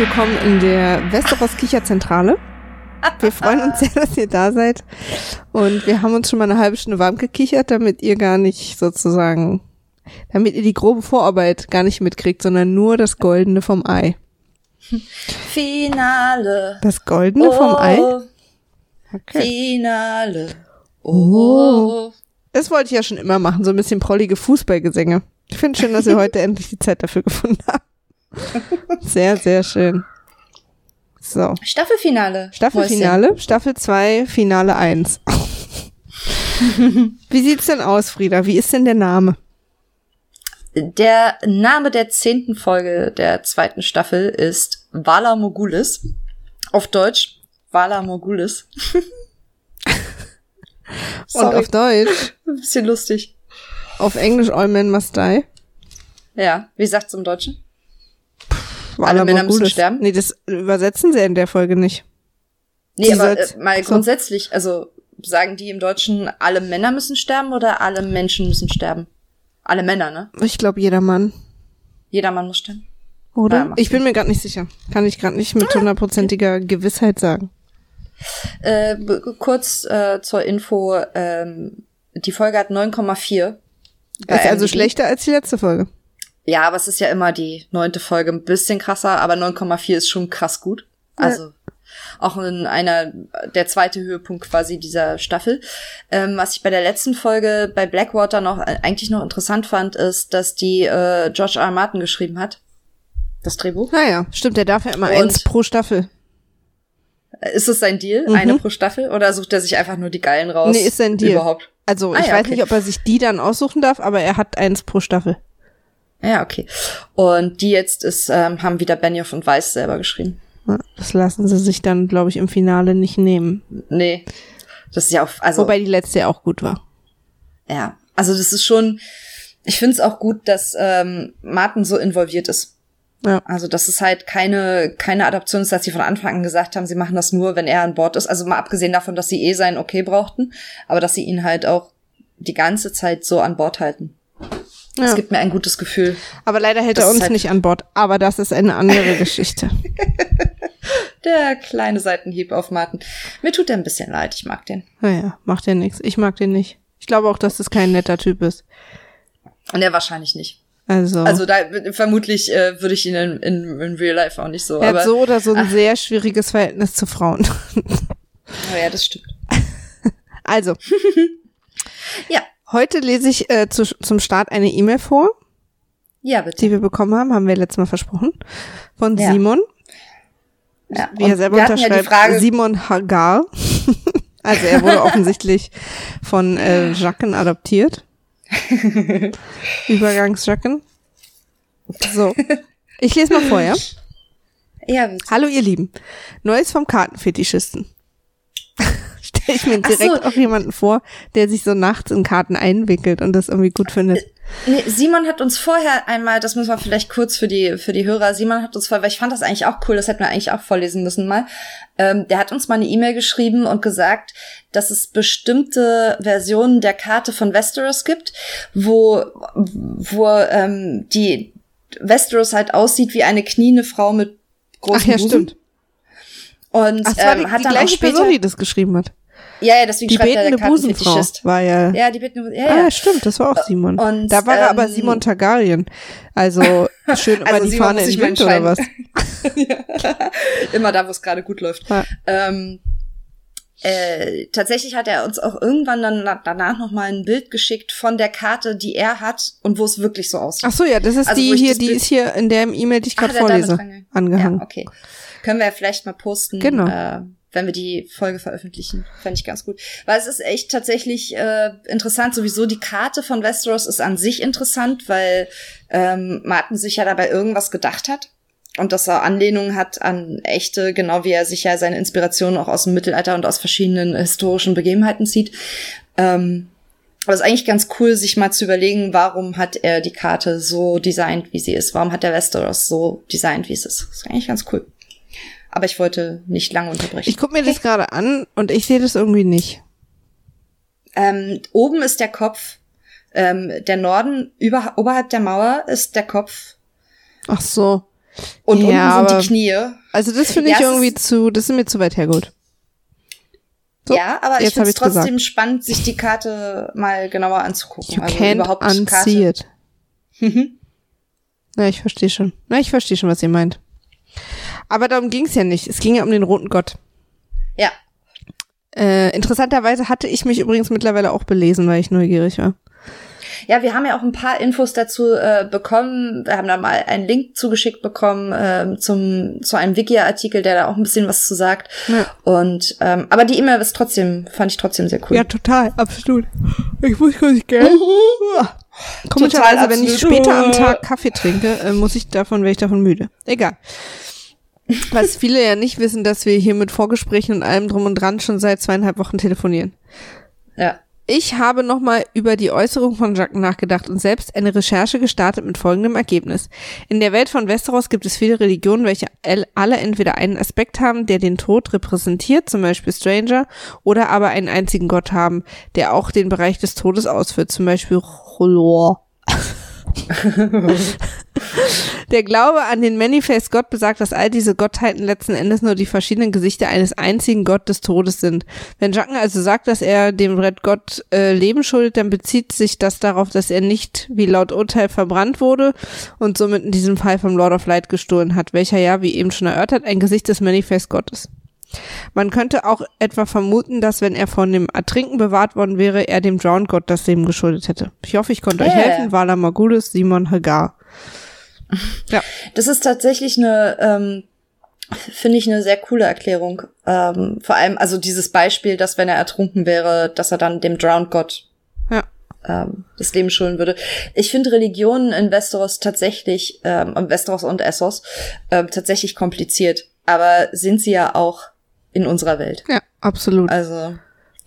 willkommen in der Westeros Kicherzentrale. Wir freuen uns sehr, dass ihr da seid. Und wir haben uns schon mal eine halbe Stunde warm gekichert, damit ihr gar nicht sozusagen, damit ihr die grobe Vorarbeit gar nicht mitkriegt, sondern nur das Goldene vom Ei. Finale. Das Goldene oh, vom Ei? Okay. Finale. Oh. Das wollte ich ja schon immer machen, so ein bisschen prollige Fußballgesänge. Ich finde schön, dass ihr heute endlich die Zeit dafür gefunden habt. Sehr, sehr schön. So. Staffelfinale. Staffelfinale. Staffel 2, Finale 1. Wie sieht's denn aus, Frieda? Wie ist denn der Name? Der Name der zehnten Folge der zweiten Staffel ist Vala Mogulis. Auf Deutsch Vala Mogulis. Und auf Deutsch? Ein bisschen lustig. Auf Englisch All Men Must Die? Ja, wie sagt's im Deutschen? Alle Männer müssen sterben? Nee, das übersetzen sie in der Folge nicht. Nee, Sie aber äh, mal so. grundsätzlich, also sagen die im Deutschen, alle Männer müssen sterben oder alle Menschen müssen sterben? Alle Männer, ne? Ich glaube, jeder Mann. Jeder Mann muss sterben. Oder? Ja, macht ich bin mir gerade nicht sicher. Kann ich gerade nicht mit hundertprozentiger Gewissheit sagen. Äh, kurz äh, zur Info, ähm, die Folge hat 9,4. bei Ist also schlechter als die letzte Folge. Ja, aber es ist ja immer die neunte Folge ein bisschen krasser, aber 9,4 ist schon krass gut. Also auch in einer der zweite Höhepunkt quasi dieser Staffel. Ähm, was ich bei der letzten Folge bei Blackwater noch äh, eigentlich noch interessant fand, ist, dass die äh, George R. R. Martin geschrieben hat. Das Drehbuch. Naja, stimmt, der darf ja immer Und- eins pro Staffel. Äh, Ist es sein Deal? Mhm. Eine pro Staffel? Oder sucht er sich einfach nur die Geilen raus? Nee, ist sein Deal. Überhaupt. Also Ah ich ja, weiß okay. nicht, ob er sich die dann aussuchen darf, aber er hat eins pro Staffel. Ja, okay. Und die jetzt ist, ähm, haben wieder Benioff und Weiss selber geschrieben. Das lassen sie sich dann, glaube ich, im Finale nicht nehmen. Nee. Das ist ja auch, also. Wobei die letzte ja auch gut war. Ja, also das ist schon, ich finde es auch gut, dass ähm, Martin so involviert ist. Ja. Also, dass es halt keine, keine Adaption ist, dass sie von Anfang an gesagt haben, sie machen das nur, wenn er an Bord ist. Also mal abgesehen davon, dass sie eh sein Okay brauchten, aber dass sie ihn halt auch die ganze Zeit so an Bord halten. Es Ja. gibt mir ein gutes Gefühl. Aber leider hält Das er uns halt- nicht an Bord. Aber das ist eine andere Geschichte. Der kleine Seitenhieb auf Martin. Mir tut er ein bisschen leid, ich mag den. Naja, macht ja nichts. Ich mag den nicht. Ich glaube auch, dass das kein netter Typ ist. Und er wahrscheinlich nicht. Also, Also da vermutlich äh, würde ich ihn in, in, in Real Life auch nicht so. er aber hat so oder so ein sehr schwieriges Verhältnis zu Frauen. aber ja, das stimmt. Also, heute lese ich äh, zu, zum Start eine E-Mail vor, ja bitte. die wir bekommen haben, haben wir letztes Mal versprochen, von Ja. Simon. Ja. Wie er selber ja unterschreibt, Frage, Simon Hagar. also er wurde offensichtlich von äh, Jacken adoptiert. Übergangsjacken. So. Ich lese mal vor, ja? ja, bitte. Hallo ihr Lieben. Neues vom Kartenfetischisten. Stell ich mir Ach so. direkt auch jemanden vor, der sich so nachts in Karten einwickelt und das irgendwie gut findet. Nee, Simon hat uns vorher einmal, das müssen wir vielleicht kurz für die für die Hörer, Simon hat uns vorher, weil ich fand das eigentlich auch cool, das hätten wir eigentlich auch vorlesen müssen mal. Ähm, der hat uns mal eine E-Mail geschrieben und gesagt, dass es bestimmte Versionen der Karte von Westeros gibt, wo wo ähm, die Westeros halt aussieht wie eine kniende Frau mit großem Ach ja, Busen. stimmt. Und Ach, war die, ähm, hat die dann auch gleiche später, Person, die das geschrieben hat. Ja, ja, deswegen Die schreibt er betende Busenfrau Kartenfetischist. war ja. Ja, die betende, ja, ja. Ah, stimmt, das war auch Simon. und, da war er aber ähm, Simon Targaryen. Also schön immer Also die Simon Fahne in mal Wind oder was? entscheiden. Immer da, wo es gerade gut läuft. Ja. Ähm, äh, tatsächlich hat er uns auch irgendwann dann na- danach noch mal ein Bild geschickt von der Karte, die er hat und wo es wirklich so aussieht. Ach so, ja, das ist Also, die hier, die Bild- ist hier in der E-Mail, die ich gerade vorlese, angehangen. Ja, okay. Können wir ja vielleicht mal posten, Genau. äh, wenn wir die Folge veröffentlichen. Fände ich ganz gut. Weil es ist echt tatsächlich äh, interessant. Sowieso die Karte von Westeros ist an sich interessant, weil ähm, Martin sich ja dabei irgendwas gedacht hat. Und dass er Anlehnungen hat an echte, genau wie er sich ja seine Inspiration auch aus dem Mittelalter und aus verschiedenen historischen Begebenheiten zieht. Ähm, aber es ist eigentlich ganz cool, sich mal zu überlegen, warum hat er die Karte so designt, wie sie ist? Warum hat der Westeros so designt, wie es ist? Das ist eigentlich ganz cool. Aber ich wollte nicht lange unterbrechen. Ich gucke mir das gerade an und ich sehe das irgendwie nicht. ähm, oben ist der Kopf, ähm, der Norden über, oberhalb der Mauer ist der Kopf. Ach so. Und Ja, unten sind die Knie. Also das finde Ja, ich irgendwie zu, das ist mir zu weit hergeholt. So, ja, aber ich jetzt finde es ich's gesagt. trotzdem spannend, sich die Karte mal genauer anzugucken. You also can't überhaupt unsee it. Mhm. Na, ich verstehe schon. Na, ich verstehe schon, was ihr meint. Aber darum ging es ja nicht. Es ging ja um den roten Gott. Ja, Äh, interessanterweise hatte ich mich übrigens mittlerweile auch belesen, weil ich neugierig war. Ja, wir haben ja auch ein paar Infos dazu äh, bekommen. Wir haben da mal einen Link zugeschickt bekommen ähm, zum zu einem Wiki-Artikel, der da auch ein bisschen was zu sagt. Ja. Und ähm, aber die E-Mail ist trotzdem fand ich trotzdem sehr cool. Ja, total, absolut. Ich muss gar nicht gell? Komischerweise, Total wenn ich später am Tag Kaffee trinke, äh, muss ich davon, werde ich davon müde. Egal. Was viele ja nicht wissen, dass wir hier mit Vorgesprächen und allem drum und dran schon seit zweieinhalb Wochen telefonieren. ja. Ich habe nochmal über die Äußerung von Jacques nachgedacht und selbst eine Recherche gestartet mit folgendem Ergebnis. In der Welt von Westeros gibt es viele Religionen, welche el- alle entweder einen Aspekt haben, der den Tod repräsentiert, zum Beispiel Stranger, oder aber einen einzigen Gott haben, der auch den Bereich des Todes ausführt, zum Beispiel Cholor. Der Glaube an den Many-Faced Gott besagt, dass all diese Gottheiten letzten Endes nur die verschiedenen Gesichter eines einzigen Gott des Todes sind. Wenn Jacken also sagt, dass er dem Red Gott äh, Leben schuldet, dann bezieht sich das darauf, dass er nicht, wie laut Urteil, verbrannt wurde und somit in diesem Fall vom Lord of Light gestohlen hat, welcher ja, wie eben schon erörtert, ein Gesicht des Many-Faced Gottes. Man könnte auch etwa vermuten, dass wenn er von dem Ertrinken bewahrt worden wäre, er dem Drowned Gott das Leben geschuldet hätte. Ich hoffe, ich konnte euch Yeah. helfen. Vala Magulis, Simon Hagar. Ja. Das ist tatsächlich eine, ähm, finde ich, eine sehr coole Erklärung. Ähm, vor allem, also dieses Beispiel, dass wenn er ertrunken wäre, dass er dann dem Drowned Gott Ja. ähm, das Leben schulden würde. Ich finde Religionen in Westeros tatsächlich, ähm, Westeros und Essos, ähm, tatsächlich kompliziert. Aber sind sie ja auch in unserer Welt. Ja, absolut. Also,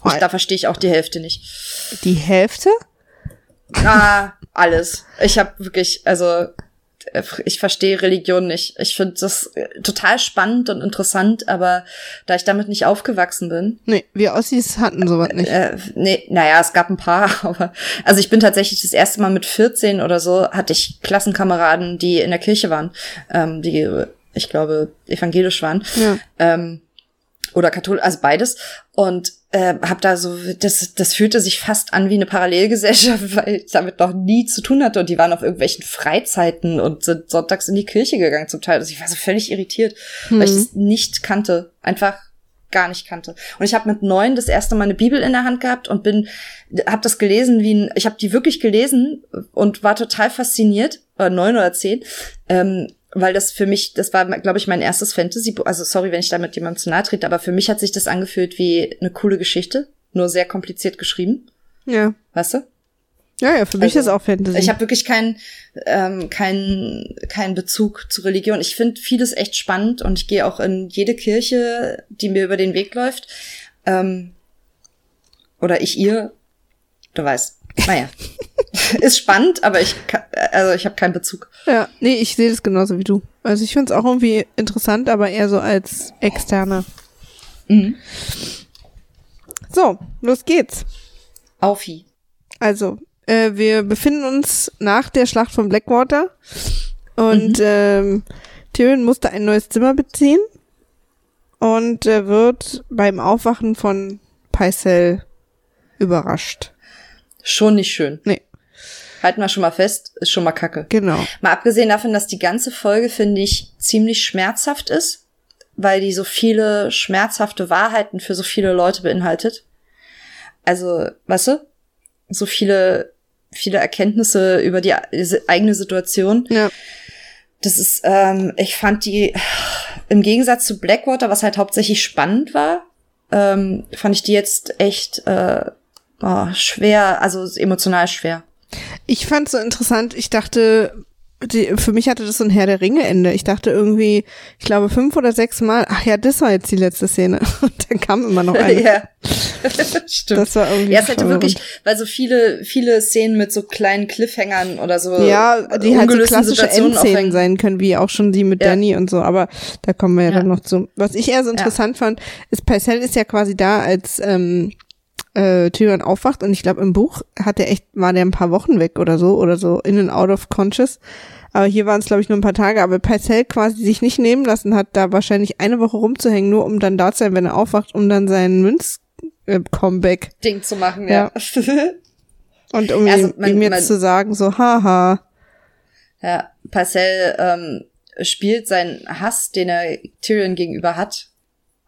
ich, da verstehe ich auch die Hälfte nicht. Die Hälfte? Ah, alles. Ich habe wirklich, also ich verstehe Religion nicht. Ich finde das äh, total spannend und interessant, aber da ich damit nicht aufgewachsen bin, Nee, wir Ossis hatten sowas nicht. äh, nee, naja, es gab ein paar, aber also ich bin tatsächlich das erste Mal mit 14 oder so hatte ich Klassenkameraden, die in der Kirche waren, ähm, die äh, ich glaube evangelisch waren. Ja. Ähm, oder katholisch, also beides. Und äh, hab da so, das, das fühlte sich fast an wie eine Parallelgesellschaft, weil ich damit noch nie zu tun hatte. Und die waren auf irgendwelchen Freizeiten und sind sonntags in die Kirche gegangen zum Teil. Also ich war so völlig irritiert, weil ich das nicht kannte. Einfach gar nicht kannte. Und ich habe mit neun das erste Mal eine Bibel in der Hand gehabt und bin, habe das gelesen wie ein, ich habe die wirklich gelesen und war total fasziniert, äh, neun oder zehn, ähm, weil das für mich, das war, glaube ich, mein erstes Fantasy, also sorry, wenn ich damit jemandem zu nahe trete, aber für mich hat sich das angefühlt wie eine coole Geschichte, nur sehr kompliziert geschrieben, Ja. weißt du? Ja, ja, für mich Also, ist auch Fantasy. Ich habe wirklich keinen ähm, keinen keinen Bezug zu Religion. Ich finde vieles echt spannend und ich gehe auch in jede Kirche, die mir über den Weg läuft. Ähm, oder ich ihr, du weißt. Naja, ist spannend, aber ich also ich habe keinen Bezug. ja, nee, ich sehe das genauso wie du. Also ich finde es auch irgendwie interessant, aber eher so als externer. Mhm. So, los geht's. Aufi. Also, äh, wir befinden uns nach der Schlacht von Blackwater und ähm, Tyrion musste ein neues Zimmer beziehen und äh, wird beim Aufwachen von Pycelle überrascht. Schon nicht schön. Nee, Halten wir schon mal fest, ist schon mal kacke. genau. Mal abgesehen davon, dass die ganze Folge, finde ich, ziemlich schmerzhaft ist, weil die so viele schmerzhafte Wahrheiten für so viele Leute beinhaltet. Also, weißt du, so viele, viele Erkenntnisse über die eigene Situation. Ja, Das ist, ähm, ich fand die, im Gegensatz zu Blackwater, was halt hauptsächlich spannend war, ähm, fand ich die jetzt echt äh, oh, schwer, also emotional schwer. ich fand so interessant. Ich dachte, die, für mich hatte das so ein Herr der Ringe Ende. Ich dachte irgendwie, ich glaube fünf oder sechs Mal. Ach ja, das war jetzt die letzte Szene. Und dann kam immer noch eine. ja. Stimmt. Das war irgendwie. Ja, es hätte wirklich, weil so viele, viele Szenen mit so kleinen Cliffhangern oder so. Ja, die halt so klassische Situationen Endszenen sein können, wie auch schon die mit Ja. Danny und so, aber da kommen wir ja, Ja. dann noch zu. Was ich eher so interessant fand, ist, Pycelle ist ja quasi da als, ähm, äh, Tyrion aufwacht und ich glaube im Buch hat er echt, war der ein paar Wochen weg oder so oder so in and out of conscious. Aber hier waren es glaube ich nur ein paar Tage, aber Pycelle quasi sich nicht nehmen lassen hat, da wahrscheinlich eine Woche rumzuhängen, nur um dann da zu sein, wenn er aufwacht, um dann seinen Münz äh, Comeback Ding zu machen, ja. Ja. und um Also, ihm, man- ihm jetzt man- zu sagen so haha. Ja, Parcell ähm, spielt seinen Hass, den er Tyrion gegenüber hat,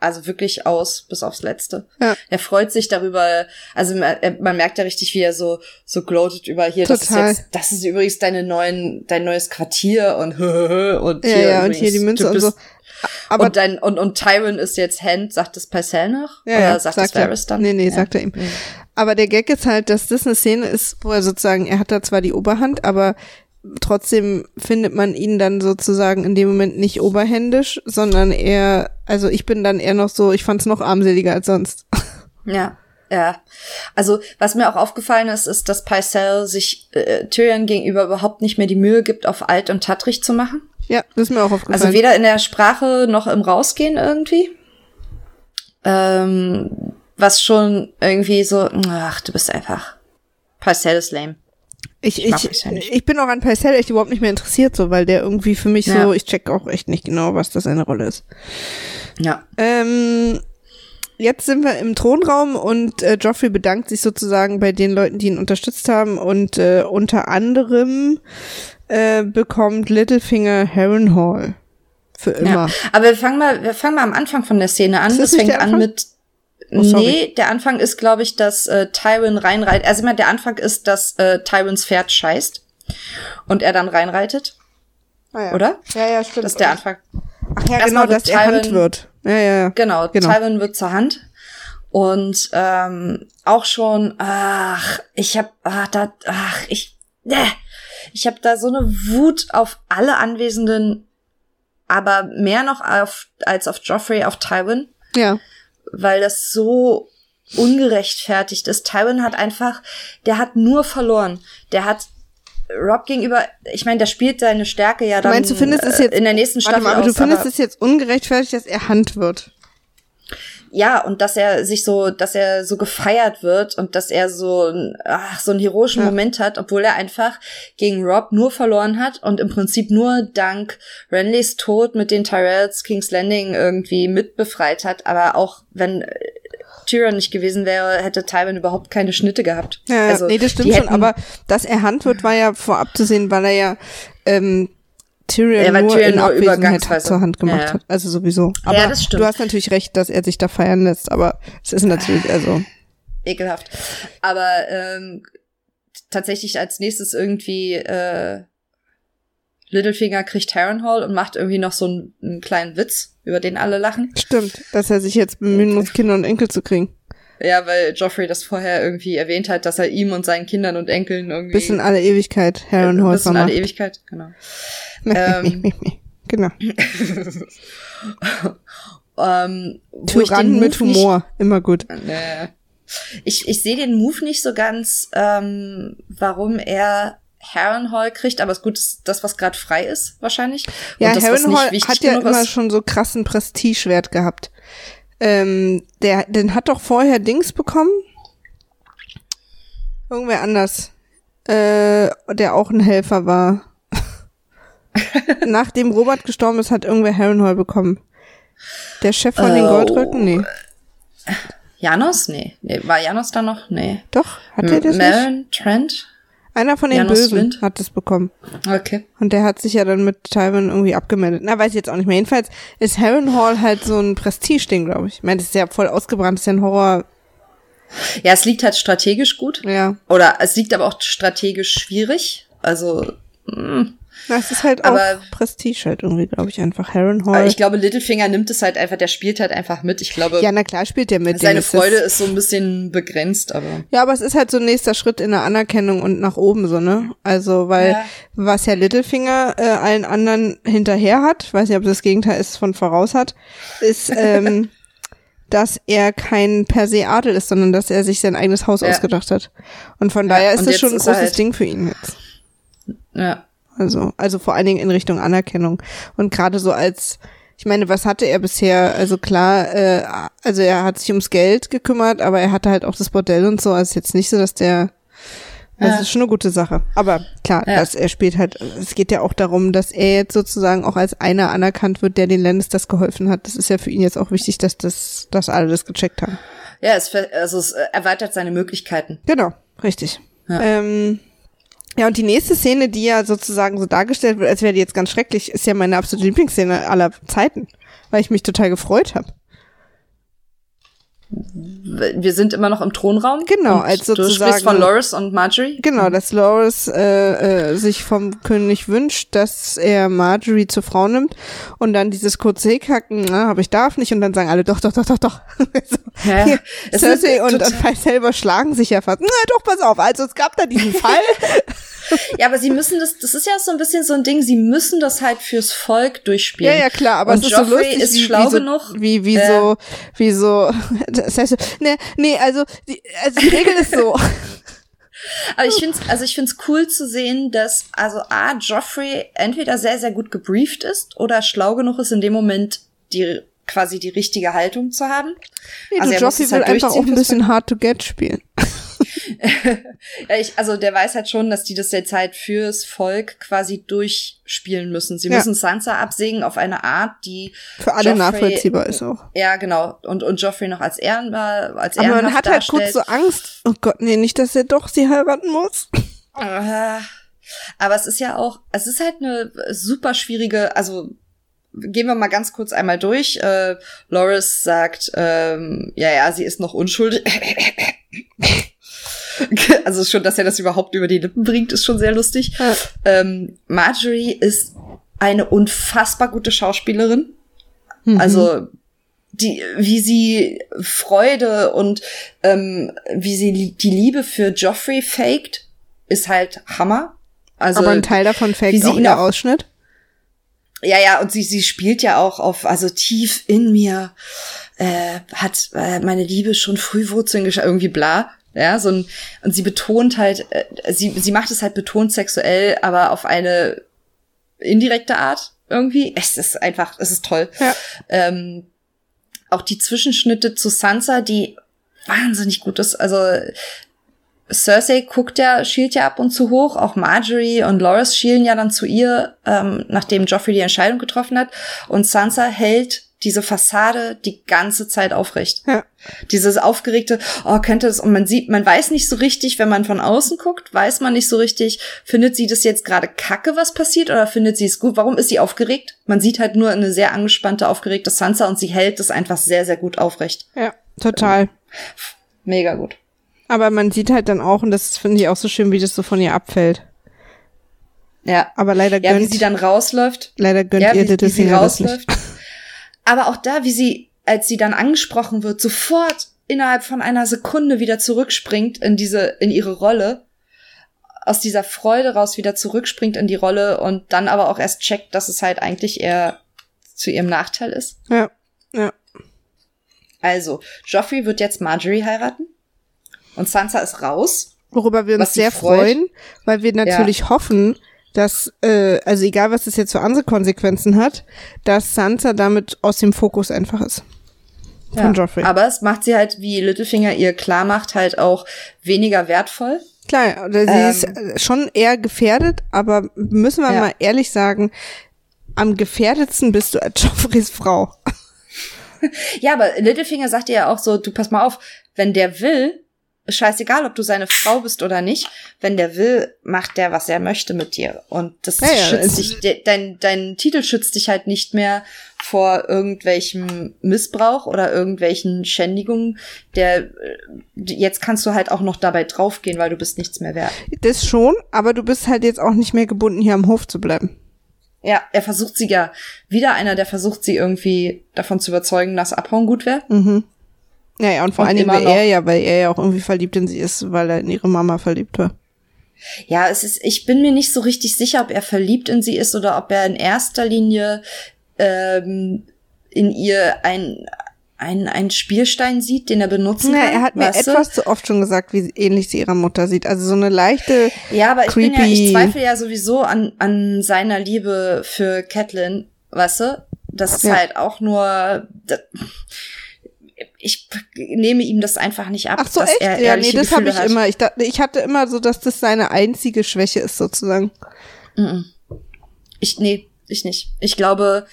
also wirklich aus bis aufs Letzte. Ja. Er freut sich darüber, also man, man merkt ja richtig, wie er so so gloatet über hier, das ist Total. jetzt, das ist übrigens deine neuen, dein neues Quartier und und Ja, hier ja, und übrigens, hier die Münze und so. Aber und dein und und Tyrion ist jetzt Hand, sagt das Parcell noch? Ja, Oder ja, sagt, sagt er. Varys dann? Nee, nee, ja. sagt er ihm. Aber der Gag ist halt, dass das eine Szene ist, wo er sozusagen, er hat da zwar die Oberhand, aber trotzdem findet man ihn dann sozusagen in dem Moment nicht oberhändisch, sondern eher, also ich bin dann eher noch so, ich fand's noch armseliger als sonst. Ja, ja. Also, was mir auch aufgefallen ist, ist, dass Pycelle sich äh, Tyrion gegenüber überhaupt nicht mehr die Mühe gibt, auf alt und tattrig zu machen. Ja, das ist mir auch aufgefallen. Also weder in der Sprache noch im Rausgehen irgendwie. Ähm, was schon irgendwie so, ach, du bist einfach. Pycelle ist lame. Ich, ich ich, bin auch an Pycelle echt überhaupt nicht mehr interessiert, so, weil der irgendwie für mich so, Ja. ich check auch echt nicht genau, was das seine Rolle ist. Ja. Ähm, jetzt sind wir im Thronraum und äh, Joffrey bedankt sich sozusagen bei den Leuten, die ihn unterstützt haben und äh, unter anderem äh, bekommt Littlefinger Harrenhal für immer. Ja. Aber wir fangen mal, wir fangen mal am Anfang von der Szene an. Das Das fängt an mit. Oh, nee, der Anfang ist, glaube ich, dass äh, Tywin reinreitet. Also ich meine, der Anfang ist, dass äh, Tywins Pferd scheißt und er dann reinreitet, Ah, ja. oder? Ja, ja, stimmt. Das ist der Anfang. Ach ja, Erstmal genau, dass wird er Hand Tywin- wird. Ja, ja, ja. Genau, Genau. Tywin wird zur Hand. Und ähm, auch schon, ach, ich hab, ach, da, ach, ich, äh, ich hab da so eine Wut auf alle Anwesenden, aber mehr noch auf, als auf Joffrey, auf Tywin, Ja, weil das so ungerechtfertigt ist. Tywin hat einfach, der hat nur verloren. Der hat Rob gegenüber, ich meine, der spielt seine Stärke ja dann Meinst du, findest es äh, jetzt- in der nächsten Staffel mal, aber aus, du findest es jetzt ungerechtfertigt, dass er Hand wird. Ja, und dass er sich so, dass er so gefeiert wird und dass er so, ach, so einen heroischen Ja. Moment hat, obwohl er einfach gegen Rob nur verloren hat und im Prinzip nur dank Renleys Tod mit den Tyrells King's Landing irgendwie mitbefreit hat. Aber auch wenn äh, Tyrion nicht gewesen wäre, hätte Tywin überhaupt keine Schnitte gehabt. Ja, also, nee, das stimmt schon, aber dass er Hand wird, war ja vorab zu sehen, weil er ja ähm, Tyrion Ja, weil nur Tyrion in nur Abwesenheit zur Hand gemacht Ja, ja. hat. Also sowieso. Aber Ja, das stimmt. du hast natürlich recht, dass er sich da feiern lässt, aber es ist natürlich, also, ekelhaft. Aber ähm, tatsächlich als nächstes irgendwie äh, Littlefinger kriegt Harrenhal und macht irgendwie noch so einen, einen kleinen Witz, über den alle lachen. stimmt, dass er sich jetzt bemühen muss, Kinder und Enkel zu kriegen. Ja, weil Joffrey das vorher irgendwie erwähnt hat, dass er ihm und seinen Kindern und Enkeln irgendwie Bis in alle Ewigkeit Harrenhal bis in alle. Ewigkeit, genau. ähm, genau. ähm, Tyrannen mit Move nicht- Humor, immer gut. Nee. Ich, ich sehe den Move nicht so ganz, ähm, warum er Harrenhal kriegt, aber es ist gut, dass das, was gerade frei ist, wahrscheinlich. Ja, das, was Harrenhal nicht wichtig hat ja immer ist. schon so krassen Prestigewert gehabt. Ähm, der, den hat doch vorher Dings bekommen. Irgendwer anders. Äh, der auch ein Helfer war. Nachdem Robert gestorben ist, hat irgendwer Harrenhal bekommen. Der Chef von den Oh. Goldröcken? Nee. Janos? Nee. nee. War Janos da noch? Nee. Doch, hat er das nicht? Marin Trent? Einer von den Janos Bösen Flint? hat es bekommen. Okay. Und der hat sich ja dann mit Tywin irgendwie abgemeldet. Na, weiß ich jetzt auch nicht mehr. Jedenfalls ist Harrenhal halt so ein Prestige-Ding, glaube ich. Ich meine, das ist ja voll ausgebrannt, das ist ja ein Horror. Ja, es liegt halt strategisch gut. Ja. Oder es liegt aber auch strategisch schwierig. Also, mh. Na, es ist halt Aber- auch Prestige halt irgendwie, glaube ich, einfach. Harrenhal. Aber ich glaube, Littlefinger nimmt es halt einfach, der spielt halt einfach mit. Ich glaube, ja, na klar spielt der mit. seine ist Freude Das, ist so ein bisschen begrenzt, aber. ja, aber es ist halt so ein nächster Schritt in der Anerkennung und nach oben so, ne? Also, weil Ja. was Herr Littlefinger äh, allen anderen hinterher hat, weiß nicht, ob das Gegenteil ist von voraus hat, ist, ähm, dass er kein per se Adel ist, sondern dass er sich sein eigenes Haus Ja. ausgedacht hat. Und von Ja, daher ist das schon ein ist großes halt- Ding für ihn jetzt. Ja. Also, also vor allen Dingen in Richtung Anerkennung. Und gerade so als Ich meine, was hatte er bisher? Also klar, äh, also er hat sich ums Geld gekümmert, aber er hatte halt auch das Bordell und so. Also ist jetzt nicht so, dass der das Ja. ist schon eine gute Sache. Aber klar, Ja. dass er spielt halt, es geht ja auch darum, dass er jetzt sozusagen auch als einer anerkannt wird, der den Lannisters geholfen hat. Das ist ja für ihn jetzt auch wichtig, dass das, dass alle das gecheckt haben. Ja, es, also es erweitert seine Möglichkeiten. Genau, richtig. Ja. Ähm, ja, und die nächste Szene, die ja sozusagen so dargestellt wird, als wäre die jetzt ganz schrecklich, ist ja meine absolute Lieblingsszene aller Zeiten, weil ich mich total gefreut habe. Wir sind immer noch im Thronraum. Genau, als Du sozusagen- sprichst von Loris und Marjorie. Genau, dass Loris äh, äh, sich vom König wünscht, dass er Marjorie zur Frau nimmt und dann dieses kurze Hickhacken, na, aber ich darf nicht und dann sagen alle doch, doch, doch, doch, doch. so, Ja, hier, es Cersei ist und, und selber schlagen sich ja fast. Na doch, pass auf, also es gab da diesen Fall. Ja, aber sie müssen das, das ist ja so ein bisschen so ein Ding, sie müssen das halt fürs Volk durchspielen. ja, ja, klar, aber und es ist Joffrey so lustig, ist wie, schlau wie so, genug. wie, wie äh, so, wie so, das heißt, nee, nee, also die, also die Regel ist so. Aber ich finde also ich find's cool zu sehen, dass also A, Joffrey entweder sehr, sehr gut gebrieft ist oder schlau genug ist, in dem Moment die quasi die richtige Haltung zu haben. Nee, Also du, Joffrey es will halt einfach auch ein bisschen hard to get spielen. Ja, ich, also der weiß halt schon, dass die das jetzt halt fürs Volk quasi durchspielen müssen. Sie Ja. müssen Sansa absägen auf eine Art, die Für alle Joffrey- nachvollziehbar ist auch. ja genau und und Joffrey noch als ehrenbar als Aber man hat halt kurz darstellt. so Angst. Oh Gott, nee, nicht, dass er doch sie heiraten muss. Äh, Aber es ist ja auch, es ist halt eine super schwierige, also gehen wir mal ganz kurz einmal durch. Äh, Loris sagt, ähm, ja, ja, sie ist noch unschuldig. also schon, dass er das überhaupt über die Lippen bringt, ist schon sehr lustig. Ja. Ähm, Marjorie ist eine unfassbar gute Schauspielerin. Mhm. Also die, wie sie Freude und ähm, wie sie die Liebe für Joffrey faked, ist halt Hammer. Also Aber ein Teil davon wie fängt sie auch der Ausschnitt. ja, ja, und sie, sie spielt ja auch auf, also tief in mir äh, hat äh, meine Liebe schon früh Wurzeln geschlagen, irgendwie bla. Ja, so ein, und sie betont halt, äh, sie, sie macht es halt betont sexuell, aber auf eine indirekte Art irgendwie. Es ist einfach, es ist toll. Ja. Ähm, auch die Zwischenschnitte zu Sansa, die wahnsinnig gut ist. Also Cersei guckt ja, schielt ja ab und zu hoch, auch Marjorie und Loras schielen ja dann zu ihr, ähm, nachdem Joffrey die Entscheidung getroffen hat. Und Sansa hält diese Fassade die ganze Zeit aufrecht. Ja. Dieses aufgeregte, oh, könnte das, und man sieht, man weiß nicht so richtig, wenn man von außen guckt, weiß man nicht so richtig, findet sie das jetzt gerade kacke, was passiert, oder findet sie es gut? Warum ist sie aufgeregt? Man sieht halt nur eine sehr angespannte, aufgeregte Sansa und sie hält das einfach sehr, sehr gut aufrecht. Ja, total. Mega gut. Aber man sieht halt dann auch, und das finde ich auch so schön, wie das so von ihr abfällt. Ja. Aber leider Ja, wie gönnt, sie dann rausläuft. leider gönnt ja, ihr wie, wie sie Littlefinger das nicht. Aber auch da, wie sie, als sie dann angesprochen wird, sofort innerhalb von einer Sekunde wieder zurückspringt in diese, in ihre Rolle, aus dieser Freude raus wieder zurückspringt in die Rolle und dann aber auch erst checkt, dass es halt eigentlich eher zu ihrem Nachteil ist. Ja, ja. Also, Joffrey wird jetzt Marjorie heiraten und Sansa ist raus. Worüber wir uns sehr freuen, weil wir natürlich hoffen, dass, äh, also egal was das jetzt für andere Konsequenzen hat, dass Sansa damit aus dem Fokus einfach ist. Von Joffrey. Aber es macht sie halt, wie Littlefinger ihr klar macht, halt auch weniger wertvoll. Klar, oder sie Ähm. ist äh, schon eher gefährdet, aber müssen wir Ja. mal ehrlich sagen, am gefährdetsten bist du als Joffreys Frau. Ja, aber Littlefinger sagt ihr ja auch so, du pass mal auf, wenn der will, ist scheißegal, ob du seine Frau bist oder nicht, wenn der will, macht der, was er möchte mit dir. Und das Ja, ja, schützt es- dich, de- dein, dein Titel schützt dich halt nicht mehr vor irgendwelchem Missbrauch oder irgendwelchen Schändigungen. Der, äh, jetzt kannst du halt auch noch dabei draufgehen, weil du bist nichts mehr wert. Das schon, aber du bist halt jetzt auch nicht mehr gebunden, hier am Hof zu bleiben. Ja, er versucht sie ja, wieder einer, der versucht sie irgendwie davon zu überzeugen, dass Abhauen gut wäre. Mhm. Ja, ja, und vor Und allen Dingen will er ja, weil er ja auch irgendwie verliebt in sie ist, weil er in ihre Mama verliebt war. Ja, es ist, ich bin mir nicht so richtig sicher, ob er verliebt in sie ist oder ob er in erster Linie ähm, in ihr ein, ein, ein Spielstein sieht, den er benutzen Ja, kann. er hat mir weißt du? etwas zu oft schon gesagt, wie ähnlich sie ihrer Mutter sieht. Also so eine leichte, Ja, aber ich bin ja, creepy- ich zweifle ja sowieso an, an seiner Liebe für Catelyn, weißt du? Das ist Ja. halt auch nur. das- Ich nehme ihm das einfach nicht ab, Ach so, echt? er Ja, nee, das habe ich hat. immer. Ich, dachte, ich hatte immer so, dass das seine einzige Schwäche ist, sozusagen. Ich, nee, ich nicht. Ich glaube,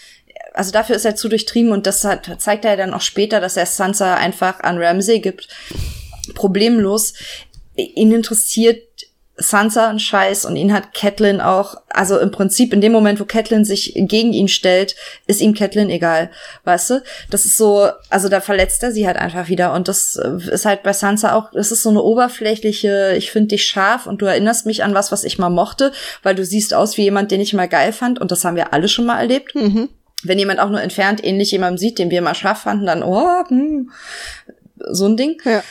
also dafür ist er zu durchtrieben und das hat, zeigt er dann auch später, dass er Sansa einfach an Ramsay gibt. Problemlos. Ihn interessiert Sansa ein Scheiß und ihn hat Catelyn auch, also im Prinzip in dem Moment, wo Catelyn sich gegen ihn stellt, ist ihm Catelyn egal, weißt du? Das ist so, also da verletzt er sie halt einfach wieder und das äh, ist halt bei Sansa auch, das ist so eine oberflächliche, ich finde dich scharf und du erinnerst mich an was, was ich mal mochte, weil du siehst aus wie jemand, den ich mal geil fand und das haben wir alle schon mal erlebt. Mhm. Wenn jemand auch nur entfernt ähnlich jemandem sieht, den wir mal scharf fanden, dann, oh, hm, so ein Ding. Ja.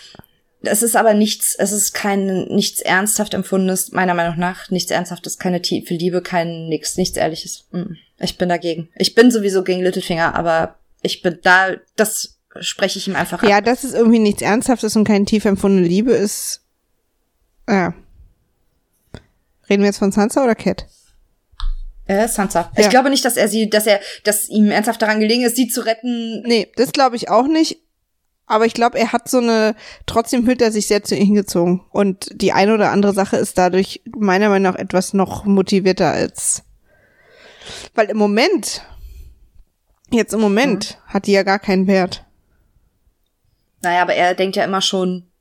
Es ist aber nichts, es ist kein, nichts ernsthaft empfundenes, meiner Meinung nach, nichts ernsthaftes, keine tiefe Liebe, kein nix, nichts ehrliches. Mm, Ich bin dagegen. Ich bin sowieso gegen Littlefinger, aber ich bin da, das spreche ich ihm einfach ab. Ja, dass es irgendwie nichts Ernsthaftes und keine tief empfundene Liebe ist. Ja. Reden wir jetzt von Sansa oder Cat? Äh, Sansa. Ja. Ich glaube nicht, dass er sie, dass er, dass ihm ernsthaft daran gelegen ist, sie zu retten. Nee, das glaube ich auch nicht. Aber ich glaube, er hat so eine, trotzdem fühlt er sich sehr zu ihr hingezogen. Und die eine oder andere Sache ist dadurch meiner Meinung nach etwas noch motivierter als, weil im Moment, jetzt im Moment, hat die ja gar keinen Wert. Naja, aber er denkt ja immer schon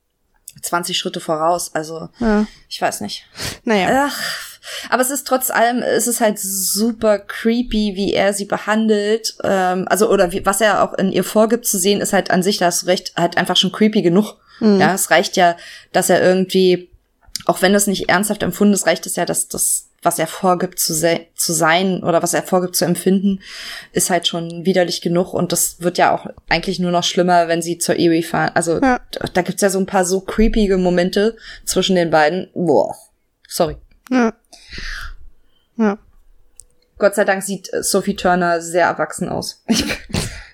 20 Schritte voraus. Also, Ja. ich weiß nicht. Naja. Ach, aber es ist trotz allem, es ist halt super creepy, wie er sie behandelt. Ähm, also, oder wie, was er auch in ihr vorgibt zu sehen, ist halt an sich, da hast du recht, halt einfach schon creepy genug. Ja, es reicht ja, dass er irgendwie, auch wenn das nicht ernsthaft empfunden ist, reicht es ja, dass das, was er vorgibt zu, se zu sein oder was er vorgibt zu empfinden, ist halt schon widerlich genug. Und das wird ja auch eigentlich nur noch schlimmer, wenn sie zur Erie fahren. Also, Ja. da, da gibt's ja so ein paar so creepige Momente zwischen den beiden. Boah. Sorry. Ja. Ja. Gott sei Dank sieht äh, Sophie Turner sehr erwachsen aus. Ich bin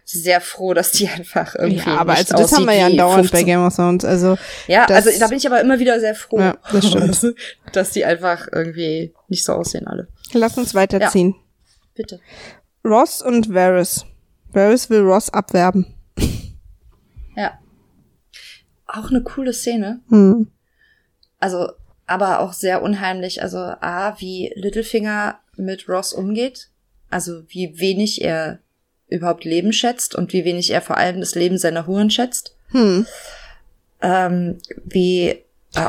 sehr froh, dass die einfach irgendwie. Ja, aber also das haben wir ja wie andauernd bei 15. Game of Thrones. Also Ja, also da bin ich aber immer wieder sehr froh, Ja, das stimmt. dass die einfach irgendwie nicht so aussehen alle. lass uns weiterziehen. Bitte. Ross und Varys. Varys will Ross abwerben. Ja. Auch eine coole Szene. Hm. Also, aber auch sehr unheimlich. Also, A, wie Littlefinger mit Ross umgeht. Also, wie wenig er überhaupt Leben schätzt und wie wenig er vor allem das Leben seiner Huren schätzt. Hm. ähm, wie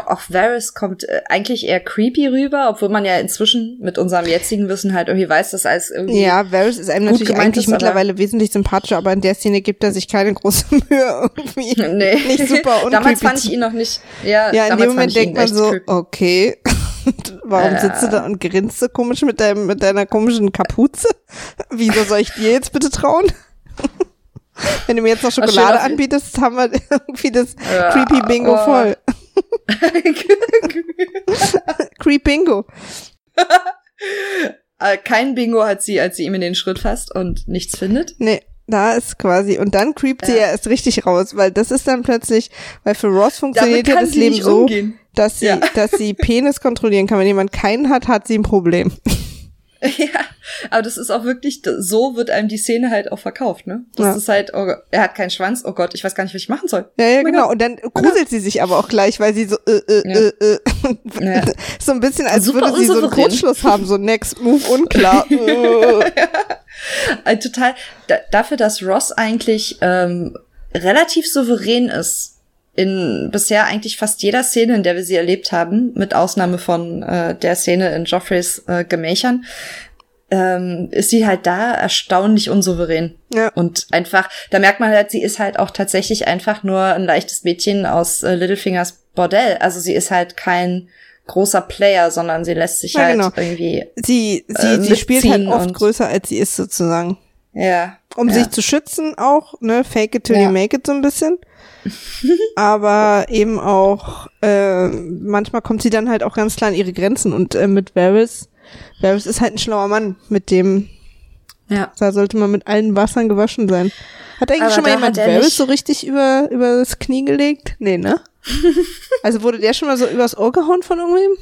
auch Varys kommt äh, eigentlich eher creepy rüber, obwohl man ja inzwischen mit unserem jetzigen Wissen halt irgendwie weiß, dass alles irgendwie Ja, Varys ist einem natürlich eigentlich ist, mittlerweile wesentlich sympathischer, aber in der Szene gibt er sich keine große Mühe irgendwie. nee. Nicht super und Damals fand ich ihn noch nicht. Ja, Ja, in dem Moment denkt man so, creepy. okay, warum Ja. sitzt du da und grinst so komisch mit deinem, mit deiner komischen Kapuze? Wieso soll ich dir jetzt bitte trauen? Wenn du mir jetzt noch Schokolade anbietest, haben wir irgendwie das Ja, Creepy Bingo oh. voll. Creep Bingo. Äh, Kein Bingo hat sie, als sie ihm in den Schritt fasst und nichts findet. Nee, da ist quasi, und dann creept sie Ja. erst richtig raus, weil das ist dann plötzlich, weil für Ross funktioniert ja das Leben so, dass sie, Ja. dass sie Penis kontrollieren kann. Wenn jemand keinen hat, hat sie ein Problem. Ja, aber das ist auch wirklich, so wird einem die Szene halt auch verkauft, ne? Das Ja. ist halt, oh, er hat keinen Schwanz, oh Gott, ich weiß gar nicht, was ich machen soll. Ja, ja, Oh genau. Gott. Und dann gruselt sie sich aber auch gleich, weil sie so, äh, äh, Ja. äh, äh. Ja. So ein bisschen, als Super würde sie so einen. Kurzschluss haben, so next move unklar. Äh, total, da, dafür, dass Ross eigentlich ähm, relativ souverän ist, in bisher eigentlich fast jeder Szene, in der wir sie erlebt haben, mit Ausnahme von äh, der Szene in Joffreys äh, Gemächern, ähm, ist sie halt da erstaunlich unsouverän. Ja. Und einfach, da merkt man halt, sie ist halt auch tatsächlich einfach nur ein leichtes Mädchen aus äh, Littlefingers Bordell. Also sie ist halt kein großer Player, sondern sie lässt sich Ja, halt genau. irgendwie, Sie, sie, Äh, sie spielt halt oft größer, als sie ist sozusagen. ja. Um ja. sich zu schützen auch, ne, fake it till you make it so ein bisschen. Aber eben auch, äh, manchmal kommt sie dann halt auch ganz klar an ihre Grenzen und äh, mit Varys, Varys ist halt ein schlauer Mann, mit dem, Ja. da sollte man mit allen Wassern gewaschen sein. Hat eigentlich Aber schon mal jemand Varys so richtig über, über das Knie gelegt? Nee, ne? also wurde der schon mal so übers Ohr gehauen von irgendwem?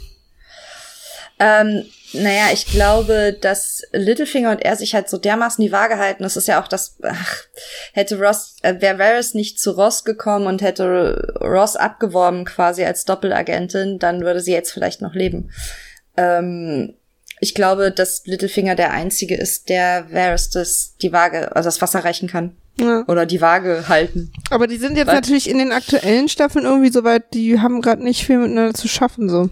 Ähm, naja, ich glaube, dass Littlefinger und er sich halt so dermaßen die Waage halten. Das ist ja auch das, ach, hätte Ross, äh, wäre Varys nicht zu Ross gekommen und hätte Ross abgeworben quasi als Doppelagentin, dann würde sie jetzt vielleicht noch leben. Ähm, ich glaube, dass Littlefinger der einzige ist, der Varys das, die Waage, also das Wasser reichen kann. Ja. Oder die Waage halten. Aber die sind jetzt Weil, natürlich in den aktuellen Staffeln irgendwie so weit, die haben gerade nicht viel miteinander zu schaffen, so.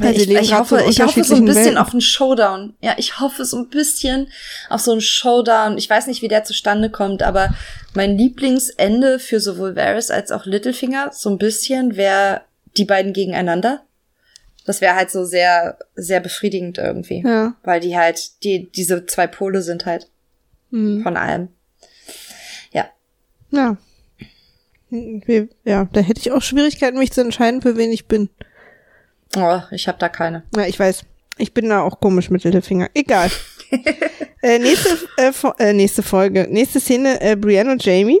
Also ich, ich, hoffe, so ich hoffe so ein bisschen Welten. auf einen Showdown. Ja, ich hoffe so ein bisschen auf so einen Showdown. Ich weiß nicht, wie der zustande kommt, aber mein Lieblingsende für sowohl Varys als auch Littlefinger so ein bisschen wäre die beiden gegeneinander. Das wäre halt so sehr, sehr befriedigend irgendwie. Ja. Weil die halt, die, diese zwei Pole sind halt hm. von allem. Ja. Ja. Ja, da hätte ich auch Schwierigkeiten, mich zu entscheiden, für wen ich bin. Oh, ich habe da keine. Ja, ich weiß. Ich bin da auch komisch mit Littlefinger. Egal. äh, nächste, äh, äh, nächste Folge, nächste Szene, äh, Brienne und Jamie.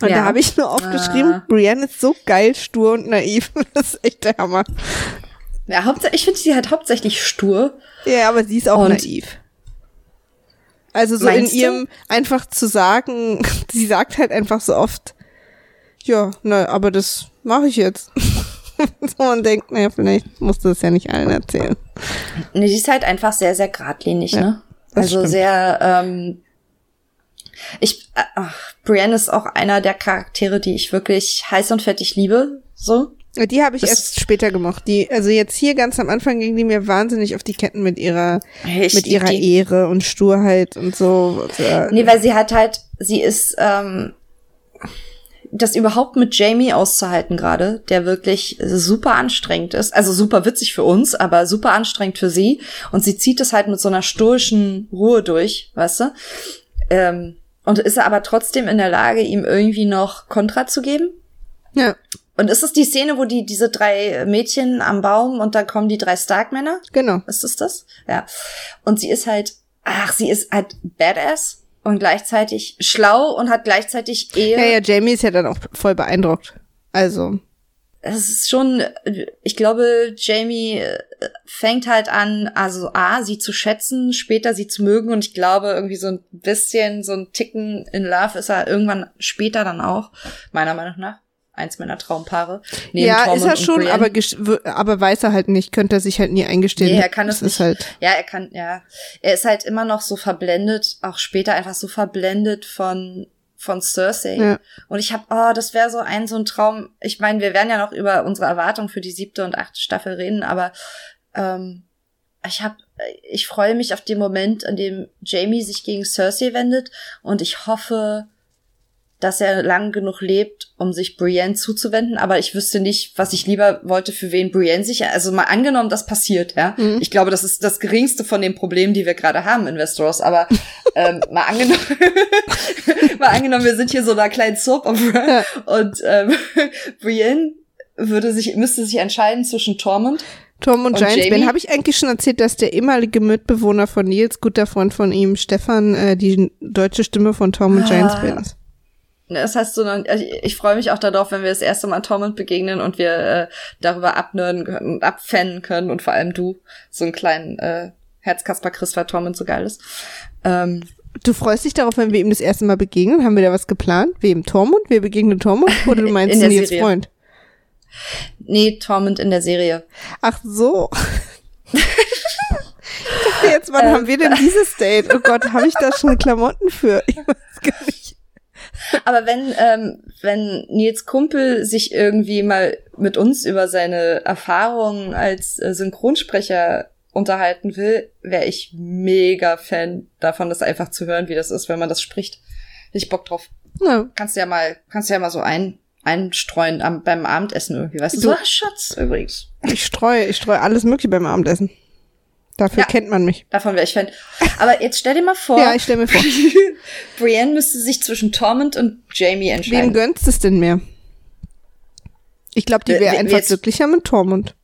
Und ja. da habe ich nur aufgeschrieben, ah. Brienne ist so geil, stur und naiv. Das ist echt der Hammer. Ja, hauptsächlich, ich finde sie halt hauptsächlich stur. Ja, aber sie ist auch und naiv. Also so in ihrem du? einfach zu sagen, sie sagt halt einfach so oft, ja, na, aber das mache ich jetzt. so man denkt, naja, vielleicht musst du es ja nicht allen erzählen. Nee, die ist halt einfach sehr, sehr geradlinig, ja, ne? Also stimmt. sehr, ähm, ich, äh, ach, Brienne ist auch einer der Charaktere, die ich wirklich heiß und fettig liebe, so. Die habe ich das erst später gemocht. Die, also jetzt hier ganz am Anfang ging die mir wahnsinnig auf die Ketten mit ihrer, ich, mit ihrer die, Ehre und Sturheit und so. Nee, weil sie hat halt, sie ist, ähm, das überhaupt mit Jamie auszuhalten gerade, der wirklich super anstrengend ist, also super witzig für uns, aber super anstrengend für sie. Und sie zieht es halt mit so einer stoischen Ruhe durch, weißt du? Ähm, und ist er aber trotzdem in der Lage, ihm irgendwie noch Kontra zu geben? Ja. Und ist es die Szene, wo die diese drei Mädchen am Baum und dann kommen die drei Stark-Männer? Genau. Ist es das? Ja. Und sie ist halt, ach, sie ist halt badass und gleichzeitig schlau und hat gleichzeitig Ehe. Ja, ja, Jamie ist ja dann auch voll beeindruckt. Also. Es ist schon, ich glaube, Jamie äh, fängt halt an, also A, sie zu schätzen, später sie zu mögen und ich glaube, irgendwie so ein bisschen, so ein Ticken in Love ist er irgendwann später dann auch, meiner Meinung nach eins meiner Traumpaare. ja, Tormund ist er schon, aber, aber weiß er halt nicht, könnte er sich halt nie eingestehen. Nee, er kann es nicht. Halt ja, er kann, ja. Er ist halt immer noch so verblendet, auch später einfach so verblendet von von Cersei. Ja. Und ich habe, oh, das wäre so ein so ein Traum. Ich meine, wir werden ja noch über unsere Erwartungen für die siebte und achte Staffel reden, aber ähm, ich habe, ich freue mich auf den Moment, an dem Jamie sich gegen Cersei wendet und ich hoffe, dass er lang genug lebt, um sich Brienne zuzuwenden, aber ich wüsste nicht, was ich lieber wollte, für wen Brienne sich, also mal angenommen, das passiert, ja. Mhm. Ich glaube, das ist das geringste von den Problemen, die wir gerade haben in Westeros, aber ähm, mal angenommen, mal angenommen, wir sind hier so einer kleinen Soap Opera und ähm, Brienne würde sich, müsste sich entscheiden zwischen Tormund Tom und, und Giants Habe ich eigentlich schon erzählt, dass der ehemalige Mitbewohner von Nils, guter Freund von ihm, Stefan, äh, die deutsche Stimme von Tom und ah. Giants ist? Das heißt so, also ich, ich freue mich auch darauf, wenn wir das erste Mal Tormund begegnen und wir äh, darüber abnörden und abfennen können und vor allem du so einen kleinen äh, Herzkasper Chris, weil Tormund so geil ist. Ähm, Du freust dich darauf, wenn wir ihm das erste Mal begegnen? Haben wir da was geplant? Wem? Tormund? Wir begegnen Tormund? Oder du meinst Nils Serie. Freund? Nee, Tormund in der Serie. Ach so. ich dachte jetzt, wann ähm, haben wir denn dieses Date? Oh Gott, habe ich da schon Klamotten für? Ich weiß gar nicht. Aber wenn, ähm, wenn Nils Kumpel sich irgendwie mal mit uns über seine Erfahrungen als äh, Synchronsprecher unterhalten will, wäre ich mega Fan davon, das einfach zu hören, wie das ist, wenn man das spricht. Ich Bock drauf. Ja. Kannst du ja mal, kannst du ja mal so ein, einstreuen am, beim Abendessen irgendwie, weißt du? du so, Schatz, übrigens. Ich streue, ich streue alles mögliche beim Abendessen. Dafür ja, kennt man mich. Davon wäre ich Fan. Aber jetzt stell dir mal vor. ja, ich stell mir vor. Brienne müsste sich zwischen Tormund und Jamie entscheiden. Wem gönnst es denn mehr? Ich glaube, die wäre einfach glücklicher mit Tormund.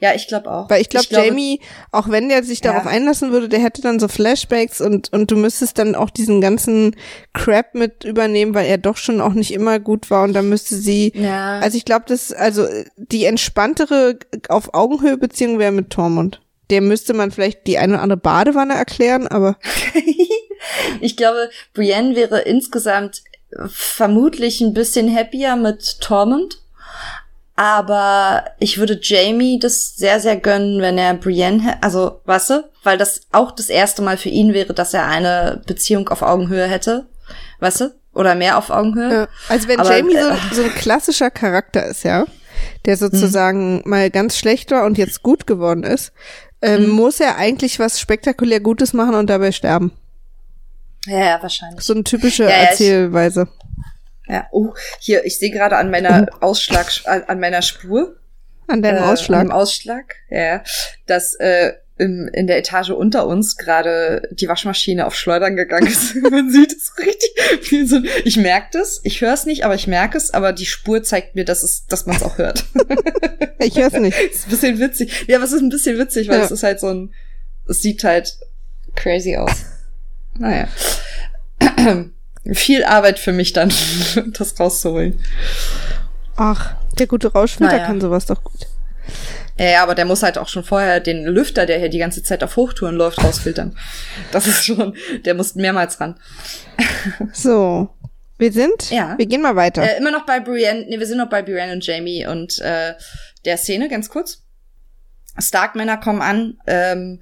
Ja, ich glaube auch. Weil ich glaube, Jamie, auch wenn der sich darauf ja. einlassen würde, der hätte dann so Flashbacks und, und du müsstest dann auch diesen ganzen Crap mit übernehmen, weil er doch schon auch nicht immer gut war und dann müsste sie, ja. also ich glaube, das, also die entspanntere auf Augenhöhe Beziehung wäre mit Tormund. Der müsste man vielleicht die eine oder andere Badewanne erklären, aber. ich glaube, Brienne wäre insgesamt vermutlich ein bisschen happier mit Tormund. Aber ich würde Jamie das sehr, sehr gönnen, wenn er Brienne, also, weißt du, weil das auch das erste Mal für ihn wäre, dass er eine Beziehung auf Augenhöhe hätte. Weißt du? Oder mehr auf Augenhöhe. Ja, also wenn Aber, Jamie so, äh, so ein klassischer Charakter ist, ja, der sozusagen mhm. mal ganz schlecht war und jetzt gut geworden ist, ähm, mhm. muss er eigentlich was spektakulär Gutes machen und dabei sterben. Ja, ja, wahrscheinlich. So eine typische ja, ja, Erzählweise. Ich, ja, oh, hier, ich sehe gerade an meiner oh. Ausschlag, an, meiner Spur. An deinem äh, Ausschlag. An Ausschlag, ja, dass äh, im, in der Etage unter uns gerade die Waschmaschine auf Schleudern gegangen ist. Man sieht es richtig. So, ich merke das, ich höre es nicht, aber ich merke es, aber die Spur zeigt mir, dass es, dass man es auch hört. ich höre es nicht. ist ein bisschen witzig. Ja, aber es ist ein bisschen witzig, weil ja. es ist halt so ein, es sieht halt crazy aus. Naja. Viel Arbeit für mich dann, das rauszuholen. Ach, der gute Rauschfilter naja. kann sowas doch gut. Ja, aber der muss halt auch schon vorher den Lüfter, der hier die ganze Zeit auf Hochtouren läuft, rausfiltern. Das ist schon, der muss mehrmals ran. So, wir sind, ja. wir gehen mal weiter. Äh, immer noch bei Brienne, nee, wir sind noch bei Brienne und Jamie und äh, der Szene, ganz kurz. Stark-Männer kommen an, ähm,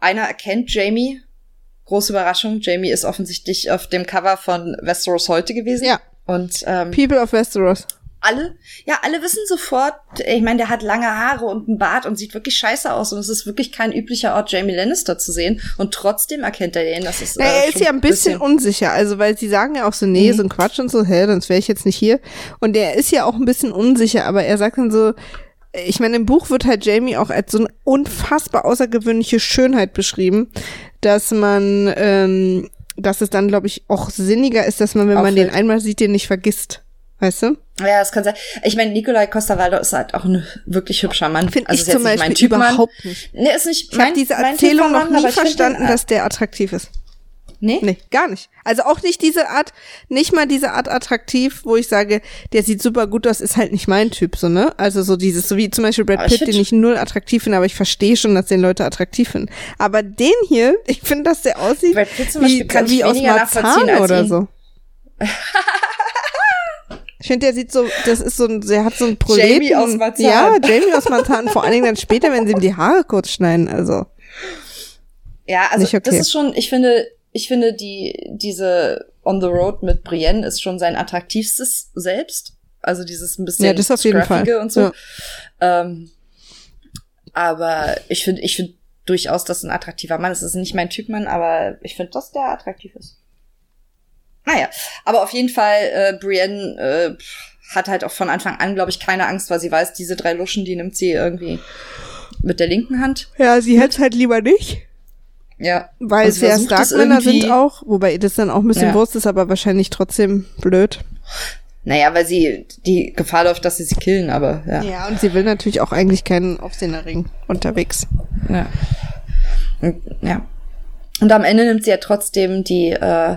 einer erkennt Jamie, große Überraschung, Jamie ist offensichtlich auf dem Cover von Westeros heute gewesen. Ja. Und ähm, People of Westeros alle, ja, alle wissen sofort, ich meine, der hat lange Haare und einen Bart und sieht wirklich scheiße aus und es ist wirklich kein üblicher Ort, Jamie Lannister zu sehen und trotzdem erkennt er den, das ist äh, Er ist ja ein bisschen, bisschen, unsicher, also weil sie sagen ja auch so, nee, mhm. so ein Quatsch und so, hä, sonst wäre ich jetzt nicht hier und er ist ja auch ein bisschen unsicher, aber er sagt dann so, ich meine, im Buch wird halt Jamie auch als so eine unfassbar außergewöhnliche Schönheit beschrieben, dass man, ähm, dass es dann, glaube ich, auch sinniger ist, dass man, wenn man den einmal sieht, den nicht vergisst. Weißt du? Ja, das kann sein. Ich meine, Nikolai Costa-Waldau ist halt auch ein wirklich hübscher Mann. Finde also ich zum Beispiel mein typ überhaupt nicht. Nee, ist nicht ich habe diese Erzählung noch nie verstanden, dass der attraktiv ist. Nee? Nee, gar nicht. Also auch nicht diese Art, nicht mal diese Art attraktiv, wo ich sage, der sieht super gut aus, ist halt nicht mein Typ, so, ne? Also so dieses, so wie zum Beispiel Brad Pitt, den ich null attraktiv finde, aber ich verstehe schon, dass den Leute attraktiv finden. Aber den hier, ich finde, dass der aussieht Brad Pitt zum Beispiel wie, kann wie aus Marzahn oder so. Ich finde, der sieht so, das ist so ein, der hat so ein Proleten. Jamie aus Marzahn. Ja, Jamie aus Marzahn, vor allen Dingen dann später, wenn sie ihm die Haare kurz schneiden, also. Ja, also okay. das ist schon, ich finde, ich finde die, diese On the Road mit Brienne ist schon sein attraktivstes selbst. Also dieses ein bisschen ja, das auf jeden Fall. und so. Ja. Ähm, aber ich finde, ich finde durchaus, dass ein attraktiver Mann ist. Das ist nicht mein Typ Mann, aber ich finde, dass der attraktiv ist. Naja, aber auf jeden Fall, äh, Brienne äh, hat halt auch von Anfang an, glaube ich, keine Angst, weil sie weiß, diese drei Luschen, die nimmt sie irgendwie mit der linken Hand. Ja, sie hätte halt lieber nicht. Ja. Weil es ja Starkmänner sind auch, wobei das dann auch ein bisschen ja. Wurst ist, aber wahrscheinlich trotzdem blöd. Naja, weil sie die Gefahr läuft, dass sie sie killen, aber ja. Ja, und sie will natürlich auch eigentlich keinen Aufsehenerring unterwegs. Ja. Ja. Und am Ende nimmt sie ja trotzdem die äh,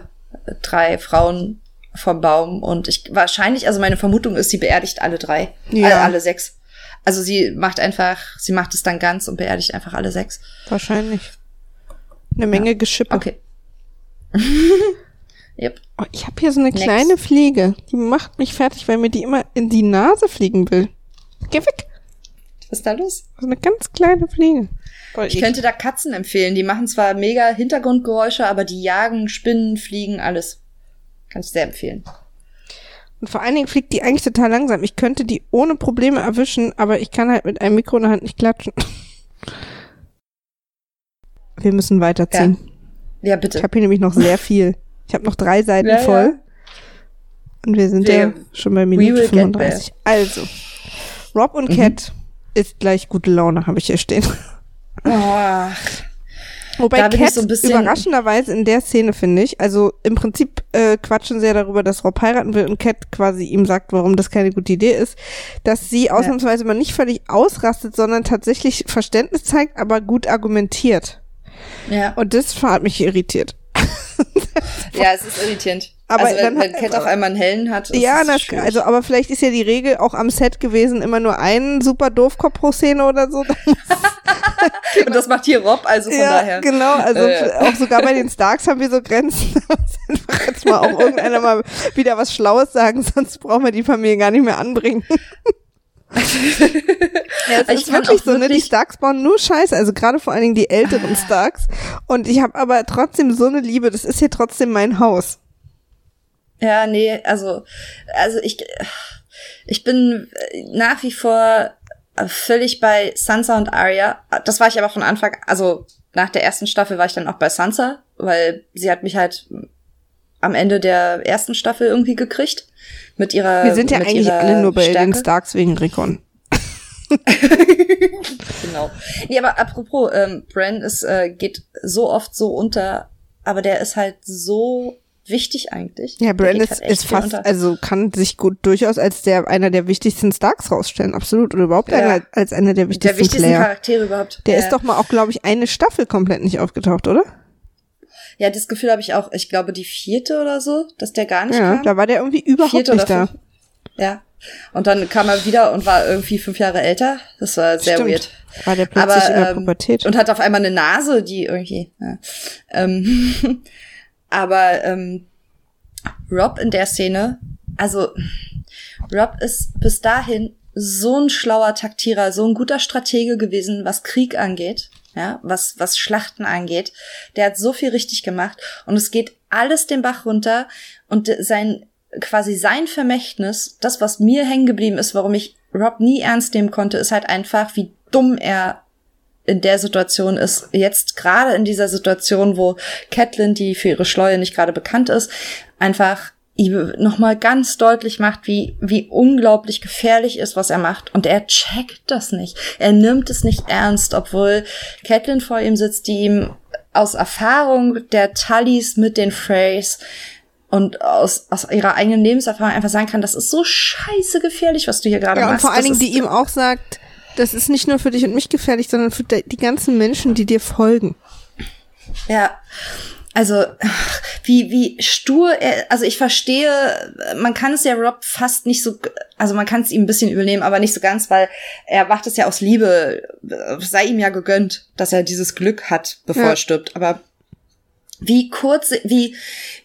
drei Frauen vom Baum und ich wahrscheinlich, also meine Vermutung ist, sie beerdigt alle drei, ja. alle, alle sechs. Also sie macht einfach, sie macht es dann ganz und beerdigt einfach alle sechs. Wahrscheinlich. Eine Menge ja. Geschippe. Okay. yep. Oh, ich habe hier so eine Next. kleine Fliege. Die macht mich fertig, weil mir die immer in die Nase fliegen will. Geh weg. Was ist da los? So eine ganz kleine Fliege. Ich, ich könnte da Katzen empfehlen. Die machen zwar mega Hintergrundgeräusche, aber die jagen, spinnen, fliegen, alles. Kann ich sehr empfehlen. Und vor allen Dingen fliegt die eigentlich total langsam. Ich könnte die ohne Probleme erwischen, aber ich kann halt mit einem Mikro in der Hand nicht klatschen. Wir müssen weiterziehen. Ja, ja bitte. Ich habe hier nämlich noch sehr viel. Ich habe noch drei Seiten ja, voll. Ja. Und wir sind wir, ja schon bei Minute 35. Also, Rob und mhm. Cat ist gleich gute Laune, habe ich hier stehen. Oh. Wobei Cat so überraschenderweise in der Szene finde ich, also im Prinzip äh, quatschen sie ja darüber, dass Rob heiraten will und Cat quasi ihm sagt, warum das keine gute Idee ist, dass sie ausnahmsweise mal nicht völlig ausrastet, sondern tatsächlich Verständnis zeigt, aber gut argumentiert. Ja. Und das hat mich irritiert. Ja, es ist irritierend. Aber also wenn, dann wenn Cat auf einmal einen hellen hat, ist ja, das, schwierig. also aber vielleicht ist ja die Regel auch am Set gewesen, immer nur einen super Doofkopf pro Szene oder so. Und das macht hier Rob, also von ja, daher. genau. Also Äh. auch sogar bei den Starks haben wir so Grenzen. Jetzt mal auch irgendeiner mal wieder was Schlaues sagen, sonst brauchen wir die Familie gar nicht mehr anbringen. ja, es ist wirklich so, ne? Die wirklich- Starks bauen nur Scheiße, also gerade vor allen Dingen die älteren Ah. Starks. Und ich habe aber trotzdem so eine Liebe, das ist hier trotzdem mein Haus. Ja, nee, also, also ich, ich bin nach wie vor völlig bei Sansa und Arya. Das war ich aber von Anfang, also nach der ersten Staffel war ich dann auch bei Sansa, weil sie hat mich halt am Ende der ersten Staffel irgendwie gekriegt mit ihrer Wir sind ja eigentlich alle nur bei Stärke. den Starks wegen Rickon. Genau. Nee, aber apropos, ähm, Bran ist, äh, geht so oft so unter, aber der ist halt so wichtig eigentlich. Ja, Der Bran geht ist, halt ist fast, also kann sich gut durchaus als der einer der wichtigsten Starks rausstellen, absolut. Oder überhaupt Ja. einer, als einer der wichtigsten, der wichtigsten Player. Charaktere überhaupt. Der Ja. ist doch mal auch, glaube ich, eine Staffel komplett nicht aufgetaucht, oder? Ja, das Gefühl habe ich auch. Ich glaube, die vierte oder so, dass der gar nicht Ja, kam. da war der irgendwie überhaupt vierte nicht da. fünf. Ja. Und dann kam er wieder und war irgendwie fünf Jahre älter. Das war sehr Stimmt. weird. War der plötzlich Aber, in der ähm, Pubertät. Und hat auf einmal eine Nase, die irgendwie. Ja. Ähm, aber ähm, Rob in der Szene, also Rob ist bis dahin so ein schlauer Taktierer, so ein guter Stratege gewesen, was Krieg angeht, ja, was, was Schlachten angeht. Der hat so viel richtig gemacht und es geht alles den Bach runter und sein, quasi sein Vermächtnis, das, was mir hängen geblieben ist, warum ich Rob nie ernst nehmen konnte, ist halt einfach, wie dumm er in der Situation ist, jetzt gerade in dieser Situation, wo Catelyn, die für ihre Schleue nicht gerade bekannt ist, einfach nochmal ganz deutlich macht, wie, wie unglaublich gefährlich ist, was er macht. Und er checkt das nicht. Er nimmt es nicht ernst, obwohl Catelyn vor ihm sitzt, die ihm aus Erfahrung der Tullys mit den Freys und aus, aus ihrer eigenen Lebenserfahrung einfach sagen kann, das ist so scheiße gefährlich, was du hier gerade Ja, und machst. vor allen Dingen, die ihm auch sagt, das ist nicht nur für dich und mich gefährlich, sondern für die ganzen Menschen, die dir folgen. Ja, also wie wie stur er, also ich verstehe, man kann es ja Rob fast nicht so, also man kann es ihm ein bisschen übernehmen, aber nicht so ganz, weil er macht es ja aus Liebe, sei ihm ja gegönnt, dass er dieses Glück hat, bevor Ja. er stirbt. Aber wie kurz, wie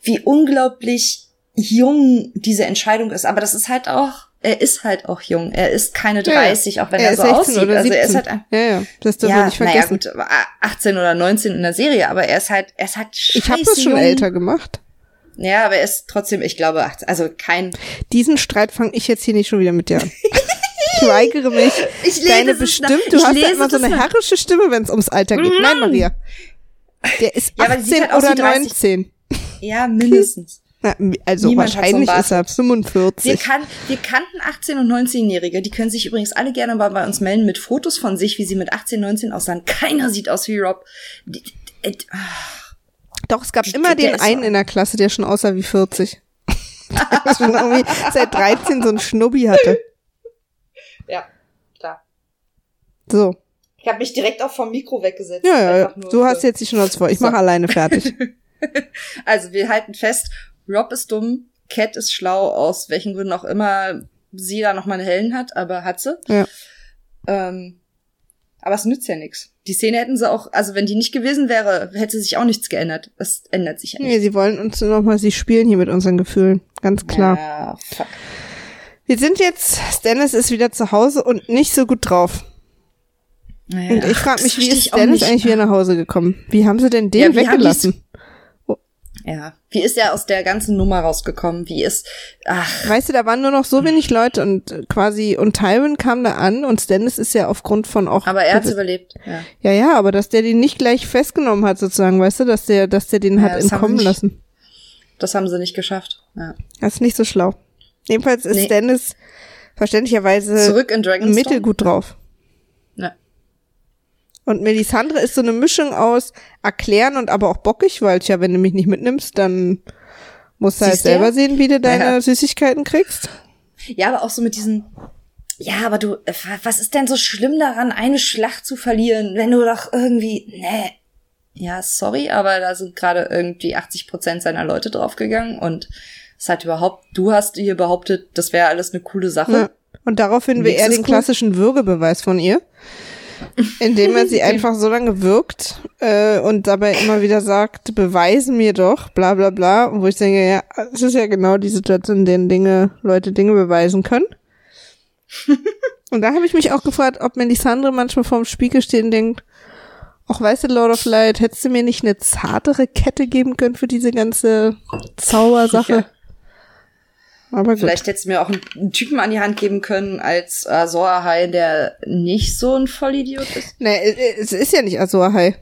wie unglaublich jung diese Entscheidung ist, aber das ist halt auch, er ist halt auch jung, er ist keine Ja, ja. 30, auch wenn Er er, ist so 16 aussieht, oder also er ist 17. halt ein Ja, ja, das wir ja, nicht naja, vergessen. gut, aber 18 oder 19 in der Serie, aber er ist halt, er ist halt ich habe das scheiße schon jung. älter gemacht. Ja, aber er ist trotzdem, ich glaube, 18, also kein. Diesen Streit fange ich jetzt hier nicht schon wieder mit dir an. Ich weigere mich. Ich lese Deine es bestimmt, du hast ja immer so eine herrische Stimme, wenn es ums Alter geht. Nein, Maria. Der ist Ja, aber die sieht 18 halt aus oder wie 30. 19. Ja, mindestens. Na, also Niemand wahrscheinlich ist er Wir, 45. kan wir kannten 18- und 19-Jährige, die können sich übrigens alle gerne mal bei uns melden mit Fotos von sich, wie sie mit 18, 19 aussahen. Keiner sieht aus wie Rob. Äh, Doch, es gab Die- immer den einen in der Klasse, der schon aussah wie 40. der schon irgendwie seit 13 so ein Schnubbi hatte. Ja, klar. So. Ich habe mich direkt auch vom Mikro weggesetzt. Ja, ja, ja. Du hast jetzt die Schnauze vor. Ich So. mache alleine fertig. Also wir halten fest, Rob ist dumm, Cat ist schlau, aus welchen Gründen auch immer sie da noch mal einen hellen hat, aber hat sie. Ja. Ähm, aber es nützt ja nichts. Die Szene hätten sie auch, also wenn die nicht gewesen wäre, hätte sich auch nichts geändert. Es ändert sich ja Nee, nicht. sie wollen uns nochmal, sie spielen hier mit unseren Gefühlen. Ganz klar. Ja, fuck. Wir sind jetzt, Stannis ist wieder zu Hause und nicht so gut drauf. Naja, Und ich frage mich, das wie ist Stannis eigentlich wieder nach Hause gekommen? Wie haben sie denn den Ja, weggelassen? Ja. Wie ist er aus der ganzen Nummer rausgekommen? Wie ist, ach, Weißt du, da waren nur noch so wenig Leute und äh, quasi, und Tywin kam da an und Stannis ist ja aufgrund von auch. aber er hat's überlebt. Ja. Ja, ja, aber dass der den nicht gleich festgenommen hat, sozusagen, weißt du, dass der, dass der den Ja, hat entkommen nicht- lassen. Das haben sie nicht geschafft. Ja. Das ist nicht so schlau. Jedenfalls ist Nee. Stannis verständlicherweise Zurück in Dragonstone. mittelgut drauf. Und Melisandre ist so eine Mischung aus erklären und aber auch bockig, weil tja, wenn du mich nicht mitnimmst, dann musst du halt Siehst du selber ja? sehen, wie du deine Ja. Süßigkeiten kriegst. Ja, aber auch so mit diesen. Ja, aber du, äh, was ist denn so schlimm daran, eine Schlacht zu verlieren, wenn du doch irgendwie, nee. Ja, sorry, aber da sind gerade irgendwie 80 Prozent seiner Leute draufgegangen und es hat überhaupt, du hast hier behauptet, das wäre alles eine coole Sache. Ja. Und daraufhin will Nix er ist den klassischen Würgebeweis von ihr, indem er sie einfach so lange wirkt äh, und dabei immer wieder sagt, beweisen mir doch, bla bla bla. Und wo ich denke, ja, es ist ja genau die Situation, in denen Dinge, Leute Dinge beweisen können. und da habe ich mich auch gefragt, ob Melisandre manchmal vorm Spiegel steht und denkt, auch weißt du, Lord of Light, hättest du mir nicht eine zartere Kette geben können für diese ganze Zaubersache? Ja. Aber gut. Vielleicht hättest du mir auch einen, Typen an die Hand geben können als Azor Ahai, der nicht so ein Vollidiot ist. Nee, äh, es ist ja nicht Azor Ahai.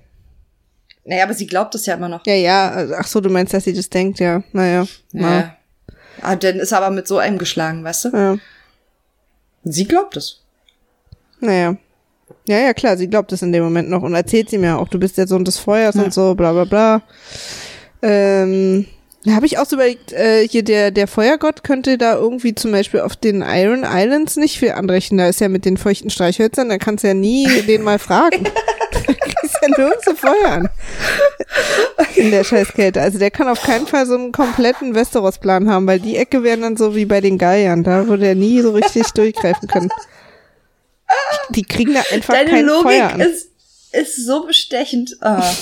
Naja, aber sie glaubt es ja immer noch. Ja, ja, also, ach so, du meinst, dass sie das denkt, ja. Naja. Na, Ja. Ah, dann ist er aber mit so einem geschlagen, weißt du? ja. Sie glaubt es. Naja. Ja, ja, klar, sie glaubt es in dem Moment noch und erzählt sie mir auch, du bist der Sohn des Feuers Ja. und so, bla bla bla. Ähm, da habe ich auch so überlegt, äh, hier der, der Feuergott könnte da irgendwie zum Beispiel auf den Iron Islands nicht viel anrechnen. Da ist ja mit den feuchten Streichhölzern, da kannst du ja nie den mal fragen. Du kriegst ja nirgendwo Feuer an. In der Scheißkälte. Also der kann auf keinen Fall so einen kompletten Westeros-Plan haben, weil die Ecke wären dann so wie bei den Geiern. Da würde er nie so richtig durchgreifen können. Die kriegen da einfach Deine kein Feuer Logik an. ist, ist so bestechend. Ah.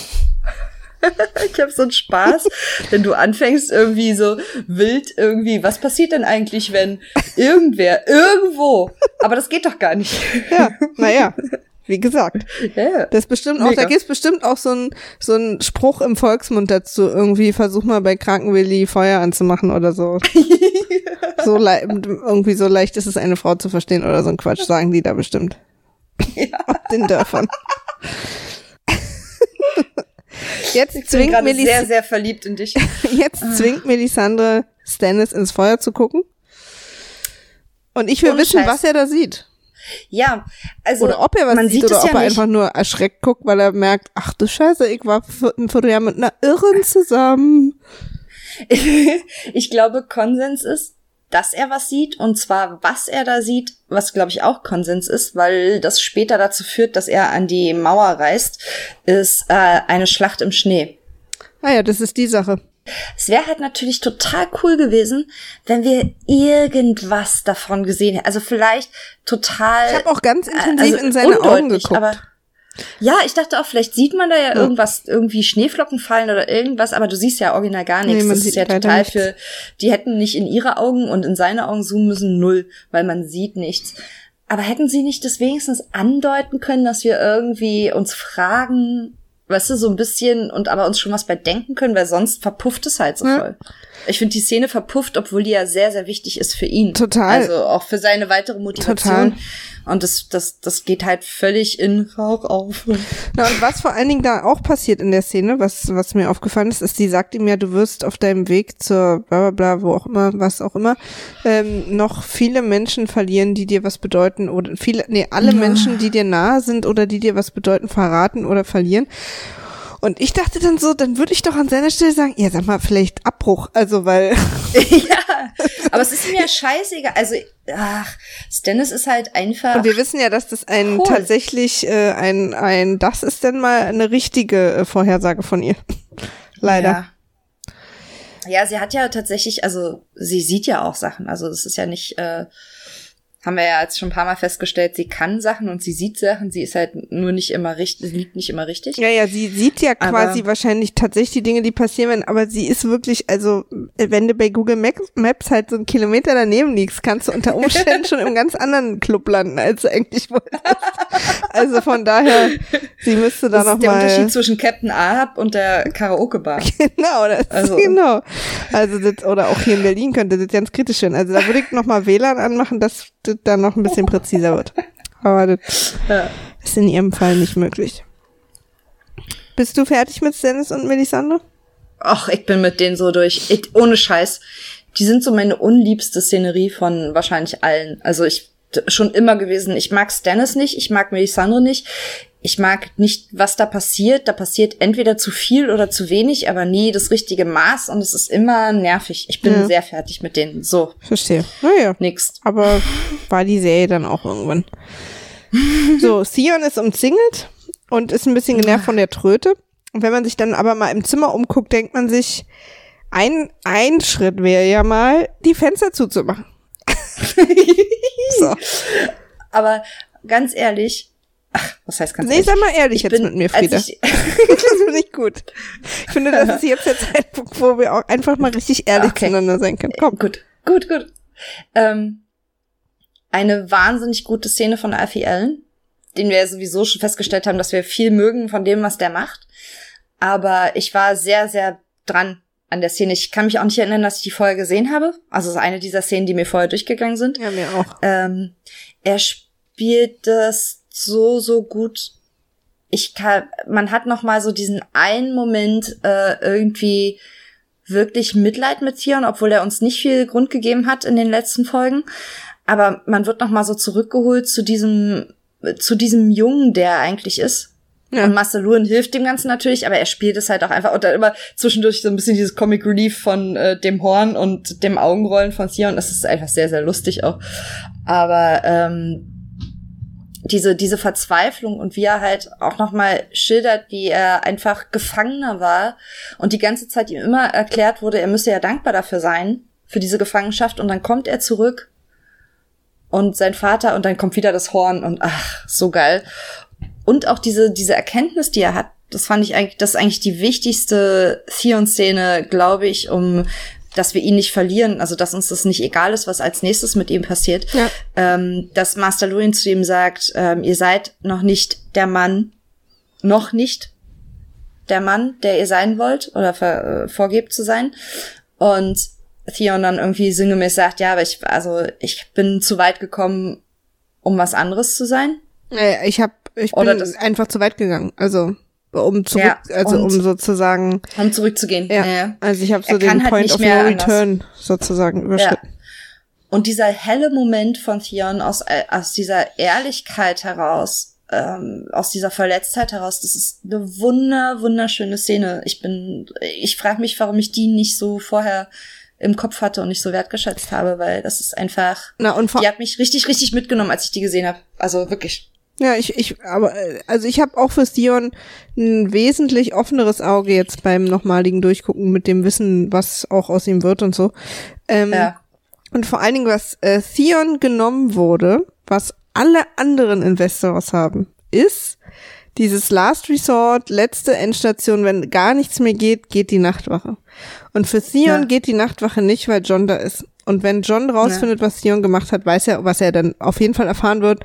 ich habe so einen Spaß, wenn du anfängst irgendwie so wild irgendwie, was passiert denn eigentlich, wenn irgendwer irgendwo, aber das geht doch gar nicht. Ja, naja, wie gesagt. Ja. Das bestimmt auch, Mega. da gibt's bestimmt auch so ein so ein Spruch im Volksmund dazu, irgendwie versuch mal bei Krankenwilli Feuer anzumachen oder so. so irgendwie so leicht ist es eine Frau zu verstehen oder so ein Quatsch, sagen die da bestimmt. Auf den Dörfern. Jetzt Ich bin zwingt, Melis sehr, sehr verliebt in dich. jetzt zwingt Melisandre Stannis ins Feuer zu gucken. Und ich will Ohne wissen, Scheiß. was er da sieht. Ja, also Oder ob er was sieht sieht oder ob ja er nicht. einfach nur erschreckt guckt, weil er merkt, ach du Scheiße, ich war ein Vierteljahr mit einer Irren zusammen. ich glaube, Konsens ist, dass er was sieht und zwar was er da sieht, was glaube ich auch Konsens ist, weil das später dazu führt, dass er an die Mauer reist, ist äh, eine Schlacht im Schnee. Ah ja, das ist die Sache. Es wäre halt natürlich total cool gewesen, wenn wir irgendwas davon gesehen hätten. Also vielleicht total. Ich habe auch ganz intensiv also in seine Augen geguckt. Ja, ich dachte auch, vielleicht sieht man da ja, irgendwas, irgendwie Schneeflocken fallen oder irgendwas, aber du siehst ja original gar nichts. Nee, man das sieht ist ja total nichts. für, die hätten nicht in ihre Augen und in seine Augen zoomen müssen, null, weil man sieht nichts. Aber hätten sie nicht das wenigstens andeuten können, dass wir irgendwie uns fragen, weißt du, so ein bisschen und aber uns schon was bei denken können, weil sonst verpufft es halt so Ja. Ich finde die Szene verpufft, obwohl die ja sehr, sehr wichtig ist für ihn. Total. Also auch für seine weitere Motivation. Total. Und das, das, das geht halt völlig in Rauch auf. Na, und was vor allen Dingen da auch passiert in der Szene, was, was mir aufgefallen ist, ist, sie sagt ihm ja, du wirst auf deinem Weg zur bla bla bla, wo auch immer, was auch immer, ähm, noch viele Menschen verlieren, die dir was bedeuten oder viele, nee, alle Menschen, die dir nahe sind oder die dir was bedeuten, verraten oder verlieren. Und ich dachte dann so, dann würde ich doch an seiner Stelle sagen, ja, sag mal, vielleicht Abbruch, also weil, ja, aber es ist mir scheißegal. Also, ach, Stannis ist halt einfach. und wir wissen ja, dass das ein Cool. tatsächlich äh, ein, ein, das ist denn mal eine richtige äh, Vorhersage von ihr. Leider. Ja. ja, sie hat ja tatsächlich, also sie sieht ja auch Sachen. Also es ist ja nicht, äh, haben wir ja jetzt schon ein paar Mal festgestellt, sie kann Sachen und sie sieht Sachen. Sie ist halt nur nicht immer richtig, sie liegt nicht immer richtig. Ja, ja, sie sieht ja Aber- quasi wahrscheinlich tatsächlich die Dinge, die passieren werden, aber sie ist wirklich, also wenn du bei Google Maps halt so einen Kilometer daneben liegst, kannst du unter Umständen schon im ganz anderen Club landen, als du eigentlich wolltest. Also von daher, sie müsste da Das noch ist der mal Unterschied zwischen Captain Ahab und der Karaoke-Bar. genau, das Also- genau. Also das, oder auch hier in Berlin könnte das ganz kritisch werden. Also da würde ich noch mal WLAN anmachen, dass das dann noch ein bisschen präziser wird. Aber das Ja. ist in ihrem Fall nicht möglich. Bist du fertig mit Dennis und Melisandre? Ach, ich bin mit denen so durch. Ich, ohne Scheiß. Die sind so meine unliebste Szenerie von wahrscheinlich allen. Also ich schon immer gewesen. Ich mag Stannis nicht, ich mag Melisandre nicht. Ich mag nicht, was da passiert. Da passiert entweder zu viel oder zu wenig, aber nie das richtige Maß und es ist immer nervig. Ich bin Ja. sehr fertig mit denen. So, Verstehe. Naja. nix. Aber war die Serie dann auch irgendwann. So, Theon ist umzingelt und ist ein bisschen genervt von der Tröte. Und wenn man sich dann aber mal im Zimmer umguckt, denkt man sich, ein, ein Schritt wäre ja mal, die Fenster zuzumachen. so. Aber ganz ehrlich, ach, was heißt ganz Nee, ehrlich? sei mal ehrlich jetzt bin- mit mir, Frieda. ich- das finde ich gut. Ich finde, das ist jetzt der Zeitpunkt, wo wir auch einfach mal richtig ehrlich Okay. zueinander sein können. Komm. Gut, gut, gut. Ähm, eine wahnsinnig gute Szene von Alfie Allen, den wir ja sowieso schon festgestellt haben, dass wir viel mögen von dem, was der macht. Aber ich war sehr, sehr dran an der Szene. Ich kann mich auch nicht erinnern, dass ich die vorher gesehen habe. Also es ist eine dieser Szenen, die mir vorher durchgegangen sind. Ja, mir auch. Ähm, er spielt das so, so gut. Ich kann, man hat noch mal so diesen einen Moment äh, irgendwie wirklich Mitleid mit Theon, obwohl er uns nicht viel Grund gegeben hat in den letzten Folgen. Aber man wird noch mal so zurückgeholt zu diesem, zu diesem Jungen, der er eigentlich ist. Ja. Und Master Luan hilft dem Ganzen natürlich, aber er spielt es halt auch einfach und dann immer zwischendurch so ein bisschen dieses Comic Relief von äh, dem Horn und dem Augenrollen von Theon. Das ist einfach sehr, sehr lustig auch. Aber ähm, diese, diese Verzweiflung und wie er halt auch nochmal schildert, wie er einfach Gefangener war und die ganze Zeit ihm immer erklärt wurde, er müsse ja dankbar dafür sein, für diese Gefangenschaft und dann kommt er zurück und sein Vater und dann kommt wieder das Horn und ach, so geil. Und auch diese, diese Erkenntnis, die er hat, das fand ich eigentlich, das ist eigentlich die wichtigste Theon-Szene, glaube ich, um, dass wir ihn nicht verlieren, also dass uns das nicht egal ist, was als nächstes mit ihm passiert. Ja. Ähm, dass Master Luin zu ihm sagt, ähm, ihr seid noch nicht der Mann, noch nicht der Mann, der ihr sein wollt oder ver, äh, vorgebt zu sein. Und Theon dann irgendwie sinngemäß sagt, ja, aber ich, also ich bin zu weit gekommen, um was anderes zu sein. Äh, Ich habe, ich Oder bin einfach zu weit gegangen. Also um zurück, Ja, also um sozusagen, Um zurückzugehen. ja, also ich habe so Er den halt Point nicht of No anders. Return sozusagen überschritten. Und dieser helle Moment von Theon aus, äh, aus dieser Ehrlichkeit heraus, ähm, aus dieser Verletztheit heraus, das ist eine wunder, wunderschöne Szene. Ich bin, ich frage mich, warum ich die nicht so vorher im Kopf hatte und nicht so wertgeschätzt habe, weil das ist einfach, Na und die hat mich richtig, richtig mitgenommen, als ich die gesehen habe. Also wirklich. Ja, ich, ich, aber äh, also ich habe auch für Sion ein wesentlich offeneres Auge jetzt beim nochmaligen Durchgucken mit dem Wissen, was auch aus ihm wird und so. Ähm, Ja. Und vor allen Dingen, was äh, Theon genommen wurde, was alle anderen Investors haben, ist dieses Last Resort, letzte Endstation, wenn gar nichts mehr geht, geht die Nachtwache. Und für Theon Ja. geht die Nachtwache nicht, weil John da ist. Und wenn John rausfindet, was Theon gemacht hat, weiß er, was er dann auf jeden Fall erfahren wird,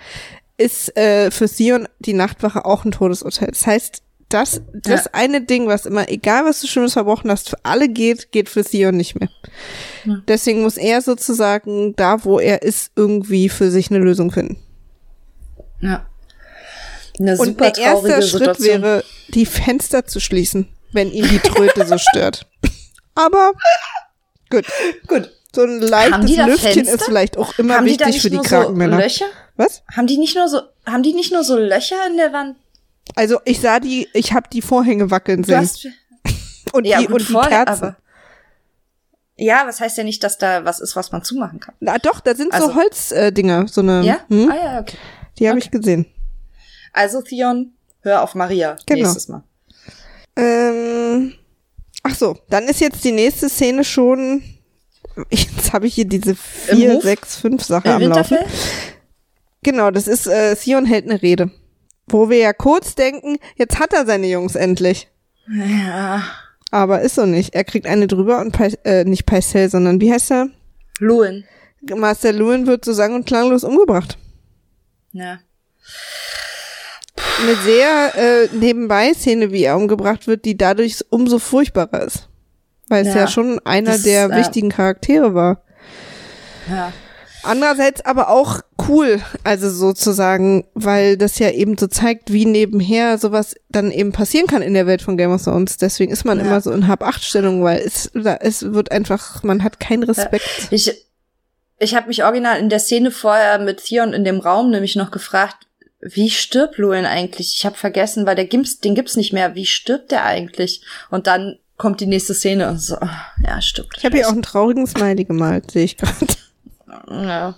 ist äh, für Theon die Nachtwache auch ein Todesurteil. Das heißt, das, das Ja. eine Ding, was immer, egal was du Schlimmes verbrochen hast, für alle geht, geht für Theon nicht mehr. Deswegen muss er sozusagen da, wo er ist, irgendwie für sich eine Lösung finden. Ja. Eine Und super der erste Schritt Situation. wäre, die Fenster zu schließen, wenn ihn die Tröte so stört. Aber gut, Gut. so ein leichtes die Lüftchen Fenster? ist vielleicht auch immer haben die wichtig nicht für die nur Krakenmänner. so Löcher? Was? Haben die nicht nur so, haben die nicht nur so Löcher in der Wand? Also ich sah die, ich habe die Vorhänge wackeln Du sehen hast, und ja, die und die vorher, Kerzen. aber. Ja, was heißt ja nicht, dass da was ist, was man zumachen kann. Na doch, da sind so Also- Holzdinger, äh, so eine, Ja? hm, Ah ja, okay. die habe okay. ich gesehen. Also Theon, hör auf Maria Genau. nächstes Mal. Ähm, ach so, dann ist jetzt die nächste Szene schon. Jetzt habe ich hier diese vier, sechs, fünf Sache Im am Laufen. Genau, das ist äh, Sion hält eine Rede, wo wir ja kurz denken, jetzt hat er seine Jungs endlich, Ja. aber ist so nicht. Er kriegt eine drüber und Pai, äh, nicht Paisel, sondern wie heißt er? Luin. Master Lewin wird so sang- und klanglos umgebracht. Ja. Eine sehr äh, nebenbei Szene, wie er umgebracht wird, die dadurch umso furchtbarer ist, weil es Ja, ja schon einer das, der äh, wichtigen Charaktere war. Ja. Andererseits aber auch cool, also sozusagen, weil das ja eben so zeigt, wie nebenher sowas dann eben passieren kann in der Welt von Game of Thrones. Deswegen ist man Ja. immer so in Hab-Acht-Stellung, weil es, es wird einfach, man hat keinen Respekt. Ich, ich habe mich original in der Szene vorher mit Theon in dem Raum nämlich noch gefragt, wie stirbt Luin eigentlich? Ich habe vergessen, weil der gibt's, den gibt's nicht mehr. Wie stirbt der eigentlich? Und dann kommt die nächste Szene und so, ja, stirbt. Ich habe hier auch einen traurigen Smiley gemalt, sehe ich gerade. Ja,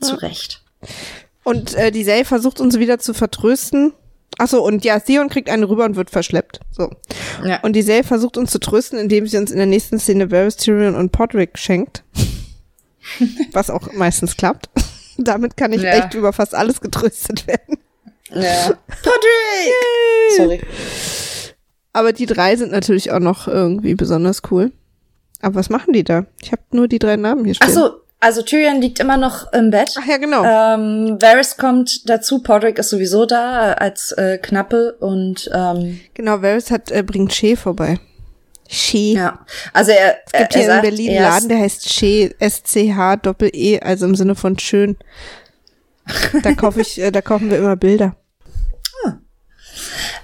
zu. Recht. Und äh, die Serie versucht uns wieder zu vertrösten. Achso, und ja, Theon kriegt einen rüber und wird verschleppt. So. Ja. Und die Serie versucht uns zu trösten, indem sie uns in der nächsten Szene Varys, Tyrion und Podrick schenkt. Was auch meistens klappt. Damit kann ich ja. echt über fast alles getröstet werden. Ja. Podrick! Sorry. Aber die drei sind natürlich auch noch irgendwie besonders cool. Aber was machen die da? Ich habe nur die drei Namen hier stehen. Ach so, also Tyrion liegt immer noch im Bett. Ach ja, genau. Ähm, Varys kommt dazu, Podrick ist sowieso da als äh, Knappe und ähm, Genau, Varys hat, äh, bringt Shea vorbei. Shea. Ja, also er Es gibt er, hier er in Berlin einen Laden, der heißt Shea, S-C-H-Doppel-E, also im Sinne von schön. Da kaufe ich, äh, da kaufen wir immer Bilder.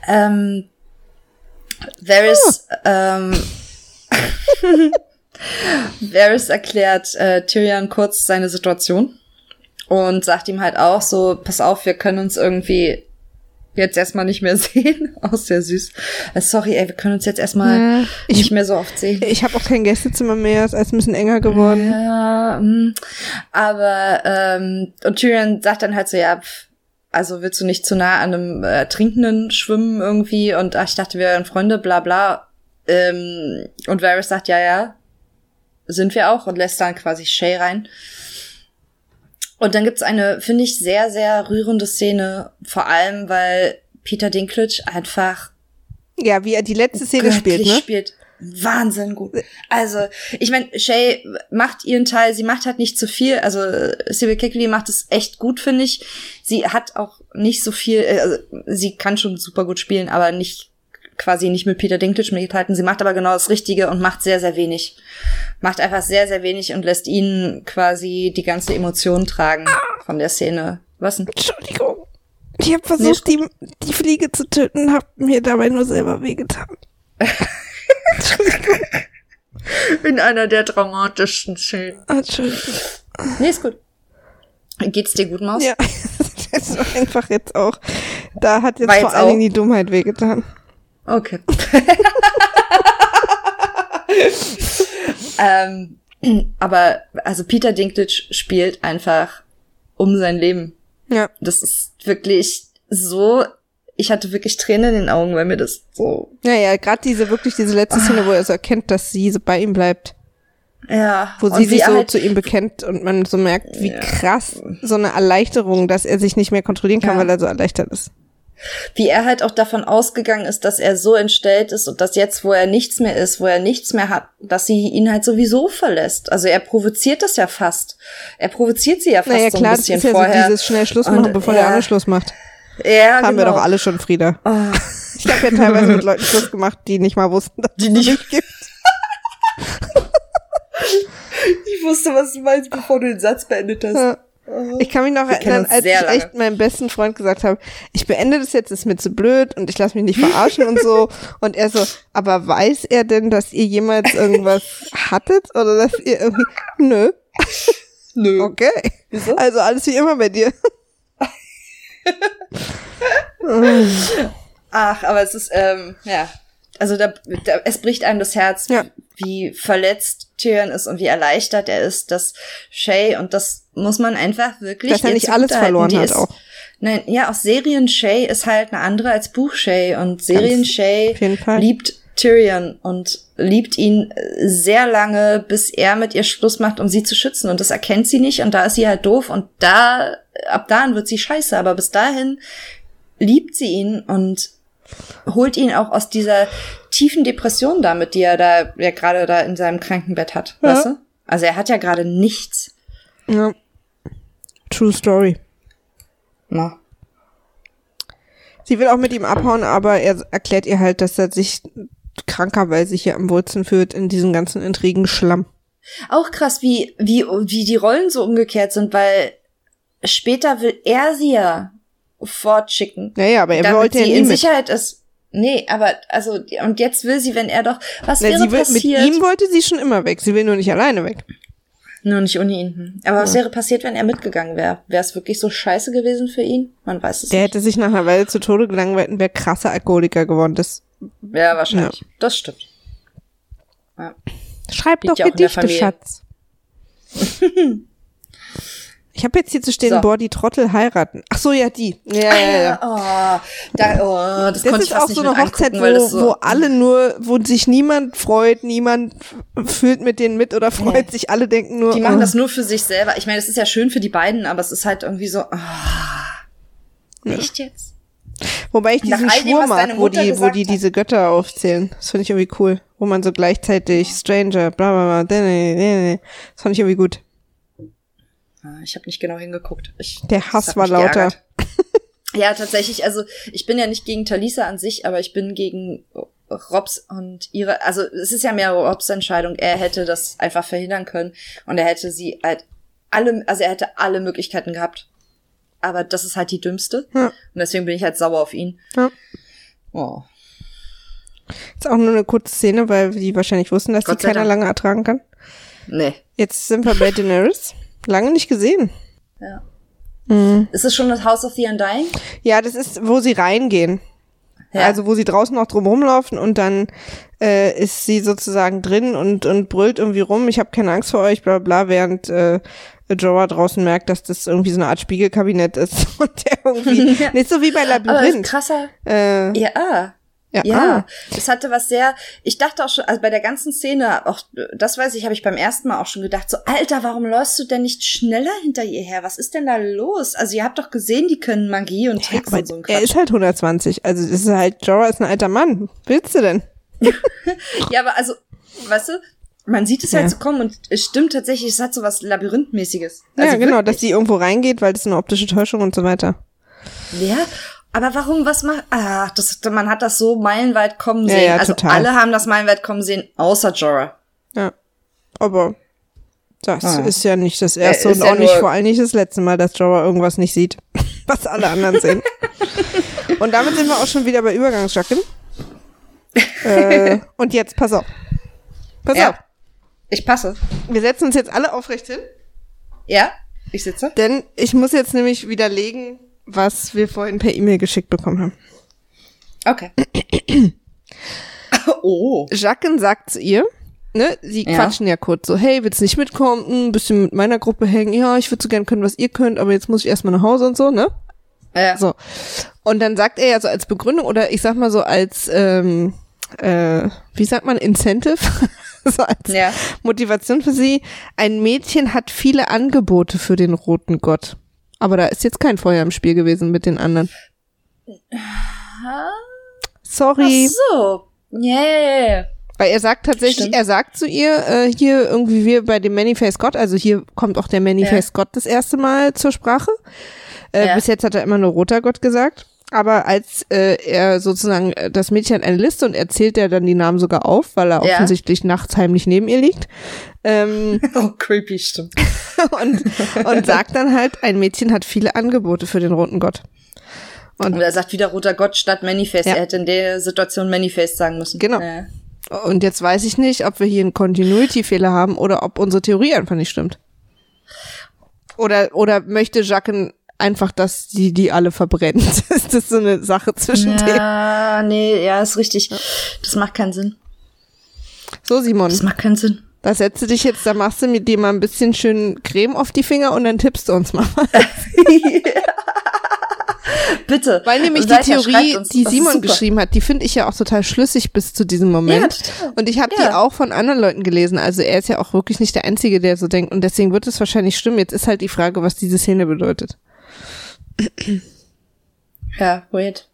Ähm, Varys, oh. ähm, Varys erklärt äh, Tyrion kurz seine Situation und sagt ihm halt auch so, pass auf, wir können uns irgendwie jetzt erstmal nicht mehr sehen. Auch sehr süß. Äh, sorry, ey, wir können uns jetzt erstmal ja, nicht mehr so oft sehen. Ich habe auch kein Gästezimmer mehr, ist alles ein bisschen enger geworden. Ja, mm. aber ähm, und Tyrion sagt dann halt so, ja, pff, also willst du nicht zu nah an einem äh, Trinkenden schwimmen irgendwie? Und ach, ich dachte, wir wären Freunde, bla bla. Ähm, und Varys sagt, ja, ja, sind wir auch und lässt dann quasi Shay rein. Und dann gibt's eine, finde ich, sehr, sehr rührende Szene, vor allem, weil Peter Dinklage einfach ja, wie er die letzte Szene spielt, ne? spielt. Wahnsinn gut. Also, ich meine, Shay macht ihren Teil, sie macht halt nicht zu viel. Also, Sybil Kickley macht es echt gut, finde ich. Sie hat auch nicht so viel, äh, also, sie kann schon super gut spielen, aber nicht quasi nicht mit Peter Dinklage mithalten. Sie macht aber genau das Richtige und macht sehr, sehr wenig. Macht einfach sehr, sehr wenig und lässt ihn quasi die ganze Emotion tragen von der Szene. Was denn? Entschuldigung. Ich habe versucht, nee, die, die Fliege zu töten, hab mir dabei nur selber wehgetan. Entschuldigung. In einer der dramatischsten Szenen. Entschuldigung. Nee, ist gut. Geht's dir gut, Maus? Ja, das ist einfach jetzt auch. Da hat jetzt War vor allen Dingen die Dummheit wehgetan. Okay. ähm, aber also Peter Dinklage spielt einfach um sein Leben. Ja. Das ist wirklich so. Ich hatte wirklich Tränen in den Augen, weil mir das so. Ja, ja, gerade diese wirklich diese letzte Szene, wo er so erkennt, dass sie so bei ihm bleibt. Ja. Wo sie sich so halt zu ihm bekennt und man so merkt, wie ja. krass so eine Erleichterung, dass er sich nicht mehr kontrollieren kann, ja. weil er so erleichtert ist wie er halt auch davon ausgegangen ist, dass er so entstellt ist und dass jetzt, wo er nichts mehr ist, wo er nichts mehr hat, dass sie ihn halt sowieso verlässt. Also er provoziert das ja fast. Er provoziert sie ja fast naja, so ein bisschen das ist ja vorher. So dieses schnell Schluss machen, und, bevor ja. der andere Schluss macht. Ja, Haben genau. wir doch alle schon, Frieda. Oh. Ich habe ja teilweise mit Leuten Schluss gemacht, die nicht mal wussten, dass die nicht, nicht gibt. ich wusste, was du meinst, bevor du den Satz beendet hast. Ja. Ich kann mich noch Wir erinnern, als ich echt meinem besten Freund gesagt habe, ich beende das jetzt, ist mir zu blöd und ich lasse mich nicht verarschen und so. Und er so, aber weiß er denn, dass ihr jemals irgendwas hattet? Oder dass ihr irgendwie, nö. Nö. Okay. Wieso? Also alles wie immer bei dir. Ach, aber es ist, ähm, ja. Also da, da, es bricht einem das Herz, ja. wie verletzt Tyrion ist und wie erleichtert er ist, dass Shay, und das muss man einfach wirklich. Dass er nicht alles verloren hat ist, auch. Nein, ja, auch Serien Shay ist halt eine andere als Buch Shay und Serien Shay liebt Tyrion und liebt ihn sehr lange, bis er mit ihr Schluss macht, um sie zu schützen. Und das erkennt sie nicht und da ist sie halt doof und da, ab dahin wird sie scheiße. Aber bis dahin liebt sie ihn und holt ihn auch aus dieser tiefen Depression damit, die er da, ja gerade da in seinem Krankenbett hat, ja. weißt du? Also er hat ja gerade nichts. Ja. True Story. Na. Sie will auch mit ihm abhauen, aber er erklärt ihr halt, dass er sich krankerweise hier am Wurzeln führt in diesem ganzen Intrigen Schlamm. Auch krass, wie, wie, wie die Rollen so umgekehrt sind, weil später will er sie ja fortschicken. Naja, aber er wollte ja sie nie in mit. Sicherheit ist. Nee, aber also und jetzt will sie, wenn er doch was Na, wäre sie will, passiert? Mit ihm wollte sie schon immer weg. Sie will nur nicht alleine weg. Nur nicht ohne ihn. Aber was wäre passiert, wenn er mitgegangen wäre? Wäre es wirklich so scheiße gewesen für ihn? Man weiß es Der nicht. hätte sich nach einer Weile zu Tode gelangweilt und wäre krasser Alkoholiker geworden. Das Ja, wahrscheinlich. Das stimmt. Ja. Schreib Liegt doch ja der Gedichte. Schatz. ich habe jetzt hier zu stehen, So. boah, die Trottel heiraten. Ach so, ja, die. Ja, ja, ja. Oh, da, oh, das, Das ist auch so eine Hochzeit, wo, so, wo alle nur, wo sich niemand freut, niemand fühlt mit denen mit oder freut Nee. sich, alle denken nur. Die machen oh. das nur für sich selber. Ich meine, das ist ja schön für die beiden, aber es ist halt irgendwie so. Oh, Echt jetzt? Wobei ich diesen Schwur mag, wo die, wo die hat. diese Götter aufzählen. Das finde ich irgendwie cool. Wo man so gleichzeitig Stranger, bla bla bla, das fand ich irgendwie gut. Ah, Ich habe nicht genau hingeguckt. Ich, Der Hass war lauter. geärgert. Ja, tatsächlich. Also ich bin ja nicht gegen Talisa an sich, aber ich bin gegen Robs und ihre. Also es ist ja mehr Robs Entscheidung. Er hätte das einfach verhindern können und er hätte sie halt alle, also er hätte alle Möglichkeiten gehabt. Aber das ist halt die dümmste. Ja. Und deswegen bin ich halt sauer auf ihn. Ja. Oh. Ist auch nur eine kurze Szene, weil die wahrscheinlich wussten, dass Gott die keiner lange ertragen kann. Nee. Jetzt sind wir bei Daenerys. Lange nicht gesehen. Ja. Mhm. Ist es schon das House of the Undying? Ja, das ist, wo sie reingehen. Ja. Also wo sie draußen noch drum rumlaufen und dann äh, ist sie sozusagen drin und, und brüllt irgendwie rum, ich habe keine Angst vor euch, bla bla, während äh, Jorah draußen merkt, dass das irgendwie so eine Art Spiegelkabinett ist und der irgendwie, nicht so wie bei Aber Labyrinth. krasser. Äh, Ja. Ja, Ja, Ah, es hatte was sehr, ich dachte auch schon, also bei der ganzen Szene, auch das weiß ich, habe ich beim ersten Mal auch schon gedacht, so, Alter, warum läufst du denn nicht schneller hinter ihr her? Was ist denn da los? Also ihr habt doch gesehen, die können Magie und Tricks aber und so ein er ist halt 120, also das ist halt, Jorah ist ein alter Mann. Willst du denn? Ja, aber also, weißt du, man sieht es Ja. halt so kommen und es stimmt tatsächlich, es hat so was Labyrinthmäßiges. ja, Also genau, wirklich. dass sie irgendwo reingeht, weil das ist eine optische Täuschung und so weiter. Ja, aber warum, was macht, ah, das, man hat das so meilenweit kommen Ja, sehen. ja, also total. alle haben das meilenweit kommen sehen, außer Jorah. Ja. Aber das Ah. ist ja nicht das erste ist und ja auch nicht vor allem nicht das letzte Mal, dass Jorah irgendwas nicht sieht, was alle anderen sehen. und damit sind wir auch schon wieder bei Übergangsjacken. äh, und jetzt, pass auf. Pass Ja. auf. Ich passe. Wir setzen uns jetzt alle aufrecht hin, Ja, ich sitze. denn ich muss jetzt nämlich widerlegen, was wir vorhin per E-Mail geschickt bekommen haben. Okay. oh. Jacques sagt zu ihr, ne, sie Ja. quatschen ja kurz so, hey, willst du nicht mitkommen, ein bisschen mit meiner Gruppe hängen, ja, ich würde so gern können, was ihr könnt, aber jetzt muss ich erstmal nach Hause und so, ne? Ja. So. Und dann sagt er ja so als Begründung oder ich sag mal so als, ähm, äh, wie sagt man, Incentive, so als Ja. Motivation für sie, ein Mädchen hat viele Angebote für den roten Gott. Aber da ist jetzt kein Feuer im Spiel gewesen mit den anderen. Sorry. Ach so. Yeah. Weil er sagt tatsächlich, Stimmt. er sagt zu ihr, äh, hier irgendwie wir bei dem Manyface Gott, also hier kommt auch der Manyface Gott das erste Mal zur Sprache. Äh, Ja. Bis jetzt hat er immer nur roter Gott gesagt. Aber als äh, er sozusagen, äh, das Mädchen hat eine Liste und erzählt er dann die Namen sogar auf, weil er Ja. offensichtlich nachts heimlich neben ihr liegt. Ähm, Oh, creepy, stimmt. und, und sagt dann halt, ein Mädchen hat viele Angebote für den roten Gott. Und er sagt wieder roter Gott statt Manifest. Ja. Er hätte in der Situation Manifest sagen müssen. Genau. Ja. Und jetzt weiß ich nicht, ob wir hier einen Continuity-Fehler haben oder ob unsere Theorie einfach nicht stimmt. Oder, oder möchte Jacques einfach, dass die die alle verbrennt? ist das so eine Sache zwischen denen? Ja, nee, ja, ist richtig. Das macht keinen Sinn. So, Simon, Das macht keinen Sinn. da setzt du dich jetzt, da machst du mit dir mal ein bisschen schön Creme auf die Finger und dann tippst du uns mal. Bitte. Weil nämlich die Theorie, uns. die Simon geschrieben hat, die finde ich ja auch total schlüssig bis zu diesem Moment. Ja, und ich habe die Ja. auch von anderen Leuten gelesen. Also er ist ja auch wirklich nicht der Einzige, der so denkt. Und deswegen wird es wahrscheinlich stimmen. Jetzt ist halt die Frage, was diese Szene bedeutet. Ja, weird.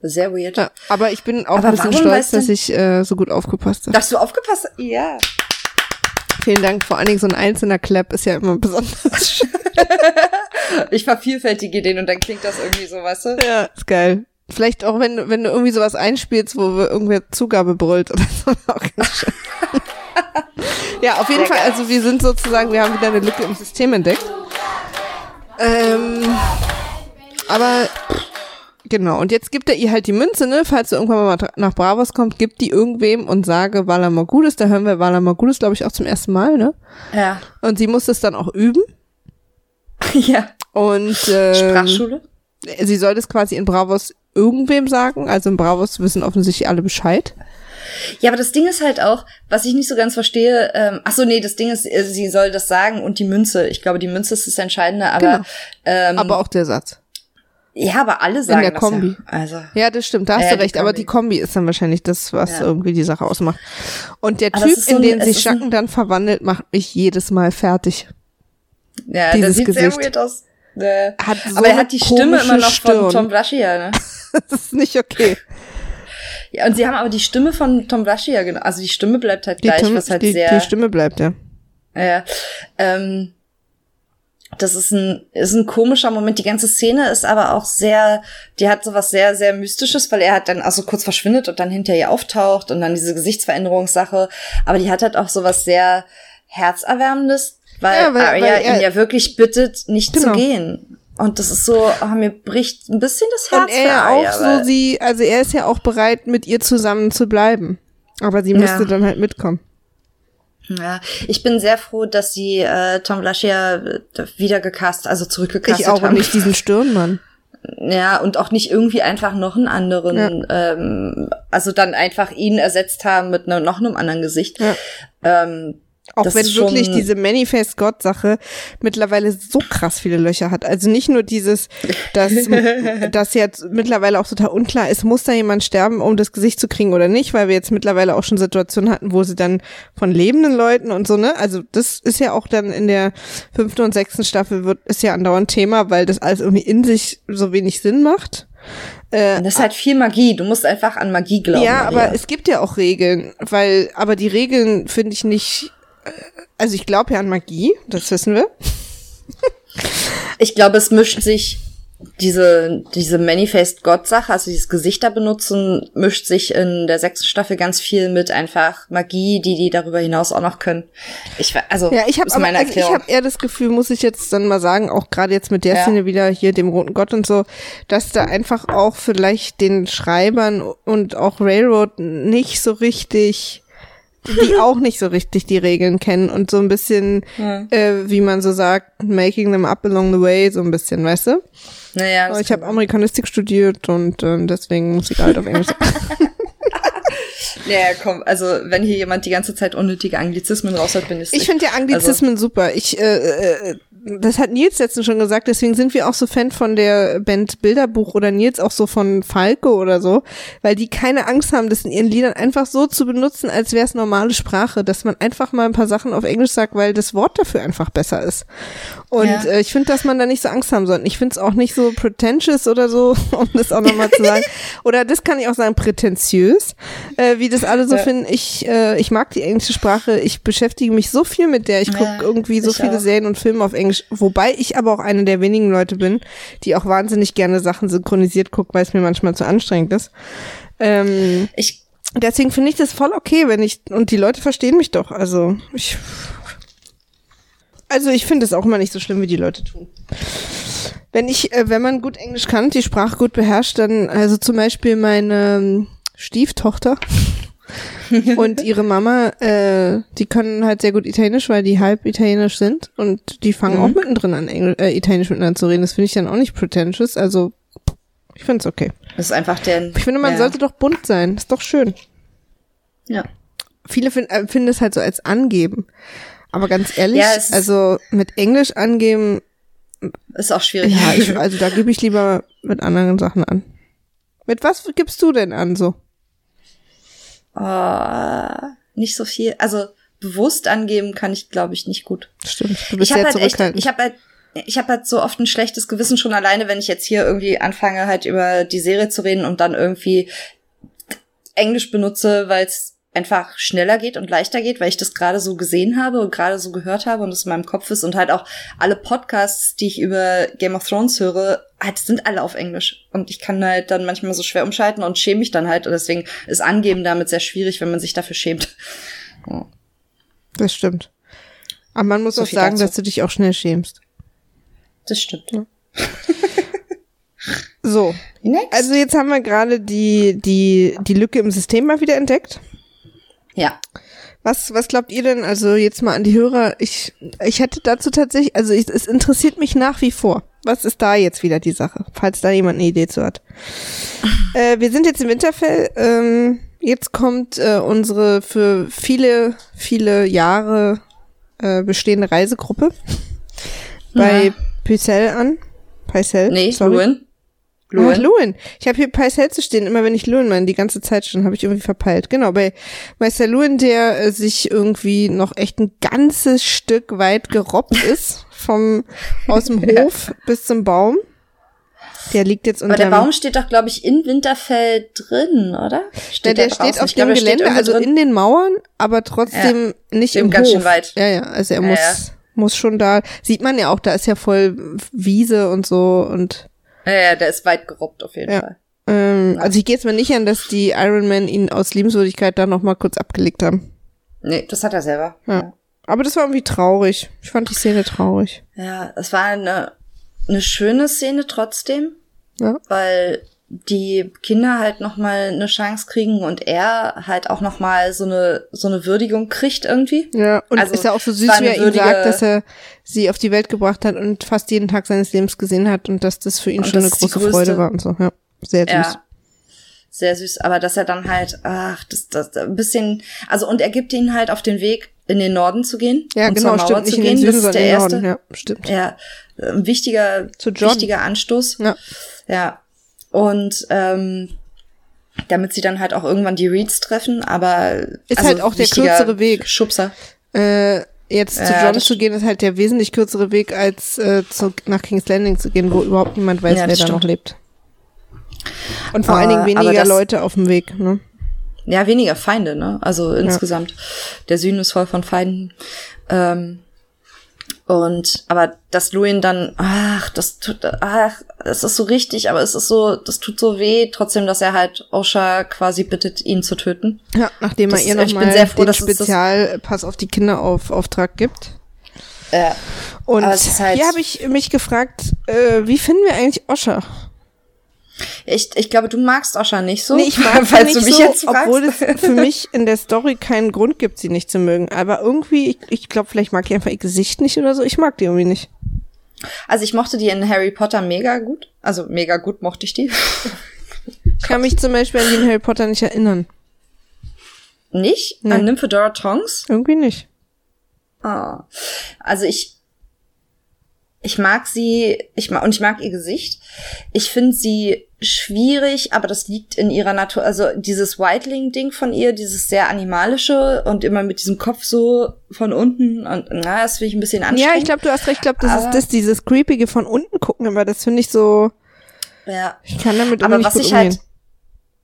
Sehr weird. Ja, aber ich bin auch Aber ein bisschen stolz, dass ich äh, so gut aufgepasst habe. Dass du aufgepasst hast? Ja. Vielen Dank. Vor allen Dingen so ein einzelner Clap ist ja immer besonders schön. Ich vervielfältige den und dann klingt das irgendwie so, weißt du? ja, ist geil. Vielleicht auch, wenn, du- wenn du irgendwie sowas einspielst, wo irgendwer Zugabe brüllt oder so. Auch ganz schön. ja, auf jeden Sehr Fall, geil. also wir sind sozusagen, wir haben wieder eine Lücke im System entdeckt. Ähm, aber Genau, und jetzt gibt er ihr halt die Münze, ne? Falls du irgendwann mal nach Bravos kommt, gibt die irgendwem und sage Vala Morgudis. Da hören wir Vala Morgudis, glaube ich, auch zum ersten Mal, ne? Ja. Und sie muss es dann auch üben. ja. Und ähm, Sprachschule? sie soll das quasi in Bravos irgendwem sagen. Also in Bravos wissen offensichtlich alle Bescheid. Ja, aber das Ding ist halt auch, was ich nicht so ganz verstehe, ähm, ach so, nee, das Ding ist, äh, sie soll das sagen und die Münze. Ich glaube, die Münze ist das Entscheidende, aber Genau. ähm, Aber auch der Satz. ja, aber alle sagen der das Kombi. Ja. Also Ja, das stimmt, da hast Ja, du die recht. Aber Kombi. die Kombi ist dann wahrscheinlich das, was Ja. irgendwie die Sache ausmacht. Und der Aber Typ, so in den sich Schacken dann verwandelt, macht mich jedes Mal fertig. ja, Dieses das sieht Gesicht. sehr weird aus. Äh, Hat so aber er hat die Stimme immer noch Stirn. von Tom Blaschier, ne? Das ist nicht okay. Ja, und sie haben aber die Stimme von Tom Blaschier, genau. Also die Stimme bleibt halt Die, gleich, Tim- was halt die, sehr. die Stimme bleibt, ja. Ja, ähm, das ist ein, ist ein komischer Moment. Die ganze Szene ist aber auch sehr, die hat sowas sehr, sehr Mystisches, weil er hat dann also kurz verschwindet und dann hinter ihr auftaucht und dann diese Gesichtsveränderungssache. Aber die hat halt auch sowas sehr Herzerwärmendes, weil, Ja, weil- Arya weil er- ihn ja wirklich bittet, nicht Genau. zu gehen. Und das ist so, oh, mir bricht ein bisschen das Herz Und er ja auch so, sie, also er ist ja auch bereit, mit ihr zusammen zu bleiben. Aber sie müsste Ja. dann halt mitkommen. Ja, ich bin sehr froh, dass sie äh, Tom Blaschier äh, wieder gecast, also zurückgecastet Ich auch haben. und nicht diesen Stirnmann. Ja, und auch nicht irgendwie einfach noch einen anderen, ähm, also dann einfach ihn ersetzt haben mit ne, noch einem anderen Gesicht. Ja. Ähm, Auch Das wenn wirklich diese Manifest-Gott-Sache mittlerweile so krass viele Löcher hat. Also nicht nur dieses, dass, dass jetzt mittlerweile auch total unklar ist, muss da jemand sterben, um das Gesicht zu kriegen oder nicht, weil wir jetzt mittlerweile auch schon Situationen hatten, wo sie dann von lebenden Leuten und so, ne? Also das ist ja auch dann in der fünften und sechsten Staffel wird, ist ja andauernd Thema, weil das alles irgendwie in sich so wenig Sinn macht. Äh, das ist halt viel Magie. Du musst einfach an Magie glauben. ja, Maria. aber es gibt ja auch Regeln, weil, aber die Regeln finde ich nicht, also ich glaube ja an Magie, das wissen wir. ich glaube, es mischt sich diese, diese Manifest-Gott-Sache, also dieses Gesichter benutzen, mischt sich in der sechsten Staffel ganz viel mit einfach Magie, die die darüber hinaus auch noch können. Ich, also, Ja, ich habe also ich habe eher das Gefühl, muss ich jetzt dann mal sagen, auch gerade jetzt mit der Ja. Szene wieder hier dem roten Gott und so, dass da einfach auch vielleicht den Schreibern und auch Railroad nicht so richtig die auch nicht so richtig die Regeln kennen und so ein bisschen, äh, wie man so sagt, making them up along the way, so ein bisschen, weißt du? naja, Aber ich habe Amerikanistik studiert und ähm, deswegen muss ich halt auf Englisch. Ja, komm, also wenn hier jemand die ganze Zeit unnötige Anglizismen raushört, bin ich Ich finde ja Anglizismen super. Ich, äh, äh, das hat Nils letztens schon gesagt, deswegen sind wir auch so Fan von der Band Bilderbuch oder Nils auch so von Falco oder so, weil die keine Angst haben, das in ihren Liedern einfach so zu benutzen, als wäre es normale Sprache, dass man einfach mal ein paar Sachen auf Englisch sagt, weil das Wort dafür einfach besser ist. Und Ja. äh, ich finde, dass man da nicht so Angst haben sollte. Ich finde es auch nicht so pretentious oder so, um das auch nochmal zu sagen. Oder das kann ich auch sagen, prätentiös, äh, wie das alle so Ja. finden. Ich, äh, ich mag die englische Sprache. Ich beschäftige mich so viel mit der. Ich gucke Ja, irgendwie so viele auch. Serien und Filme auf Englisch. Wobei ich aber auch eine der wenigen Leute bin, die auch wahnsinnig gerne Sachen synchronisiert guckt, weil es mir manchmal zu anstrengend ist. Ähm, Ich, deswegen finde ich das voll okay, wenn ich, und die Leute verstehen mich doch. Also, ich, also ich finde es auch immer nicht so schlimm, wie die Leute tun. Wenn ich, äh, wenn man gut Englisch kann, die Sprache gut beherrscht, dann, also zum Beispiel meine ähm, Stieftochter und ihre Mama, äh, die können halt sehr gut Italienisch, weil die halb italienisch sind und die fangen Mhm. auch mittendrin an, Engl äh, Italienisch miteinander zu reden. Das finde ich dann auch nicht pretentious, also ich finde es okay. das ist einfach der. Ich finde, man ja. sollte doch bunt sein. Ist doch schön. Ja. Viele find, äh, finden es halt so als angeben. Aber ganz ehrlich, Ja, also mit Englisch angeben, Ist auch schwierig. ja, ich, also da gebe ich lieber mit anderen Sachen an. Mit was gibst du denn an so? oh, nicht so viel. Also bewusst angeben kann ich, glaube ich, nicht gut. Stimmt, du bist ich habe sehr halt echt, zurückhaltend. ich habe halt, ich habe halt so oft ein schlechtes Gewissen schon alleine, wenn ich jetzt hier irgendwie anfange halt über die Serie zu reden und dann irgendwie Englisch benutze, weil es einfach schneller geht und leichter geht, weil ich das gerade so gesehen habe und gerade so gehört habe und es in meinem Kopf ist und halt auch alle Podcasts, die ich über Game of Thrones höre, halt sind alle auf Englisch und ich kann halt dann manchmal so schwer umschalten und schäme mich dann halt und deswegen ist Angeben damit sehr schwierig, wenn man sich dafür schämt. das stimmt. Aber man muss So auch sagen, dazu. dass du dich auch schnell schämst. Das stimmt. So, Next. Also jetzt haben wir gerade die, die, die Lücke im System mal wieder entdeckt. Ja. Was, was glaubt ihr denn? Also jetzt mal an die Hörer. Ich, ich hätte dazu tatsächlich, also ich, es interessiert mich nach wie vor. Was ist da jetzt wieder die Sache? Falls da jemand eine Idee zu hat. Äh, wir sind jetzt im Winterfell. Ähm, jetzt kommt äh, unsere für viele, viele Jahre äh, bestehende Reisegruppe bei Ja. Pycelle an. Pycelle? Nee, sorry. Luin. Luin. Luin. Luin. Ich habe hier zu stehen. Immer wenn ich Luin meine, die ganze Zeit schon, habe ich irgendwie verpeilt. Genau, bei Meister Luin, der äh, sich irgendwie noch echt ein ganzes Stück weit gerobbt ist, vom aus dem Hof bis zum Baum. Der liegt jetzt Aber unter der Baum steht doch, glaube ich, in Winterfell drin, oder? der, der da steht auf dem der steht Gelände, also drin. in den Mauern, aber trotzdem nicht Eben im ganz Hof. schön weit. Ja, ja, also er Ja, muss, ja. muss schon da, sieht man ja auch, da ist ja voll Wiese und so und Ja, ja, der ist weit gerobbt auf jeden Ja. Fall. ähm, Ja. also ich gehe jetzt mal nicht an, dass die Iron Man ihn aus Liebenswürdigkeit da noch mal kurz abgelegt haben. Nee, das hat er selber. Ja. Aber das war irgendwie traurig. Ich fand die Szene traurig. Ja, es war eine, eine schöne Szene trotzdem, Ja. weil die Kinder halt noch mal eine Chance kriegen und er halt auch noch mal so eine so eine Würdigung kriegt irgendwie. Ja, und Also, ist ja auch so süß, wie er ihm sagt, dass er sie auf die Welt gebracht hat und fast jeden Tag seines Lebens gesehen hat und dass das für ihn schon eine große Freude war und so. Ja, sehr süß. Ja. Sehr süß, aber dass er dann halt, ach, das, das ein bisschen, also und er gibt ihn halt auf den Weg, in den Norden zu gehen. Ja, und genau, zur Mauer stimmt. Zu gehen. Süden, das ist der erste. Norden. Ja, stimmt. Ja, ein wichtiger, wichtiger Anstoß. Ja. Ja. Und ähm, damit sie dann halt auch irgendwann die Reeds treffen, aber Ist also halt auch der kürzere Weg. Schubser. Äh, jetzt zu Ja, John das zu gehen, ist halt der wesentlich kürzere Weg, als äh, zu, nach King's Landing zu gehen, wo überhaupt niemand weiß, Ja, wer da noch lebt. Und vor allen Äh, Dingen aber weniger das- Leute auf dem Weg. Ne? Ja, weniger Feinde, ne? Also insgesamt. Der Süden ist voll von Feinden. Ähm, und aber dass Luin dann, ach, das tut, ach, es ist so richtig, aber es ist so, das tut so weh, trotzdem, dass er halt Osha quasi bittet, ihn zu töten. Ja, nachdem Das er ihr nochmal froh, den das- Spezialpass auf die Kinder auf Auftrag gibt. Äh, Und halt- hier habe ich mich gefragt, äh, wie finden wir eigentlich Osha? ich, ich glaube, du magst Osha nicht so. Nee, ich mag falls nicht du mich so, jetzt fragst. obwohl es für mich in der Story keinen Grund gibt, sie nicht zu mögen. Aber irgendwie, ich, ich glaube, vielleicht mag ich einfach ihr Gesicht nicht oder so. Ich mag die irgendwie nicht. Also ich mochte die in Harry Potter mega gut. Also mega gut mochte ich die. Ich kann mich zum Beispiel an den Harry Potter nicht erinnern. Nicht? Nee. An Nymphedora Tongs? Irgendwie nicht. Ah. Also ich, ich mag sie, ich mag, und ich mag ihr Gesicht. Ich finde sie schwierig, aber das liegt in ihrer Natur. Also dieses Whiteling-Ding von ihr, dieses sehr animalische und immer mit diesem Kopf so von unten und na, das finde ich ein bisschen anstrengend. Ja, ich glaube, du hast recht. Ich glaube, das Aber- ist das, dieses creepige von unten gucken, aber das finde ich so, Ja. ich kann damit Aber was ich umgehen. halt,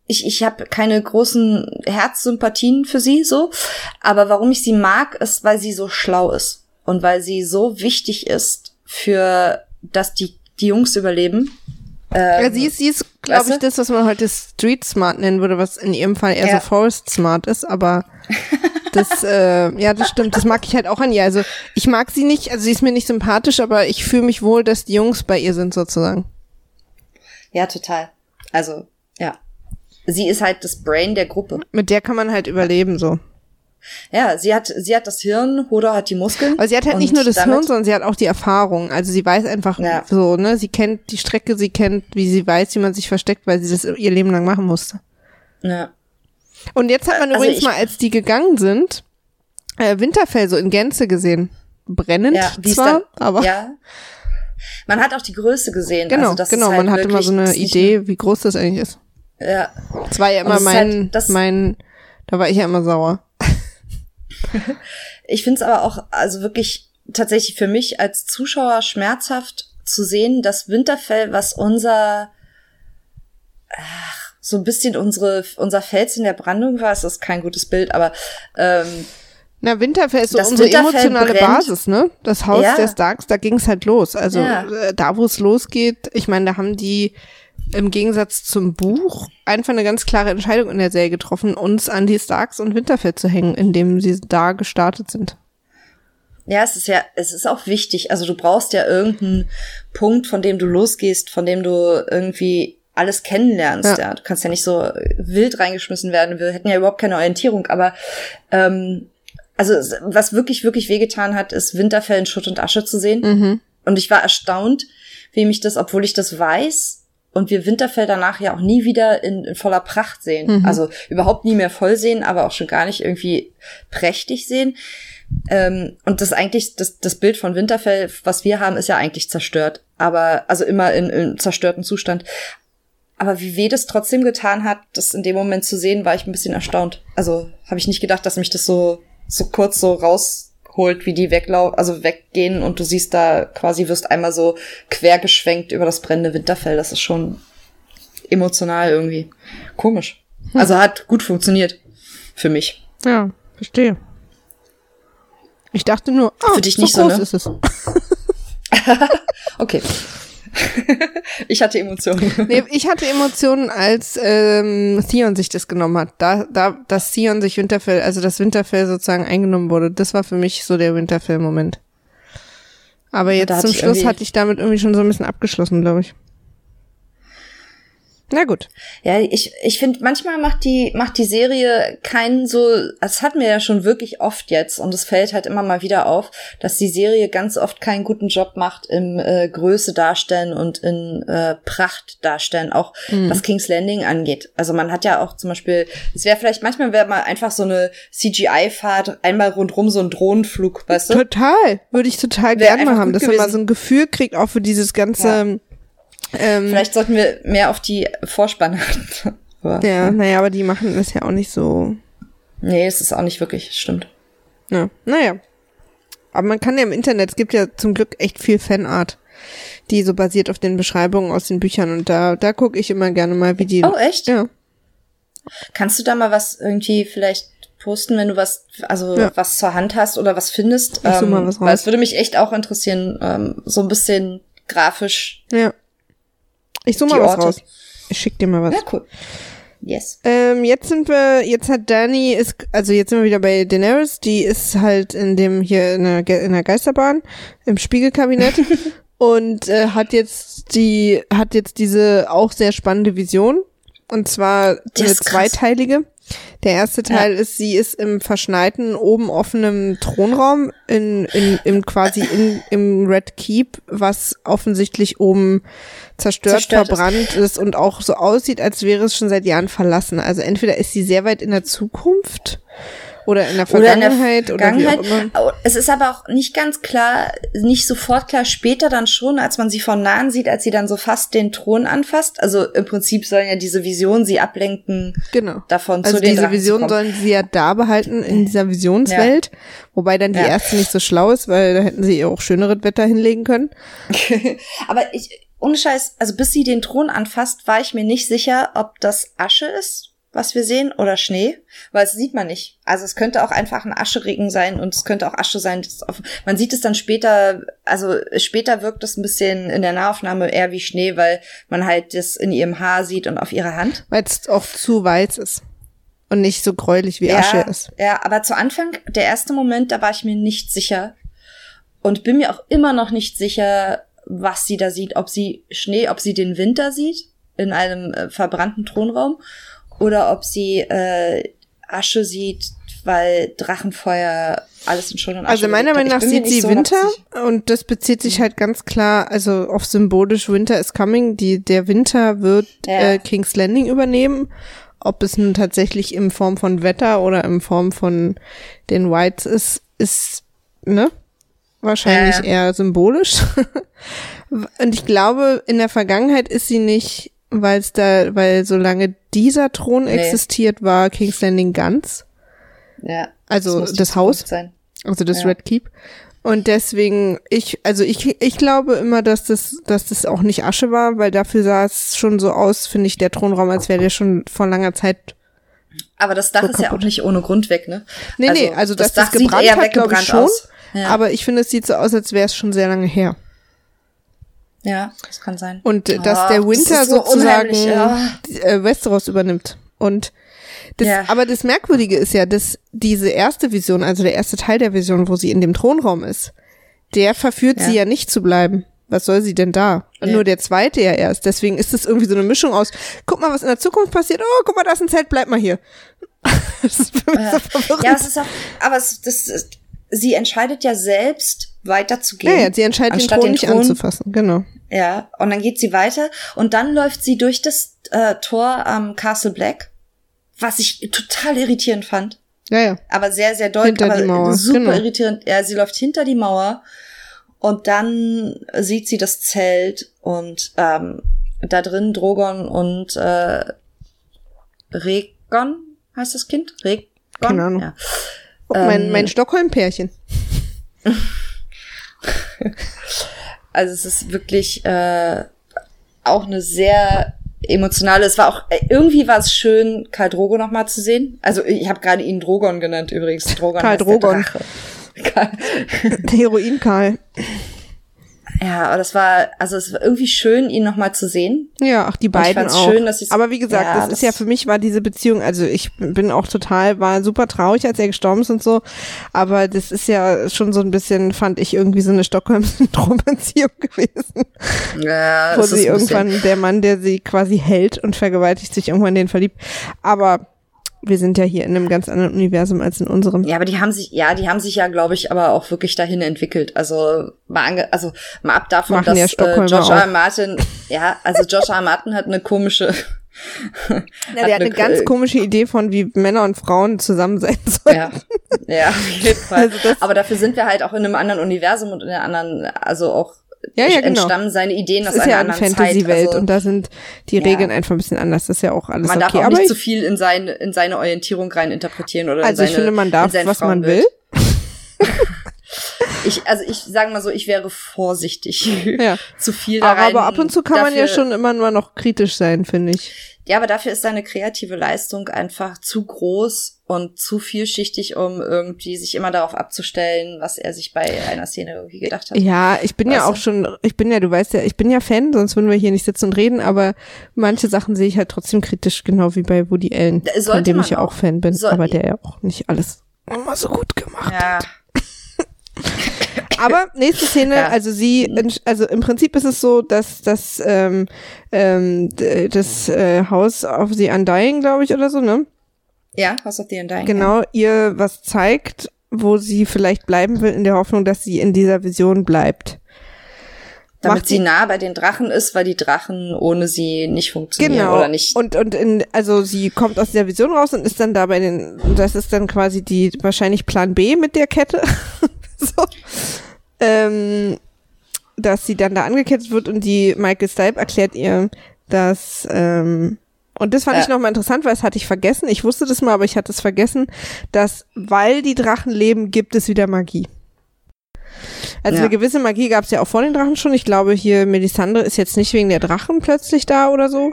ich, ich habe keine großen Herzsympathien für sie so, aber warum ich sie mag, ist, weil sie so schlau ist und weil sie so wichtig ist für, dass die die Jungs überleben. Ähm, Ja, sie ist, sie ist glaube ich, das, was man heute Street Smart nennen würde, was in ihrem Fall eher Ja. so Forest Smart ist, aber das, äh, ja, das stimmt, das mag ich halt auch an ihr. Also ich mag sie nicht, also sie ist mir nicht sympathisch, aber ich fühle mich wohl, dass die Jungs bei ihr sind sozusagen. ja, total. Also, ja. Sie ist halt das Brain der Gruppe. Mit der kann man halt überleben so. Ja, sie hat, sie hat das Hirn, Hoda hat die Muskeln. Aber sie hat halt nicht nur das Hirn, sondern sie hat auch die Erfahrung. Also sie weiß einfach Ja. so, ne, sie kennt die Strecke, sie kennt, wie sie weiß, wie man sich versteckt, weil sie das ihr Leben lang machen musste. Ja. Und jetzt hat man Also übrigens mal, als die gegangen sind, äh, Winterfell so in Gänze gesehen. Brennend Ja, zwar, dann, aber ja. Man hat auch die Größe gesehen. genau, also das genau, halt man hatte mal wirklich- so eine Idee, wie groß das eigentlich ist. Ja, Das war ja immer mein, halt mein, da war ich ja immer sauer. Ich finde es aber auch, also wirklich tatsächlich für mich als Zuschauer schmerzhaft zu sehen, dass Winterfell, was unser, ach, so ein bisschen unsere, unser Fels in der Brandung war, es ist kein gutes Bild, aber ähm, Na, Winterfell ist so unsere Winterfell emotionale brennt. Basis, ne? Das Haus Ja. der Starks, da ging's halt los. Also Ja. äh, da, wo es losgeht, ich meine, da haben die im Gegensatz zum Buch einfach eine ganz klare Entscheidung in der Serie getroffen, uns an die Starks und Winterfell zu hängen, indem sie da gestartet sind. ja, es ist ja, es ist auch wichtig. Also du brauchst ja irgendeinen Punkt, von dem du losgehst, von dem du irgendwie alles kennenlernst. Ja. ja. Du kannst ja nicht so wild reingeschmissen werden. Wir hätten ja überhaupt keine Orientierung, aber ähm, also was wirklich, wirklich wehgetan hat, ist Winterfell in Schutt und Asche zu sehen. Mhm. Und ich war erstaunt, wie mich das, obwohl ich das weiß, und wir Winterfell danach ja auch nie wieder in, in voller Pracht sehen. Mhm. Also überhaupt nie mehr voll sehen, aber auch schon gar nicht irgendwie prächtig sehen. Ähm, und das eigentlich, das, das Bild von Winterfell, was wir haben, ist ja eigentlich zerstört. Aber, also immer in, in zerstörten Zustand. Aber wie weh das trotzdem getan hat, das in dem Moment zu sehen, war ich ein bisschen erstaunt. Also habe ich nicht gedacht, dass mich das so, so kurz so raus holt, wie die weglau also weggehen und du siehst da quasi, wirst einmal so quergeschwenkt über das brennende Winterfell. Das ist schon emotional irgendwie komisch. Hm. Also hat gut funktioniert. Für mich. Ja, verstehe. Ich dachte nur, oh, für dich nicht so, groß so ne? ist es. okay. ich hatte Emotionen. Nee, ich hatte Emotionen, als ähm, Theon sich das genommen hat. Da, da, dass Theon sich Winterfell, also das Winterfell sozusagen eingenommen wurde. Das war für mich so der Winterfell-Moment. Aber jetzt zum Schluss hatte ich damit irgendwie schon so ein bisschen abgeschlossen, glaube ich. Na gut. Ja, ich, ich finde, manchmal macht die, macht die Serie keinen so, das hatten wir ja schon wirklich oft jetzt und es fällt halt immer mal wieder auf, dass die Serie ganz oft keinen guten Job macht im äh, Größe darstellen und in äh, Pracht darstellen, auch mhm. was King's Landing angeht. Also man hat ja auch zum Beispiel, es wäre vielleicht, manchmal wäre mal einfach so eine CGI-Fahrt, einmal rundrum so ein Drohnenflug, weißt du? Total, würde ich total gerne mal haben, dass man mal so ein Gefühl kriegt, auch für dieses ganze ja ähm, Vielleicht sollten wir mehr auf die Vorspanne achten. ja, naja, aber die machen das ja auch nicht so. Nee, es ist auch nicht wirklich, stimmt. Ja, naja. Aber man kann ja im Internet, es gibt ja zum Glück echt viel Fanart, die so basiert auf den Beschreibungen aus den Büchern und da, da gucke ich immer gerne mal, wie die. Oh, echt? Ja. Kannst du da mal was irgendwie vielleicht posten, wenn du was, also ja. was zur Hand hast oder was findest? Ich ähm, mal was raus. Weil es würde mich echt auch interessieren, ähm, so ein bisschen grafisch. Ja. Ich suche mal was Orte. raus. Ich schick dir mal was. Ja, cool. Yes. Ähm, jetzt sind wir, jetzt hat Dani, ist, also jetzt sind wir wieder bei Daenerys, die ist halt in dem, hier in der, in der Geisterbahn, im Spiegelkabinett und äh, hat jetzt die, hat jetzt diese auch sehr spannende Vision. Und zwar eine zweiteilige. Der erste Teil ja. ist, sie ist im verschneiten, oben offenen Thronraum in, in, im quasi in, im Red Keep, was offensichtlich oben zerstört, zerstört verbrannt ist. ist und auch so aussieht, als wäre es schon seit Jahren verlassen. Also entweder ist sie sehr weit in der Zukunft oder in der Vergangenheit oder, in der Vergangenheit. Oder wie auch immer. Es ist aber auch nicht ganz klar, nicht sofort klar, später dann schon, als man sie von nahen sieht, als sie dann so fast den Thron anfasst. Also im Prinzip sollen ja diese Visionen sie ablenken genau. davon also zu den diese Visionen sollen sie ja da behalten in dieser Visionswelt, ja. wobei dann die ja. erste nicht so schlau ist, weil da hätten sie ihr auch schöneres Wetter hinlegen können. aber ich, ohne Scheiß, also bis sie den Thron anfasst, war ich mir nicht sicher, ob das Asche ist, was wir sehen, oder Schnee, weil es sieht man nicht. Also es könnte auch einfach ein Ascheregen sein und es könnte auch Asche sein. Auf, man sieht es dann später, also später wirkt es ein bisschen in der Nahaufnahme eher wie Schnee, weil man halt das in ihrem Haar sieht und auf ihrer Hand. Weil es auch zu weiß ist und nicht so gräulich wie ja, Asche ist. Ja, aber zu Anfang, der erste Moment, da war ich mir nicht sicher und bin mir auch immer noch nicht sicher, was sie da sieht, ob sie Schnee, ob sie den Winter sieht in einem äh, verbrannten Thronraum oder ob sie äh, Asche sieht, weil Drachenfeuer alles in Schutt und Asche. Also meiner Meinung nach sieht sie so Winter und das bezieht sich halt ganz klar, also auf symbolisch Winter is coming. Die, der Winter wird ja. äh, King's Landing übernehmen. Ob es nun tatsächlich in Form von Wetter oder in Form von den Whites ist, ist, ne? Wahrscheinlich ja. eher symbolisch. Und ich glaube, in der Vergangenheit ist sie nicht, weil es da, weil solange dieser Thron nee. existiert, war King's Landing ganz. Ja. Also das, das Haus. Sein. Also das ja. Red Keep. Und deswegen, ich, also ich, ich glaube immer, dass das, dass das auch nicht Asche war, weil dafür sah es schon so aus, finde ich, der Thronraum, als wäre der schon vor langer Zeit. Aber das Dach so ist ja auch nicht ohne Grund weg, ne? Nee, also, nee, also das, das, das gebrannt hat, glaube ich schon. Aus. Ja. Aber ich finde, es sieht so aus, als wäre es schon sehr lange her. Ja, das kann sein. Und oh, dass der Winter das so sozusagen ja. Äh, Westeros übernimmt. Und das, ja. aber das Merkwürdige ist ja, dass diese erste Vision, also der erste Teil der Vision, wo sie in dem Thronraum ist, der verführt ja. sie ja nicht zu bleiben. Was soll sie denn da? Und nur der zweite ja erst. Deswegen ist es irgendwie so eine Mischung aus, guck mal, was in der Zukunft passiert. Oh, guck mal, da ist ein Zelt, bleib mal hier. das ist für mich so verwirrend. Ja, es ist auch, aber es, das, ist- sie entscheidet ja selbst weiterzugehen. ja, ja, sie entscheidet den Thron den nicht Thron- anzufassen. Genau. Ja, und dann geht sie weiter und dann läuft sie durch das äh, Tor am Castle Black, was ich total irritierend fand. Ja, ja. Aber sehr, sehr deutlich, Hinter aber die Mauer, super genau. irritierend. Ja, sie läuft hinter die Mauer und dann sieht sie das Zelt und ähm, da drin Drogon und äh, Regon heißt das Kind? Regon? Keine Ahnung. Ja. Oh, mein, Ähm, mein Stockholm-Pärchen. Also es ist wirklich äh, auch eine sehr emotionale. Es war auch äh, irgendwie war es schön, Karl Drogo noch mal zu sehen. Also ich habe gerade ihn Drogon genannt übrigens. Drogon Karl Drogon. Karl. Heroin Karl. Ja, aber das war also es war irgendwie schön, ihn noch mal zu sehen. Ja, ach, die beiden auch. schön, dass Aber wie gesagt, Ja, das, ist das- ja für mich war diese Beziehung, also ich bin auch total, war super traurig, als er gestorben ist und so. Aber das ist ja schon so ein bisschen, fand ich irgendwie so eine Stockholm-Syndrom-Beziehung gewesen. Ja, wo es ist sie irgendwann, der Mann, der sie quasi hält und vergewaltigt, sich irgendwann den verliebt. Aber wir sind ja hier in einem ganz anderen Universum als in unserem. Ja, aber die haben sich, ja, die haben sich ja, glaube ich, aber auch wirklich dahin entwickelt. Also mal, ange, also mal ab davon, Machen dass ja äh. R. Martin, ja, also. R. Martin hat eine komische. Ja, der hat eine ganz äh, komische Idee von, wie Männer und Frauen zusammen sein sollen. Ja, ja, auf jeden Fall. Also aber dafür sind wir halt auch in einem anderen Universum und in einer anderen, also auch Ja, ja, genau. entstammen seine Ideen Das aus ist einer ja eine anderen Fantasy-Welt. Also, und da sind die Ja. Regeln einfach ein bisschen anders. Das ist ja auch alles man okay. darf auch Aber nicht ich, zu viel in seine, in seine Orientierung rein interpretieren oder also in ich seine, finde, man darf, was man Frauenbild. will. Ich, also ich sage mal so, ich wäre vorsichtig. Ja. zu viel da rein. Aber ab und zu kann man ja schon immer nur noch kritisch sein, finde ich. Ja, aber dafür ist seine kreative Leistung einfach zu groß und zu vielschichtig, um irgendwie sich immer darauf abzustellen, was er sich bei einer Szene irgendwie gedacht hat. Ja, ich bin ja Weißt auch schon, ich bin ja, du weißt ja, ich bin ja Fan, sonst würden wir hier nicht sitzen und reden, aber manche Sachen sehe ich halt trotzdem kritisch, genau wie bei Woody Allen, sollte von dem ich ja auch. Fan bin, Soll- aber der ja auch nicht alles immer so gut gemacht Ja, Aber nächste Szene, Ja. also sie, entsch- also im Prinzip ist es so, dass das ähm, ähm, das äh, House of the Undying, glaube ich, oder so, ne? ja, House of the Undying. Genau, ihr was zeigt, wo sie vielleicht bleiben will, in der Hoffnung, dass sie in dieser Vision bleibt. Damit Macht sie sie- nah bei den Drachen ist, weil die Drachen ohne sie nicht funktionieren Genau. oder nicht. Und und in, also sie kommt aus der Vision raus und ist dann da bei den, das ist dann quasi die wahrscheinlich Plan B mit der Kette. so. Ähm, dass sie dann da angekettet wird und die Michael Stipe erklärt ihr, dass ähm, und das fand Ja. ich nochmal interessant, weil das hatte ich vergessen. Ich wusste das mal, aber ich hatte es vergessen, dass weil die Drachen leben, gibt es wieder Magie. Also Ja. eine gewisse Magie gab es ja auch vor den Drachen schon. Ich glaube, hier Melisandre ist jetzt nicht wegen der Drachen plötzlich da oder so.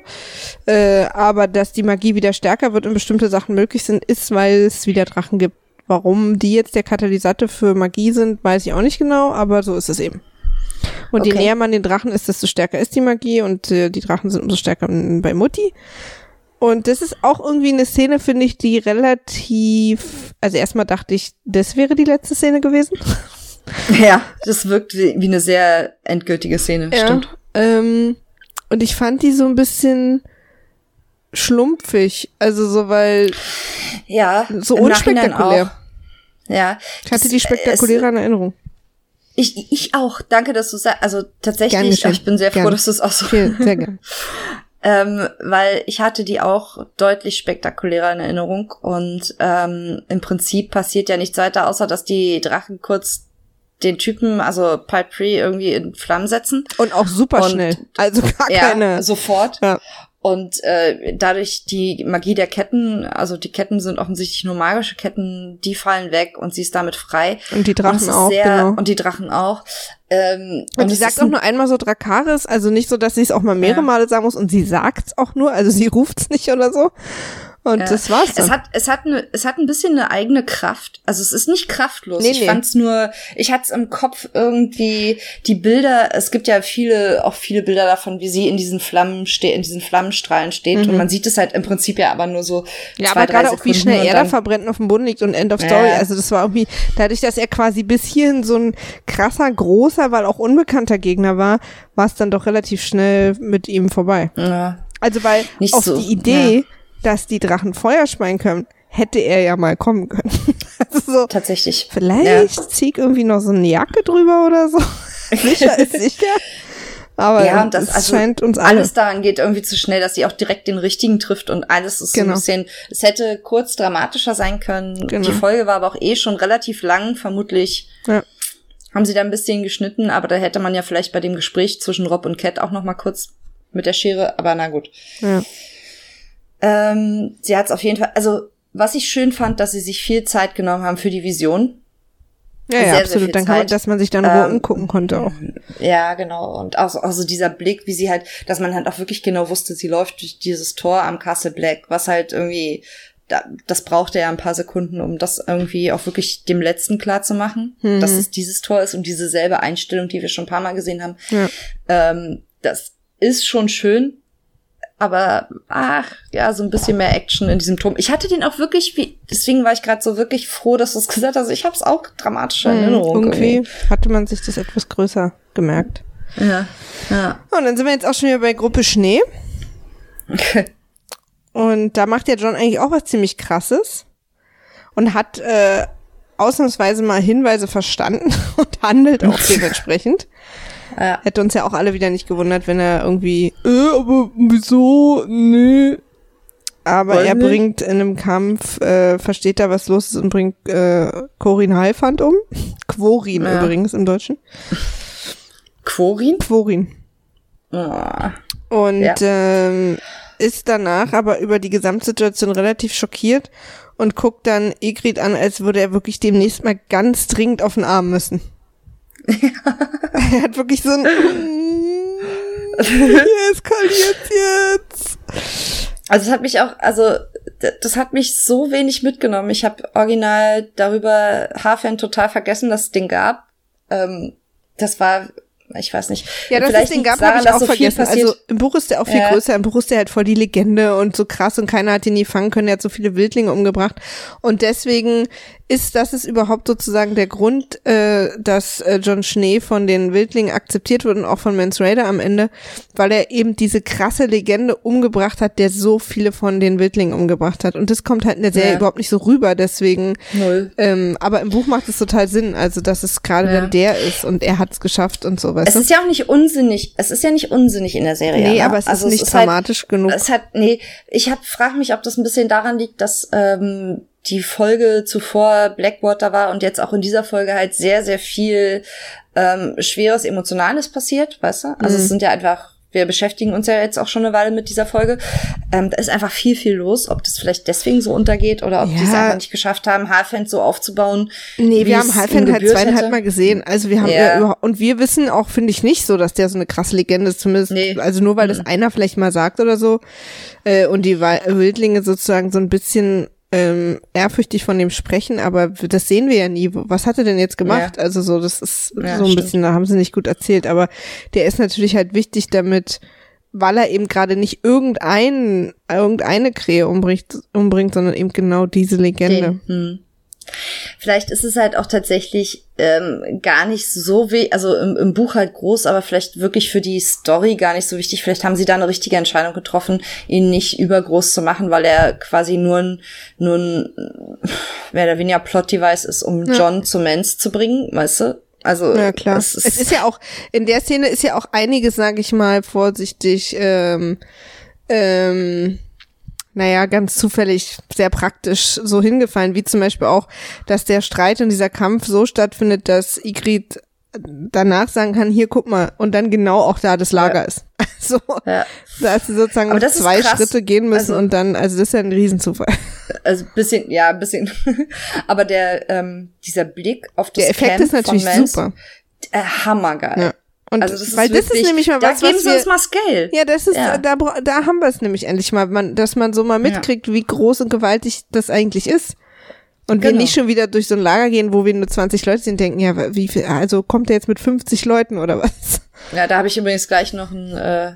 Äh, aber dass die Magie wieder stärker wird und bestimmte Sachen möglich sind, ist, weil es wieder Drachen gibt. Warum die jetzt der Katalysator für Magie sind, weiß ich auch nicht genau, aber so ist es eben. Und je Okay. näher man den Drachen ist, desto stärker ist die Magie und äh, die Drachen sind umso stärker bei Mutti. Und das ist auch irgendwie eine Szene, finde ich, die relativ, also erstmal dachte ich, das wäre die letzte Szene gewesen. ja, das wirkt wie, wie eine sehr endgültige Szene, stimmt. Ähm, und ich fand die so ein bisschen schlumpfig. Also so, weil Ja, so unspektakulär. Ja. Ich hatte Das- die spektakulärer in Erinnerung. Es, ich, ich auch. Danke, dass du sagst. Also tatsächlich, ich bin sehr froh, dass du es auch so Viel, sehr gern. ähm, weil ich hatte die auch deutlich spektakulärer in Erinnerung und ähm, im Prinzip passiert ja nichts weiter, außer dass die Drachen kurz den Typen, also Palpri, irgendwie in Flammen setzen. Und auch super schnell. Also gar Ja, keine. sofort. Ja. Und äh, dadurch die Magie der Ketten, also die Ketten sind offensichtlich nur magische Ketten, die fallen weg und sie ist damit frei. Und die Und Drachen ist auch, sehr, genau. Und die Drachen auch. Ähm, Und sie es sagt auch nur einmal so Drakaris, also nicht so, dass sie es auch mal mehrere Ja. Male sagen muss und sie sagt's auch nur, also sie ruft's nicht oder so. Und ja. das war's dann. Es hat, es hat, ne, es hat ein bisschen eine eigene Kraft. Also es ist nicht kraftlos. Nee, ich nee. fand's nur, ich hatte es im Kopf irgendwie die Bilder. Es gibt ja viele, auch viele Bilder davon, wie sie in diesen Flammen steht, in diesen Flammenstrahlen steht. Mhm. Und man sieht es halt im Prinzip ja aber nur so. Ja, zwei, aber gerade auch wie schnell er da verbrennt auf dem Boden liegt und End of Story. Ja. Also das war irgendwie dadurch, dass er quasi bis hierhin so ein krasser, großer, weil auch unbekannter Gegner war, war es dann doch relativ schnell mit ihm vorbei. Ja. Also weil Nicht auf so, die Idee. Ja dass die Drachen Feuer speien können, hätte er ja mal kommen können. also so, Tatsächlich. Vielleicht ja. zieh ich irgendwie noch so eine Jacke drüber oder so. sicher ist sicher. Aber ja, und das also scheint uns alle. alles daran geht irgendwie zu schnell, dass sie auch direkt den richtigen trifft und alles ist genau. so ein bisschen, es hätte kurz dramatischer sein können. Genau. Die Folge war aber auch eh schon relativ lang, vermutlich. Ja. Haben sie da ein bisschen geschnitten, aber da hätte man ja vielleicht bei dem Gespräch zwischen Rob und Cat auch noch mal kurz mit der Schere, aber na gut. Ja. Ähm, sie hat es auf jeden Fall, also was ich schön fand, dass sie sich viel Zeit genommen haben für die Vision. Ja, sehr, ja, absolut. Dann kann man, dass man sich dann ähm, umgucken konnte auch. Ja, genau. Und auch, auch so dieser Blick, wie sie halt, dass man halt auch wirklich genau wusste, sie läuft durch dieses Tor am Castle Black, was halt irgendwie, da, das brauchte ja ein paar Sekunden, um das irgendwie auch wirklich dem Letzten klar zu machen, mhm. dass es dieses Tor ist und diese selbe Einstellung, die wir schon ein paar Mal gesehen haben. Ja. Ähm, das ist schon schön, aber ach, ja, so ein bisschen mehr Action in diesem Turm. Ich hatte den auch wirklich, wie, deswegen war ich gerade so wirklich froh, dass du es gesagt hast. Ich habe es auch dramatischer in hm, Erinnerung. Irgendwie, irgendwie hatte man sich das etwas größer gemerkt. Ja, ja. Und dann sind wir jetzt auch schon wieder bei Gruppe Schnee. Okay. Und da macht ja John eigentlich auch was ziemlich krasses und hat äh, ausnahmsweise mal Hinweise verstanden und handelt auch dementsprechend. Ja. Hätte uns ja auch alle wieder nicht gewundert, wenn er irgendwie, äh, aber wieso? Nee. Aber Wollen er nicht? bringt in einem Kampf, äh, versteht da, was los ist und bringt äh, Corin Heilfand um. Quorin ja. übrigens im Deutschen. Quorin? Quorin. Oh. Und ja. ähm, ist danach aber über die Gesamtsituation relativ schockiert und guckt dann Egrid an, als würde er wirklich demnächst mal ganz dringend auf den Arm müssen. er hat wirklich so ein Hier eskaliert jetzt. Also es hat mich auch, also das hat mich so wenig mitgenommen. Ich habe original darüber Hafen total vergessen, dass es den gab. Ähm, das war ich weiß nicht. Ja, das Vielleicht ist den gab, habe ich auch so vergessen. Also im Buch ist der auch viel ja. größer. Im Buch ist der halt voll die Legende und so krass und keiner hat ihn nie fangen können. Er hat so viele Wildlinge umgebracht. Und deswegen ist das ist überhaupt sozusagen der Grund, äh, dass äh, John Schnee von den Wildlingen akzeptiert wird und auch von Mans Raider am Ende, weil er eben diese krasse Legende umgebracht hat, der so viele von den Wildlingen umgebracht hat. Und das kommt halt in der Serie ja. überhaupt nicht so rüber. Deswegen. Null. Ähm, aber im Buch macht es total Sinn. Also dass es gerade ja. dann der ist und er hat es geschafft und so. Weißt es du? ist ja auch nicht unsinnig. Es ist ja nicht unsinnig in der Serie. Nee, ne? aber es also ist nicht es ist halt dramatisch halt, genug. Es hat, nee, ich hab, frage mich, ob das ein bisschen daran liegt, dass ähm, die Folge zuvor Blackwater war und jetzt auch in dieser Folge halt sehr, sehr viel ähm, schweres Emotionales passiert, weißt du? Also mhm. es sind ja einfach, wir beschäftigen uns ja jetzt auch schon eine Weile mit dieser Folge. Ähm, da ist einfach viel, viel los, ob das vielleicht deswegen so untergeht oder ob ja. die es einfach nicht geschafft haben, Halfhand so aufzubauen. Nee, wir haben Halfhand halt zweieinhalb Mal gesehen. Also wir haben ja. ja und wir wissen auch, finde ich, nicht so, dass der so eine krasse Legende ist, zumindest. Nee. Also nur weil mhm. das einer vielleicht mal sagt oder so. Äh, und die Wildlinge sozusagen so ein bisschen ähm, ehrfürchtig von dem sprechen, aber das sehen wir ja nie. Was hat er denn jetzt gemacht? Ja. Also so, das ist ja, so ein stimmt. bisschen, da haben sie nicht gut erzählt, aber der ist natürlich halt wichtig damit, weil er eben gerade nicht irgendein, irgendeine Krähe umbringt, umbringt, sondern eben genau diese Legende. Den, hm. Vielleicht ist es halt auch tatsächlich ähm, gar nicht so weh, also im, im Buch halt groß, aber vielleicht wirklich für die Story gar nicht so wichtig. Vielleicht haben sie da eine richtige Entscheidung getroffen, ihn nicht übergroß zu machen, weil er quasi nur ein, nur ein mehr oder weniger Plot-Device ist, um ja. John zu Mans zu bringen, weißt du? Also ja klar. Es ist, es ist ja auch in der Szene ist ja auch einiges, sage ich mal, vorsichtig. Ähm, ähm, naja, ganz zufällig sehr praktisch so hingefallen, wie zum Beispiel auch, dass der Streit und dieser Kampf so stattfindet, dass Igrit danach sagen kann, hier guck mal, und dann genau auch da das Lager ja. ist. Also, ja. dass sie sozusagen noch zwei Schritte gehen müssen also, und dann, also das ist ja ein Riesenzufall. Also bisschen, ja, ein bisschen. Aber der, ähm, dieser Blick auf das Der Effekt Camp ist natürlich Mans, super. Äh, hammergeil. Ja. Und also das weil ist das ist wirklich, nämlich mal da was, geben was sie wir, uns mal Scale. Ja, das ist, Ja. da, da haben wir es nämlich endlich mal, man, dass man so mal mitkriegt, wie groß und gewaltig das eigentlich ist. Und wir Genau. nicht schon wieder durch so ein Lager gehen, wo wir nur 20 Leute sind, denken, ja, wie viel, also kommt der jetzt mit 50 Leuten oder was? Ja, da habe ich übrigens gleich noch einen, äh,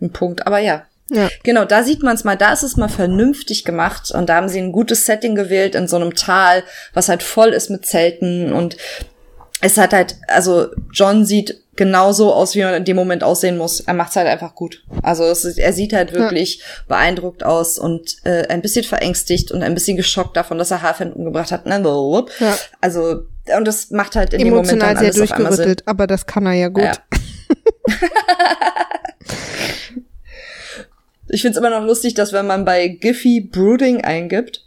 einen Punkt. Aber ja. Ja. Genau, da sieht man es mal, da ist es mal vernünftig gemacht und da haben sie ein gutes Setting gewählt in so einem Tal, was halt voll ist mit Zelten und es hat halt, also John sieht genauso aus, wie man in dem Moment aussehen muss. Er macht's halt einfach gut. Also es er sieht halt wirklich beeindruckt aus und äh, ein bisschen verängstigt und ein bisschen geschockt davon, dass er Hafen umgebracht hat. Ja. Also und das macht halt in dem Moment Emotional dann sehr alles Sinn. durchgerüttelt, aber das kann er ja gut. Ja. Ich find's immer noch lustig, dass wenn man bei Giphy Brooding eingibt,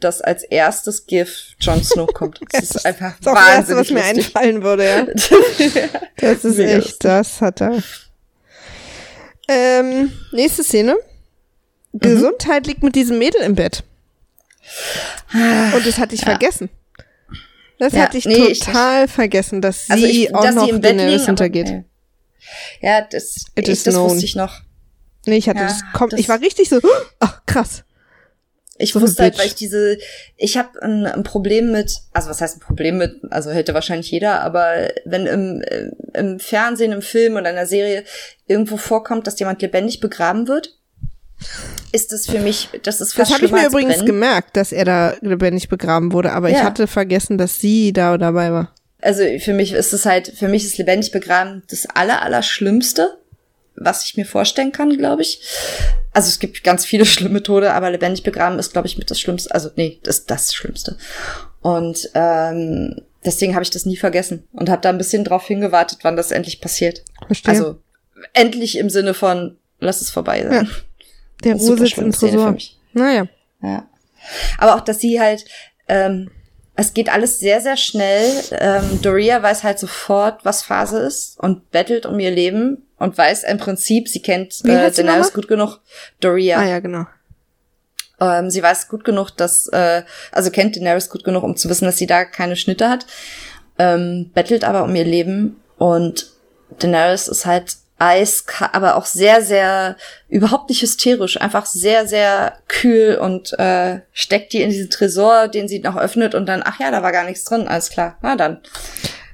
dass als erstes GIF Jon Snow kommt. Das ist einfach Das ist das Erste, wahnsinnig was mir lustig. einfallen würde, ja. Das ist Mega echt, lustig. das hat er. Ähm, nächste Szene. Mhm. Gesundheit liegt mit diesem Mädel im Bett. Und das hatte ich vergessen. Das Ja, hatte ich nee, ich- total vergessen, dass sie Also ich, auch dass noch sie Daenerys hintergeht. äh, Ja, das, ich, das known. wusste ich noch. Nee, ich hatte Ja, das kommt, ich war richtig so, ach krass. Ich wusste halt, weil ich diese, ich habe ein, ein Problem mit, also was heißt ein Problem mit, also hätte wahrscheinlich jeder, aber wenn im, äh, im Fernsehen, im Film oder in der Serie irgendwo vorkommt, dass jemand lebendig begraben wird, ist das für mich, das ist fast Das habe ich mir übrigens brennen. gemerkt, dass er da lebendig begraben wurde, aber ich Ja. hatte vergessen, dass sie da dabei war. Also für mich ist es halt, für mich ist lebendig begraben das aller, aller Schlimmste, was ich mir vorstellen kann, glaube ich. Also es gibt ganz viele schlimme Tode, aber lebendig begraben ist, glaube ich, mit das Schlimmste. Also nee, das ist das Schlimmste. Und ähm, deswegen habe ich das nie vergessen und habe da ein bisschen drauf hingewartet, wann das endlich passiert. Verstehe. Also endlich im Sinne von, lass es vorbei sein. der eine super Ruhe sitzt im Tresor. mich. Naja. Ja. Aber auch, dass sie halt, ähm, es geht alles sehr, sehr schnell. Ähm, Doria weiß halt sofort, was Phase ist und bettelt um ihr Leben und weiß im Prinzip, sie kennt äh, Daenerys gut genug. Doria. Ah ja, genau. Ähm, sie weiß gut genug, dass, äh, also kennt Daenerys gut genug, um zu wissen, dass sie da keine Schnitte hat. Ähm, bettelt aber um ihr Leben und Daenerys ist halt eiskalt, aber auch sehr, sehr, überhaupt nicht hysterisch, einfach sehr, sehr kühl und äh, steckt die in diesen Tresor, den sie noch öffnet und dann, ach ja, da war gar nichts drin, alles klar, na dann.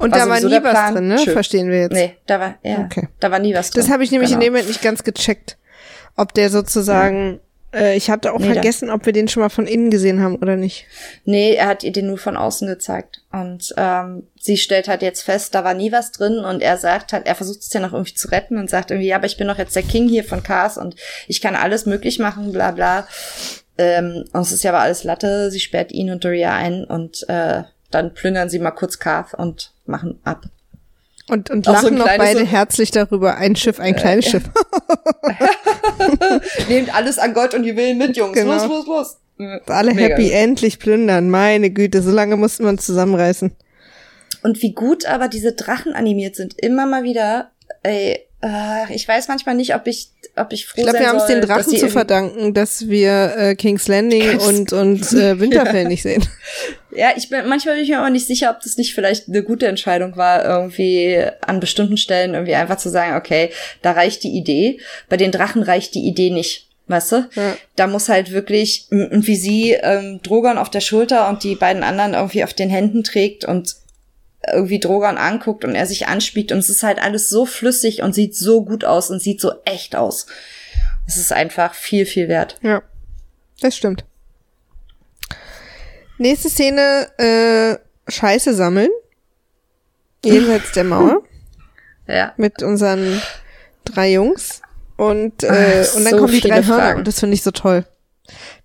Und War da war nie was Plan. drin, ne? Schön. Verstehen wir jetzt. Nee, da war, ja, Okay. da war nie was drin. Das habe ich nämlich Genau. in dem Moment nicht ganz gecheckt. Ob der sozusagen, äh, ich hatte auch Nee, vergessen, ob wir den schon mal von innen gesehen haben oder nicht. Nee, er hat ihr den nur von außen gezeigt. Und ähm, sie stellt halt jetzt fest, da war nie was drin und er sagt halt, er versucht es ja noch irgendwie zu retten und sagt irgendwie, ja, aber ich bin doch jetzt der King hier von Cars und ich kann alles möglich machen, bla bla. Ähm, und es ist ja aber alles Latte, sie sperrt ihn und Doria ein und äh, dann plündern sie mal kurz Carth und machen ab. Und, und so lachen ein noch beide so- herzlich darüber. Ein Schiff, ein kleines Schiff. Nehmt alles an Gold und Juwelen mit, Jungs. Genau. Los, los, los. Alle Mega happy, endlich plündern. Meine Güte, so lange mussten wir uns zusammenreißen. Und wie gut aber diese Drachen animiert sind, immer mal wieder. Ey, äh, ich weiß manchmal nicht, ob ich, ob ich froh Ich glaube, sein wir haben es soll, den Drachen zu verdanken, dass wir äh, King's Landing und, und äh, Winterfell nicht sehen. Ja, ich bin manchmal bin ich mir aber nicht sicher, ob das nicht vielleicht eine gute Entscheidung war, irgendwie an bestimmten Stellen irgendwie einfach zu sagen, okay, da reicht die Idee. Bei den Drachen reicht die Idee nicht. Weißt du? Ja. Da muss halt wirklich, wie sie ähm, Drogon auf der Schulter und die beiden anderen irgendwie auf den Händen trägt und irgendwie Drogon anguckt und er sich anspielt und es ist halt alles so flüssig und sieht so gut aus und sieht so echt aus. Es ist einfach viel, viel wert. Ja, das stimmt. Nächste Szene, äh, Scheiße sammeln. Jenseits der Mauer. Ja. mit unseren drei Jungs. Und, äh, Ach, und dann so kommen die drei Hörner Fragen. und das finde ich so toll.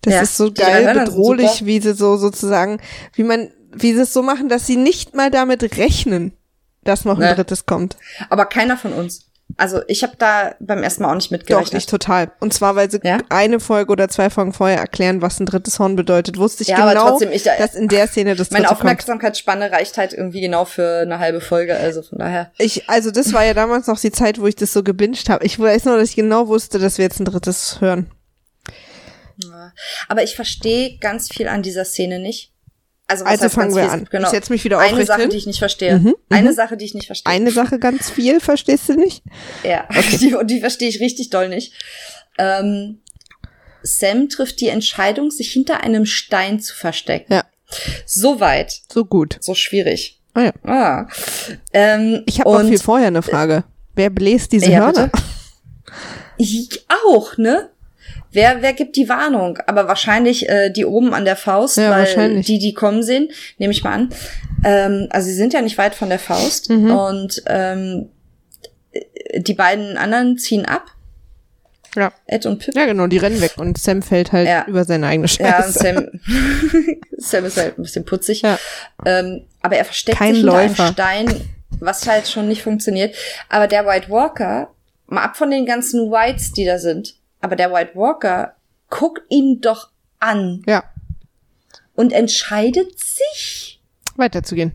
Das Ja, ist so geil, Hörner bedrohlich, wie sie so sozusagen, wie man, wie sie es so machen, dass sie nicht mal damit rechnen, dass noch ein Nee. drittes kommt. Aber keiner von uns. Also ich habe da beim ersten Mal auch nicht Doch, mitgerechnet. ich total. Und zwar, weil sie Ja? eine Folge oder zwei Folgen vorher erklären, was ein drittes Horn bedeutet, wusste ich Ja, aber genau, trotzdem, ich da- dass in der Szene das Meine dritte kommt. Aufmerksamkeitsspanne reicht halt irgendwie genau für eine halbe Folge, also von daher. Ich, also das war ja damals noch die Zeit, wo ich das so gebinged habe. Ich weiß nur, dass ich genau wusste, dass wir jetzt ein drittes hören. Ja. Aber ich verstehe ganz viel an dieser Szene nicht. Also, Also fangen wir viel? an. Genau. Ich setz mich wieder Eine aufrecht Sache, hin. die ich nicht verstehe. Mhm, Eine Sache, die ich nicht verstehe. Eine Sache ganz viel, verstehst du nicht? Ja, die, und die verstehe ich richtig doll nicht. Ähm, Sam trifft die Entscheidung, sich hinter einem Stein zu verstecken. Ja. So weit, So gut. so schwierig. Ah ja. Ah. Ähm, Ich habe noch viel vorher eine Frage. Wer bläst diese Ja, Hörner? Ich auch, ne? Wer, wer gibt die Warnung? Aber wahrscheinlich äh, die oben an der Faust, Ja, weil die, die kommen sehen, nehme ich mal an. Ähm, also sie sind ja nicht weit von der Faust Mhm. und ähm, die beiden anderen ziehen ab, Ja. Ed und Pip. Ja, genau, die rennen weg und Sam fällt halt Ja. über seine eigene Ja, und Scheiße. Sam, Sam ist halt ein bisschen putzig. Ja. Ähm, aber er versteckt Kein sich hinter Läufer. einem Stein, was halt schon nicht funktioniert. Aber der White Walker, mal ab von den ganzen Whites, die da sind, aber der White Walker guckt ihn doch an ja, und entscheidet sich weiterzugehen.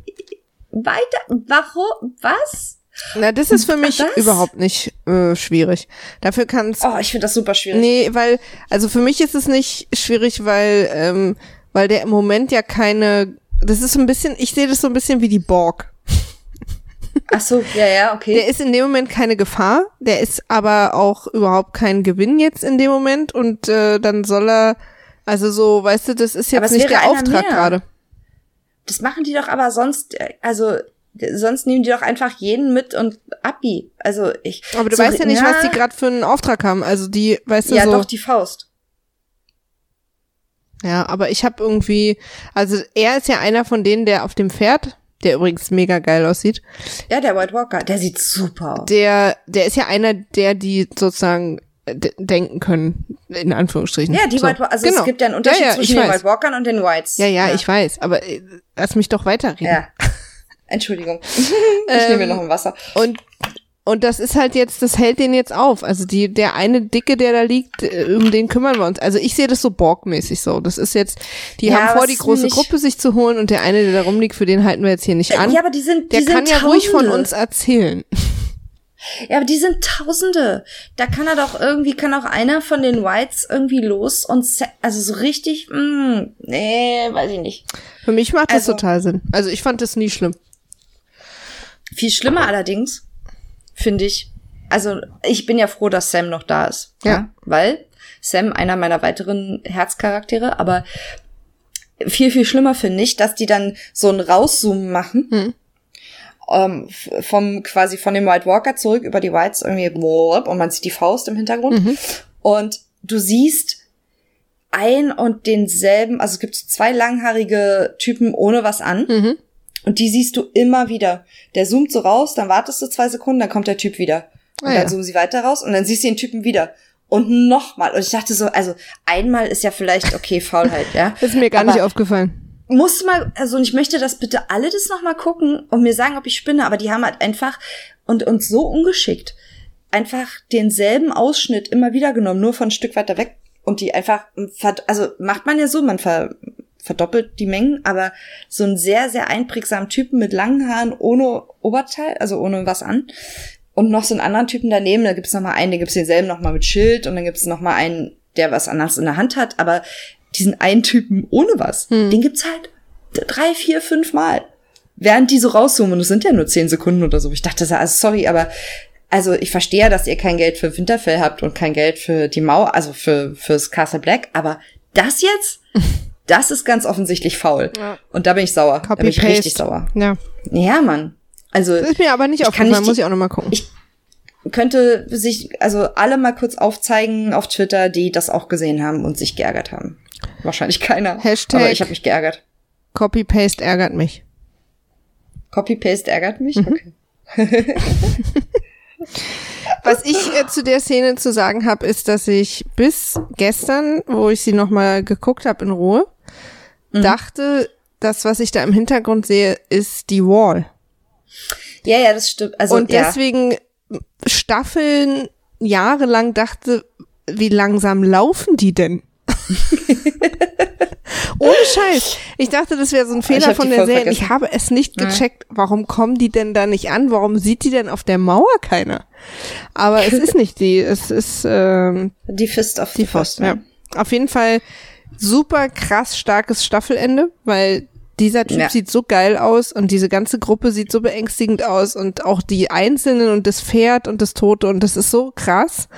weiter. Warum? Was? Na, das ist für mich Was? überhaupt nicht äh, schwierig. Dafür kann es Oh, ich finde das super schwierig. Nee, weil, also für mich ist es nicht schwierig, weil, ähm, weil der im Moment ja keine, das ist so ein bisschen, ich sehe das so ein bisschen wie die Borg. Ach so, ja, ja, okay. Der ist in dem Moment keine Gefahr, der ist aber auch überhaupt kein Gewinn jetzt in dem Moment und äh, dann soll er, also so, weißt du, das ist jetzt nicht der Auftrag gerade. Das machen die doch aber sonst, äh, also sonst nehmen die doch einfach jeden mit und abi. Also ich. Aber du so, weißt ja nicht, na, was die gerade für einen Auftrag haben. Also die, weißt du, Ja, so. doch die Faust. Ja, aber ich habe irgendwie, also er ist ja einer von denen, der auf dem Pferd, der übrigens mega geil aussieht, Ja, der White Walker, der sieht super aus. der, der ist ja einer, der die sozusagen denken können, in Anführungsstrichen. Ja, die so. White Walker, also Genau. es gibt ja einen Unterschied ja, ja, zwischen den. White Walkern und den Whites. Ja, ja, ich weiß, aber äh, lass mich doch weiterreden. Ja. Entschuldigung. ich nehme mir noch ein Wasser. Und und das ist halt jetzt, das hält den jetzt auf. Also die, der eine Dicke, der da liegt, äh, um den kümmern wir uns. Also ich sehe das so Borgmäßig so. Das ist jetzt, die Ja, haben vor, die große Gruppe sich zu holen und der eine, der da rumliegt, für den halten wir jetzt hier nicht an. Ja, aber die sind, die der sind kann ja Tausende. ruhig von uns erzählen. Ja, aber die sind Tausende. Da kann er doch irgendwie, kann auch einer von den Whites irgendwie los und, also so richtig, mh, nee, weiß ich nicht. Für mich macht das Also- total Sinn. Also ich fand das nie schlimm. Viel schlimmer allerdings, finde ich, also ich bin ja froh, dass Sam noch da ist. Ja. Weil Sam einer meiner weiteren Herzcharaktere, aber viel, viel schlimmer finde ich, dass die dann so ein Rauszoomen machen. Hm. Ähm, f- vom quasi von dem White Walker zurück über die Whites irgendwie und man sieht die Faust im Hintergrund Mhm. und du siehst ein und denselben, also es gibt zwei langhaarige Typen ohne was an Mhm. Und die siehst du immer wieder. Der zoomt so raus, dann wartest du zwei Sekunden, dann kommt der Typ wieder. Und Ah, dann ja. zoomen sie weiter raus und dann siehst du den Typen wieder. Und nochmal. Und ich dachte so, also einmal ist ja vielleicht okay, Faulheit, ja. Das ist mir gar Aber nicht aufgefallen. muss mal, also und ich möchte, dass bitte alle das nochmal gucken und mir sagen, ob ich spinne, aber die haben halt einfach und uns so ungeschickt einfach denselben Ausschnitt immer wieder genommen, nur von ein Stück weiter weg und die einfach, verd- also macht man ja so, man ver, verdoppelt die Mengen, aber so einen sehr, sehr einprägsamen Typen mit langen Haaren ohne Oberteil, also ohne was an. Und noch so einen anderen Typen daneben, da gibt's noch mal einen, der gibt's denselben noch mal mit Schild und dann gibt's noch mal einen, der was anderes in der Hand hat, aber diesen einen Typen ohne was, den gibt's halt drei, vier, fünf Mal. Während die so rauszoomen, es sind ja nur zehn Sekunden oder so. Ich dachte so, also sorry, aber also ich verstehe dass ihr kein Geld für Winterfell habt und kein Geld für die Mauer, also für fürs Castle Black, aber das jetzt, das ist ganz offensichtlich faul. Ja. Und da bin ich sauer. da bin ich Copy-paste. richtig sauer. Ja. Ja, Mann. Also Das ist mir aber nicht aufgefallen, muss ich auch nochmal gucken. ich könnte sich, also alle mal kurz aufzeigen auf Twitter, die das auch gesehen haben und sich geärgert haben. Wahrscheinlich keiner. Hashtag- Aber ich habe mich geärgert. Copy-Paste ärgert mich. Copy-Paste ärgert mich? Mhm. Okay. Was ich äh, zu der Szene zu sagen habe, ist, dass ich bis gestern, wo ich sie nochmal geguckt habe in Ruhe, Mhm. dachte, das, was ich da im Hintergrund sehe, ist die Wall. Ja, ja, das stimmt. Also, Und ja. deswegen Staffeln jahrelang dachte, wie langsam laufen die denn? Ohne Scheiß. Ich dachte, das wäre so ein Fehler von der Serie. vergessen. Ich habe es nicht gecheckt. Warum kommen die denn da nicht an? Warum sieht die denn auf der Mauer keiner? Aber es ist nicht die. Es ist ähm, die Fist of die Faust. Ja. Auf jeden Fall super krass starkes Staffelende, weil dieser Typ Ja. sieht so geil aus und diese ganze Gruppe sieht so beängstigend aus und auch die Einzelnen und das Pferd und das Tote und das ist so krass.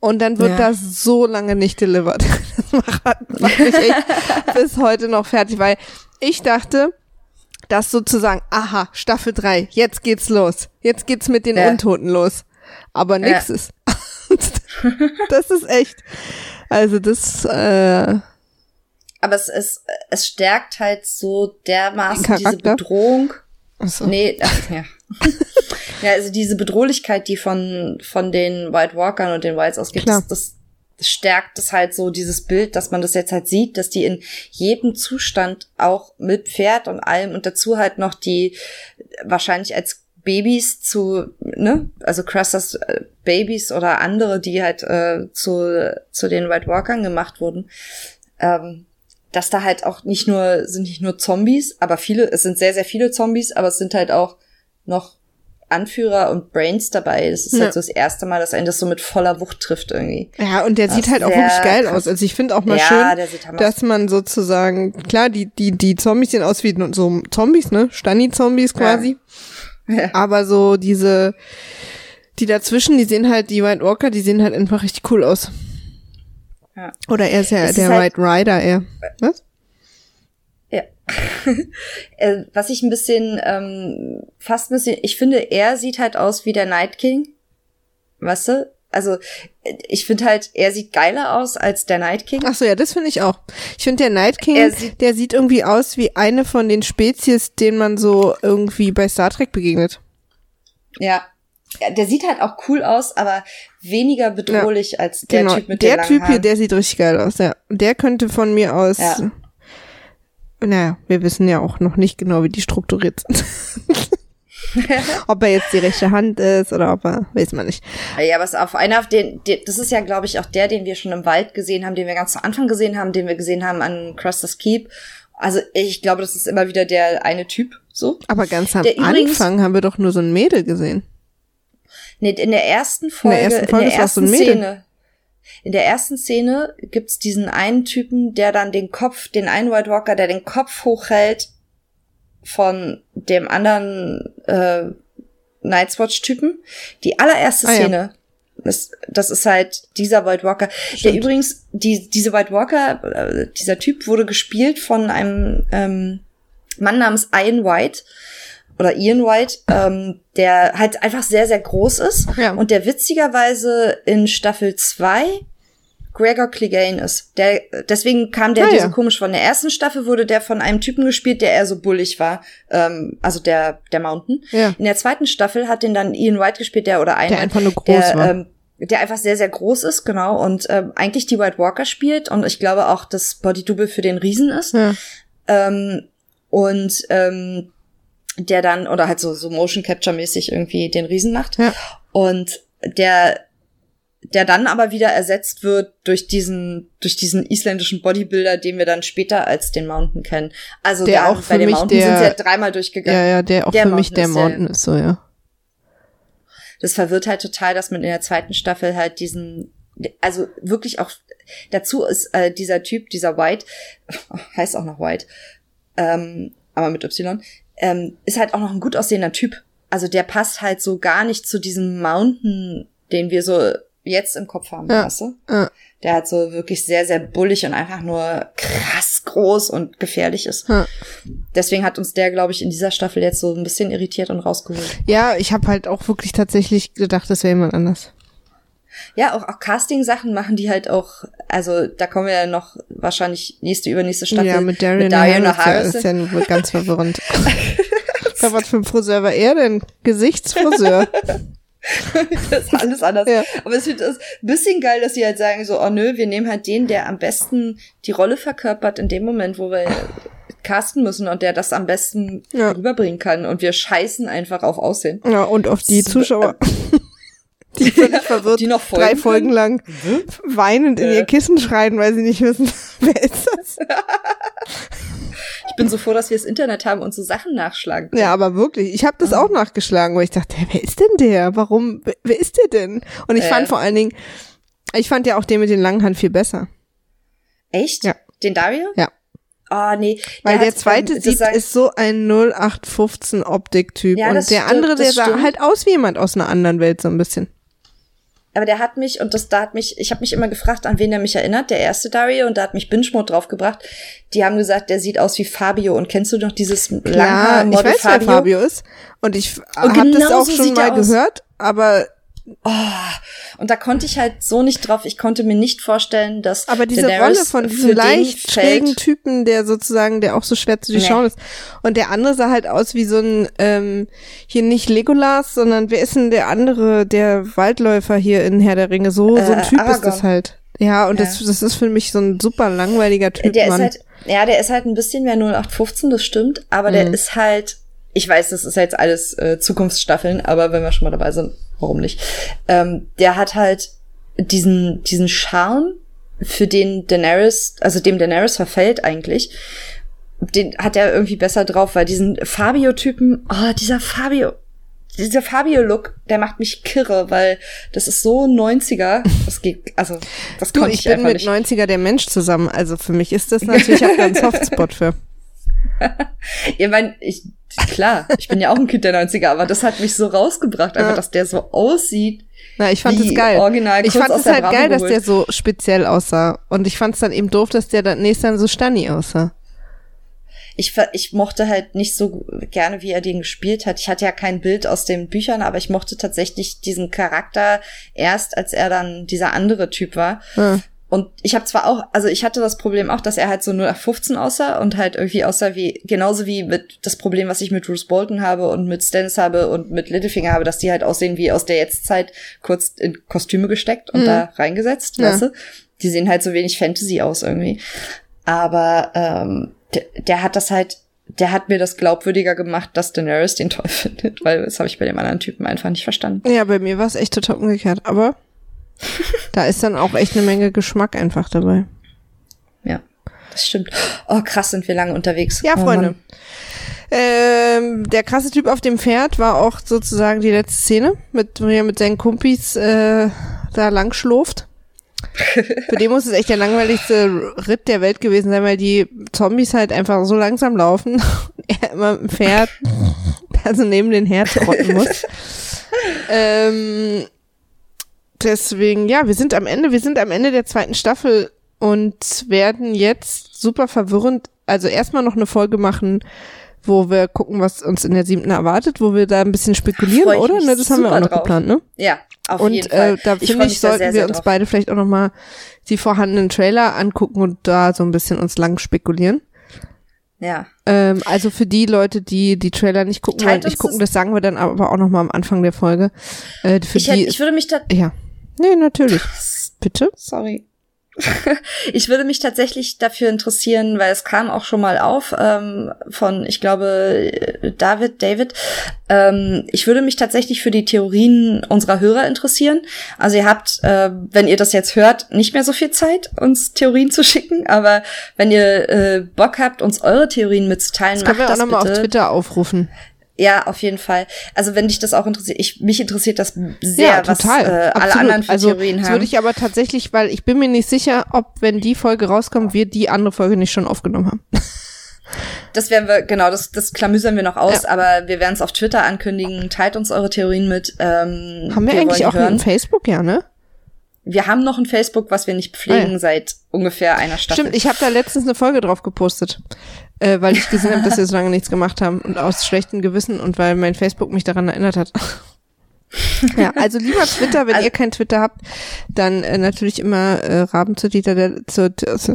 Und dann wird Ja. das so lange nicht delivered. Das macht, macht mich echt bis heute noch fertig, weil ich dachte, dass sozusagen, aha, Staffel 3, jetzt geht's los. Jetzt geht's mit den Ja. Untoten los. Aber nix ist. das ist echt. Also das, äh, Aber es ist, es stärkt halt so dermaßen diese? Bedrohung. achso. Nee, ach, ja. ja, also diese Bedrohlichkeit, die von, von den White Walkern und den Whites ausgeht, das, das stärkt es halt so, dieses Bild, dass man das jetzt halt sieht, dass die in jedem Zustand auch mit Pferd und allem und dazu halt noch die wahrscheinlich als Babys zu, ne, also Crusters äh, Babys oder andere, die halt äh, zu, zu den White Walkern gemacht wurden, ähm, dass da halt auch nicht nur, sind nicht nur Zombies, aber viele, es sind sehr, sehr viele Zombies, aber es sind halt auch noch Anführer und Brains dabei. Das ist Ja. halt so das erste Mal, dass einen das so mit voller Wucht trifft irgendwie. Ja, und der Das sieht halt auch wirklich geil krass. aus. Also ich finde auch mal ja, schön, dass man sozusagen, klar, die, die, die Zombies sehen aus wie so Zombies, ne? Stani-Zombies quasi. Ja. Aber so diese, die dazwischen, die sehen halt, die White Walker, die sehen halt einfach richtig cool aus. Ja. Oder er ist ja Es ist der halt- White Rider, er. Was? Ja. äh, was ich ein bisschen, ähm, fast ein bisschen, ich finde, er sieht halt aus wie der Night King. Weißt du? Also, äh, ich finde halt, er sieht geiler aus als der Night King. Ach so, ja, das finde ich auch. Ich finde der Night King, sieht- der sieht irgendwie aus wie eine von den Spezies, denen man so irgendwie bei Star Trek begegnet. Ja. Ja. Der sieht halt auch cool aus, aber weniger bedrohlich als der genau. Typ mit der den Typ hier, der sieht richtig geil aus, ja. Der könnte von mir aus. Ja. Naja, wir wissen ja auch noch nicht genau, wie die strukturiert sind. ob er jetzt die rechte Hand ist oder ob er, weiß man nicht. Ja, aber es auf einer, auf den, den, das ist ja, glaube ich, auch der, den wir schon im Wald gesehen haben, den wir ganz zu Anfang gesehen haben, den wir gesehen haben an Crusters Keep. Also ich glaube, das ist immer wieder der eine Typ, so. Aber ganz am Der übrigens- Anfang haben wir doch nur so ein Mädel gesehen. Nee, in der ersten Folge, ersten Folge in ist der so ersten Mädel. Szene, in der ersten Szene gibt's diesen einen Typen, der dann den Kopf, den einen White Walker, der den Kopf hochhält von dem anderen äh, Night's Watch Typen. Die allererste Ah, ja. Szene, das, das ist halt dieser White Walker. Der Stimmt. übrigens, die, diese White Walker, äh, dieser Typ wurde gespielt von einem ähm, Mann namens Ian White oder Ian White, ähm, der halt einfach sehr, sehr groß ist Ja. und der witzigerweise in Staffel 2 Gregor Clegane ist. Der, deswegen kam der Ah, dir ja. so komisch von der ersten Staffel wurde der von einem Typen gespielt, der eher so bullig war, ähm, also der, der Mountain. Ja. In der zweiten Staffel hat den dann Ian White gespielt, der oder ein Der einfach nur groß der, war. Ähm, der einfach sehr, sehr groß ist, genau, und ähm, eigentlich die White Walker spielt und ich glaube auch das Body-Double für den Riesen ist. Ja. Ähm, und ähm, der dann, oder halt so, so Motion Capture mäßig irgendwie den Riesen macht. Ja. Und der, der dann aber wieder ersetzt wird durch diesen, durch diesen isländischen Bodybuilder, den wir dann später als den Mountain kennen. Also Der da, auch bei für den mich Mountain sind der- sie ja dreimal durchgegangen. Ja, ja, der auch Der für mich Mountain der ist der- Mountain ist so, ja. das verwirrt halt total, dass man in der zweiten Staffel halt diesen, also wirklich auch, dazu ist äh, dieser Typ, dieser White, heißt auch noch White, ähm, aber mit Y, ähm, ist halt auch noch ein gut aussehender Typ. Also der passt halt so gar nicht zu diesem Mountain, den wir so jetzt im Kopf haben, Ja. weißt du? Ja. Der halt so wirklich sehr, sehr bullig und einfach nur krass groß und gefährlich ist. Ja. Deswegen hat uns der, glaube ich, in dieser Staffel jetzt so ein bisschen irritiert und rausgeholt. Ja, ich habe halt auch wirklich tatsächlich gedacht, das wäre jemand anders. Ja, auch, auch Casting-Sachen machen die halt auch, also da kommen wir ja noch wahrscheinlich nächste, übernächste Staffel ja, mit Darian, mit Darian Harris, ja, Harrison. ist ja ganz verwirrend. ja, was für ein Friseur war er denn? Gesichtsfriseur. das ist alles anders. Ja. Aber es wird das ein bisschen geil, dass sie halt sagen so, oh nö, wir nehmen halt den, der am besten die Rolle verkörpert in dem Moment, wo wir casten müssen und der das am besten Ja. rüberbringen kann und wir scheißen einfach auf Aussehen. ja, und auf die Zuschauer, die völlig verwirrt Die noch folgen drei Folgen lang weinend in ihr Kissen schreien, weil sie nicht wissen, wer ist das? Ich bin so froh, dass wir das Internet haben und so Sachen nachschlagen. können. Ja, aber wirklich. Ich habe das Ah. auch nachgeschlagen, wo ich dachte, wer ist denn der? Warum? Wer, ist der denn? Und ich Äh. fand vor allen Dingen, ich fand ja auch den mit den langen Haaren viel besser. Echt? Ja. Den Dario? Ja. Oh, nee. Weil der, zweite ähm, sieht, ist so ein 0815 Optiktyp. Ja, und der stimmt, andere, der sah stimmt. halt aus wie jemand aus einer anderen Welt, so ein bisschen. Aber der hat mich, und das da hat mich, ich habe mich immer gefragt, an wen der mich erinnert, der erste Dario, und da hat mich Binge-Mode draufgebracht. Die haben gesagt, der sieht aus wie Fabio. Und kennst du noch dieses Ja, Langhaar ich Model weiß, wer Fabio ist. Und ich habe das genau auch so schon mal er gehört, aber, Oh, und da konnte ich halt so nicht drauf. Ich konnte mir nicht vorstellen, dass aber diese Daenerys Rolle von diesem leicht schrägen Typen, der sozusagen, der auch so schwer zu Nee. durchschauen ist. Und der andere sah halt aus wie so ein, ähm, hier nicht Legolas, sondern wer ist denn der andere, der Waldläufer hier in Herr der Ringe? So, so ein Äh, Typ ist Aragorn. das halt. Ja, und Ja. Das, das ist für mich so ein super langweiliger Typ, Der ist Mann. halt, ja, der ist halt ein bisschen mehr 0815, das stimmt, aber der Mhm. ist halt, ich weiß, das ist jetzt alles äh, Zukunftsstaffeln, aber wenn wir schon mal dabei sind, warum nicht? Ähm, der hat halt diesen, diesen Charme, für den Daenerys, also dem Daenerys verfällt eigentlich, den hat er irgendwie besser drauf, weil diesen Fabio-Typen, oh, dieser Fabio, dieser Fabio-Look, der macht mich kirre, weil das ist so 90er, das geht, also, das Du, konnte ich ich, bin mit nicht. 90er der Mensch zusammen. Also für mich ist das natürlich, da einen Softspot für. Ihr meint, ich, klar, ich bin ja auch ein Kind der 90er, aber das hat mich so rausgebracht, einfach, Ja. dass der so aussieht. Na, ich fand es geil. original ich fand es halt geil, dass geholt. der so speziell aussah. Und ich fand es dann eben doof, dass der dann nächstes dann so Stani aussah. Ich, ich mochte halt nicht so gerne, wie er den gespielt hat. Ich hatte ja kein Bild aus den Büchern, aber ich mochte tatsächlich diesen Charakter erst, als er dann dieser andere Typ war. Ja. Und ich habe zwar auch, also ich hatte das Problem auch, dass er halt so nur nach 15 aussah und halt irgendwie aussah wie, genauso wie mit das Problem, was ich mit Bruce Bolton habe und mit Stannis habe und mit Littlefinger habe, dass die halt aussehen wie aus der Jetztzeit kurz in Kostüme gesteckt und Mhm. da reingesetzt, Ja. weißt du? Die sehen halt so wenig Fantasy aus irgendwie. Aber ähm, der, der hat das halt, der hat mir das glaubwürdiger gemacht, dass Daenerys den toll findet, weil das habe ich bei dem anderen Typen einfach nicht verstanden. Ja, bei mir war es echt total umgekehrt. Aber da ist dann auch echt eine Menge Geschmack einfach dabei. Ja, das stimmt. Oh, krass, sind wir lange unterwegs. Ja, oh, Freunde. Ähm, der krasse Typ auf dem Pferd war auch sozusagen die letzte Szene, mit, wo er mit seinen Kumpis äh, da lang schlurft. Für den muss es echt der langweiligste Ritt der Welt gewesen sein, weil die Zombies halt einfach so langsam laufen und er immer mit dem Pferd also neben den Herd trotten muss. ähm, deswegen, ja, wir sind am Ende, wir sind am Ende der zweiten Staffel und werden jetzt super verwirrend, also erstmal noch eine Folge machen, wo wir gucken, was uns in der siebten erwartet, wo wir da ein bisschen spekulieren, oder? Ne, das haben wir auch noch drauf. geplant, ne? Ja, auf und jeden Fall. äh, da finde ich, sollten sehr, wir sehr uns drauf. beide vielleicht auch noch mal die vorhandenen Trailer angucken und da so ein bisschen uns lang spekulieren. Ja. Ähm, also für die Leute, die die Trailer nicht gucken Teilt wollen, ich uns gucken, das- das sagen wir dann aber auch noch mal am Anfang der Folge. Äh, für Ich, die, hätte, ich würde mich da, ja, nee, natürlich. Bitte. sorry. ich würde mich tatsächlich dafür interessieren, weil es kam auch schon mal auf ähm, von, ich glaube, David, David. Ähm, ich würde mich tatsächlich für die Theorien unserer Hörer interessieren. Also ihr habt, äh, wenn ihr das jetzt hört, nicht mehr so viel Zeit, uns Theorien zu schicken. Aber wenn ihr äh, Bock habt, uns eure Theorien mitzuteilen, Das können macht wir auch das noch mal bitte. auf Twitter aufrufen. Ja, auf jeden Fall. Also wenn dich das auch interessiert, ich, mich interessiert das sehr, ja, was äh, alle Absolut. anderen für also, Theorien Das haben. würde ich aber tatsächlich, weil ich bin mir nicht sicher, ob, wenn die Folge rauskommt, wir die andere Folge nicht schon aufgenommen haben. Das werden wir, genau, das, das klamüsern wir noch aus, aber wir werden es auf Twitter ankündigen. Teilt uns eure Theorien mit. Ähm, haben wir, eigentlich wollen auch hören. ein Facebook, ja, ne? Wir haben noch ein Facebook, was wir nicht pflegen Ah, ja. seit ungefähr einer Staffel. Stimmt, ich habe da letztens eine Folge drauf gepostet, äh, weil ich gesehen habe, dass wir so lange nichts gemacht haben und aus schlechtem Gewissen und weil mein Facebook mich daran erinnert hat. ja, also lieber Twitter, wenn Also- ihr kein Twitter habt, dann äh, natürlich immer äh, Raben zu Dieter der, zu, zu,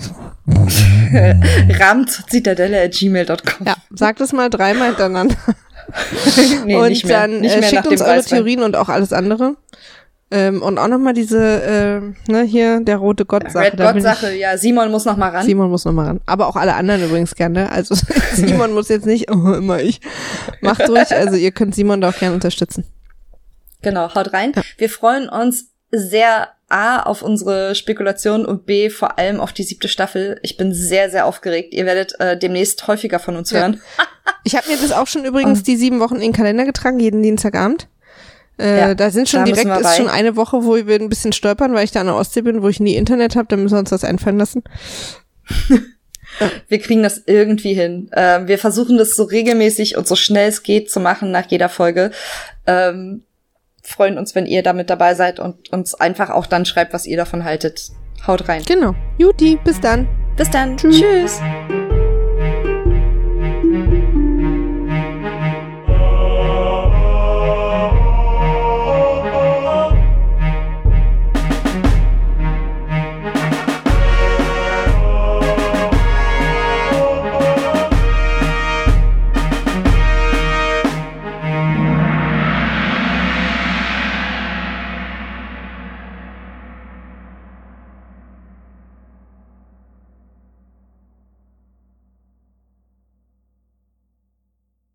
Rahmenzitadelle.gmail.com. ja, sagt es mal dreimal hintereinander nee, und nicht mehr. dann nicht äh, schickt uns eure Weißwein. Theorien und auch alles andere. Ähm, und auch nochmal diese, äh, ne, hier, der rote Gott-Sache. Red God-Sache, ja, Simon muss noch mal ran. Simon muss noch mal ran. Aber auch alle anderen übrigens gerne. Also Simon muss jetzt nicht, oh, immer ich. Macht ruhig, also ihr könnt Simon da auch gerne unterstützen. Genau, haut rein. Wir freuen uns sehr A auf unsere Spekulation und B vor allem auf die siebte Staffel. Ich bin sehr, sehr aufgeregt. Ihr werdet äh, demnächst häufiger von uns Ja. hören. Ich habe mir das auch schon übrigens die sieben Wochen in den Kalender getragen, jeden Dienstagabend. Äh, Ja, da sind schon da direkt, ist schon eine Woche, wo wir ein bisschen stolpern, weil ich da an der Ostsee bin, wo ich nie Internet habe, da müssen wir uns das einfallen lassen. Wir kriegen das irgendwie hin. Ähm, wir versuchen das so regelmäßig und so schnell es geht zu machen nach jeder Folge. Ähm, freuen uns, wenn ihr damit dabei seid und uns einfach auch dann schreibt, was ihr davon haltet. Haut rein. Genau. Juti, bis dann. Bis dann. Tschüss. Tschüss.